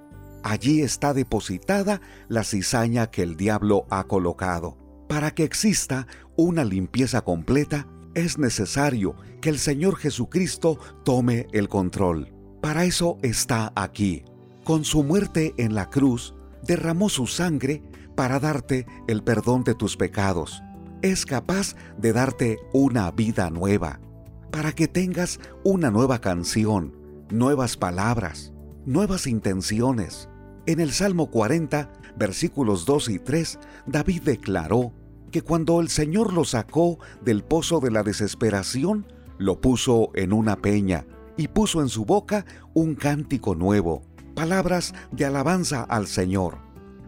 Allí está depositada la cizaña que el diablo ha colocado. Para que exista una limpieza completa, es necesario que el Señor Jesucristo tome el control. Para eso está aquí. Con su muerte en la cruz, derramó su sangre para darte el perdón de tus pecados. Es capaz de darte una vida nueva, para que tengas una nueva canción, nuevas palabras, nuevas intenciones. En el Salmo 40, versículos 2 y 3, David declaró, que cuando el Señor lo sacó del pozo de la desesperación, lo puso en una peña y puso en su boca un cántico nuevo, palabras de alabanza al Señor.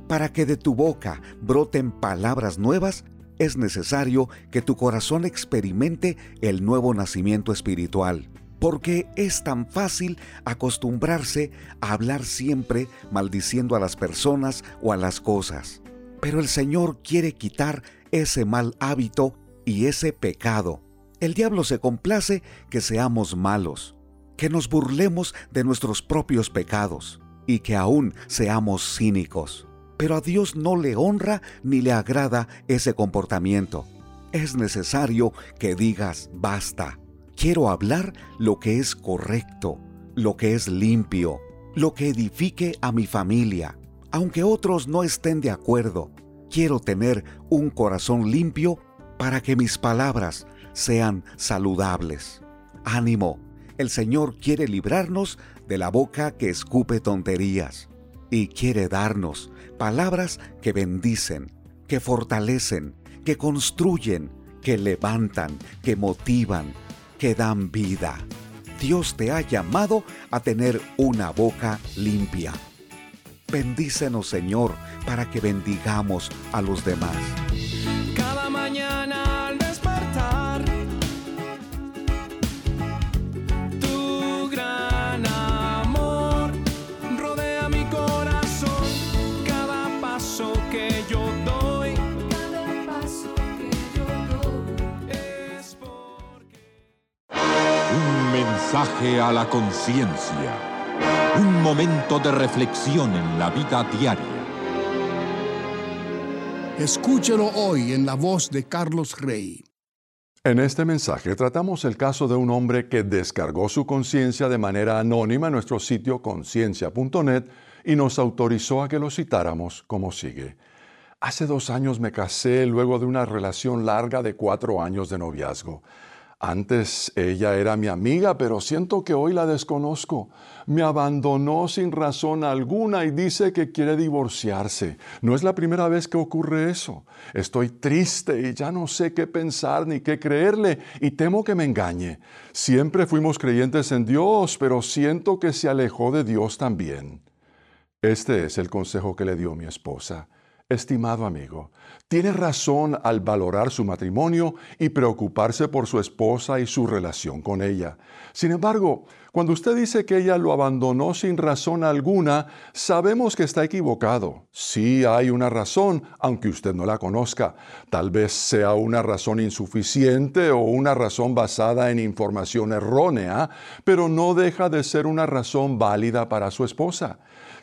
Para que de tu boca broten palabras nuevas, es necesario que tu corazón experimente el nuevo nacimiento espiritual, porque es tan fácil acostumbrarse a hablar siempre maldiciendo a las personas o a las cosas. Pero el Señor quiere quitar ese mal hábito y ese pecado. El diablo se complace que seamos malos, que nos burlemos de nuestros propios pecados y que aún seamos cínicos. Pero a Dios no le honra ni le agrada ese comportamiento. Es necesario que digas basta. Quiero hablar lo que es correcto, lo que es limpio, lo que edifique a mi familia, aunque otros no estén de acuerdo Quiero tener un corazón limpio para que mis palabras sean saludables. Ánimo, El Señor quiere librarnos de la boca que escupe tonterías y quiere darnos palabras que bendicen, que fortalecen, que construyen, que levantan, que motivan, que dan vida. Dios te ha llamado a tener una boca limpia. Bendícenos, Señor, para que bendigamos a los demás. Cada mañana mensaje a la conciencia. Un momento de reflexión en la vida diaria. Escúchelo hoy en la voz de Carlos Rey. En este mensaje tratamos el caso de un hombre que descargó su conciencia de manera anónima en nuestro sitio conciencia.net y nos autorizó a que lo citáramos como sigue. Hace dos años me casé luego de una relación larga de cuatro años de noviazgo. Antes ella era mi amiga, pero siento que hoy la desconozco. Me abandonó sin razón alguna y dice que quiere divorciarse. No es la primera vez que ocurre eso. Estoy triste y ya no sé qué pensar ni qué creerle y temo que me engañe. Siempre fuimos creyentes en Dios, pero siento que se alejó de Dios también. Este es el consejo que le dio mi esposa. Estimado amigo, tiene razón al valorar su matrimonio y preocuparse por su esposa y su relación con ella. Sin embargo, cuando usted dice que ella lo abandonó sin razón alguna, sabemos que está equivocado. Sí hay una razón, aunque usted no la conozca. Tal vez sea una razón insuficiente o una razón basada en información errónea, pero no deja de ser una razón válida para su esposa.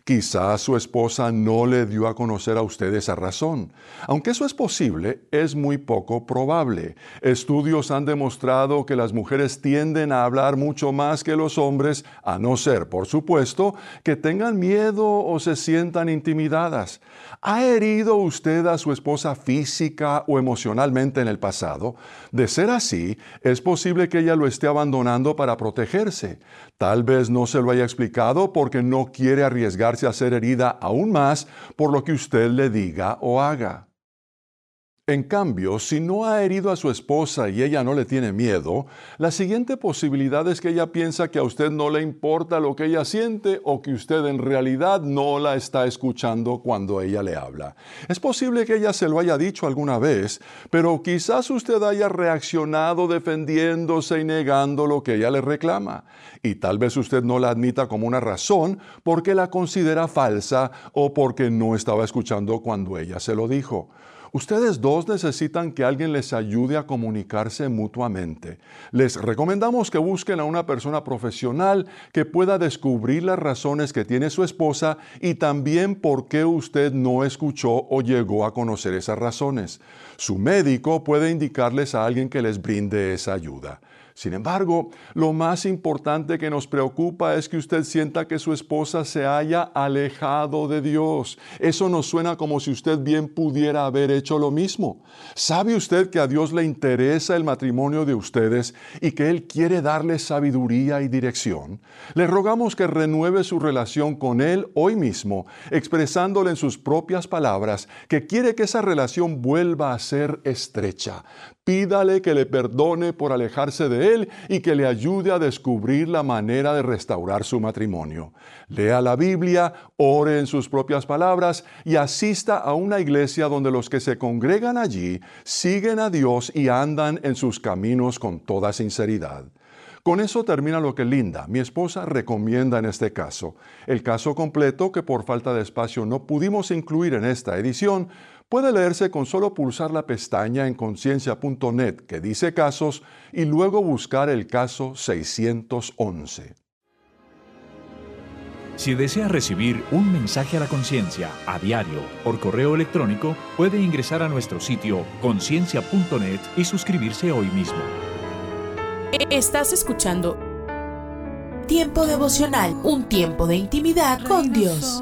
Quizás su esposa no le dio a conocer a usted esa razón. Aunque eso es posible, es muy poco probable. Estudios han demostrado que las mujeres tienden a hablar mucho más que los hombres, a no ser, por supuesto, que tengan miedo o se sientan intimidadas. ¿Ha herido usted a su esposa física o emocionalmente en el pasado? De ser así, es posible que ella lo esté abandonando para protegerse. Tal vez no se lo haya explicado porque no quiere arriesgar a ser herida aún más por lo que usted le diga o haga. En cambio, si no ha herido a su esposa y ella no le tiene miedo, la siguiente posibilidad es que ella piensa que a usted no le importa lo que ella siente o que usted en realidad no la está escuchando cuando ella le habla. Es posible que ella se lo haya dicho alguna vez, pero quizás usted haya reaccionado defendiéndose y negando lo que ella le reclama. Y tal vez usted no la admita como una razón porque la considera falsa o porque no estaba escuchando cuando ella se lo dijo. Ustedes dos necesitan que alguien les ayude a comunicarse mutuamente. Les recomendamos que busquen a una persona profesional que pueda descubrir las razones que tiene su esposa y también por qué usted no escuchó o llegó a conocer esas razones. Su médico puede indicarles a alguien que les brinde esa ayuda. Sin embargo, lo más importante que nos preocupa es que usted sienta que su esposa se haya alejado de Dios. Eso nos suena como si usted bien pudiera haber hecho lo mismo. ¿Sabe usted que a Dios le interesa el matrimonio de ustedes y que Él quiere darle sabiduría y dirección? Le rogamos que renueve su relación con Él hoy mismo, expresándole en sus propias palabras que quiere que esa relación vuelva a ser estrecha. Pídale que le perdone por alejarse de él y que le ayude a descubrir la manera de restaurar su matrimonio. Lea la Biblia, ore en sus propias palabras y asista a una iglesia donde los que se congregan allí siguen a Dios y andan en sus caminos con toda sinceridad. Con eso termina lo que Linda, mi esposa, recomienda en este caso. El caso completo, que por falta de espacio no pudimos incluir en esta edición, puede leerse con solo pulsar la pestaña en conciencia.net que dice casos y luego buscar el caso 611. Si desea recibir un mensaje a la conciencia a diario por correo electrónico, puede ingresar a nuestro sitio conciencia.net y suscribirse hoy mismo. Estás escuchando Tiempo devocional, un tiempo de intimidad con Dios.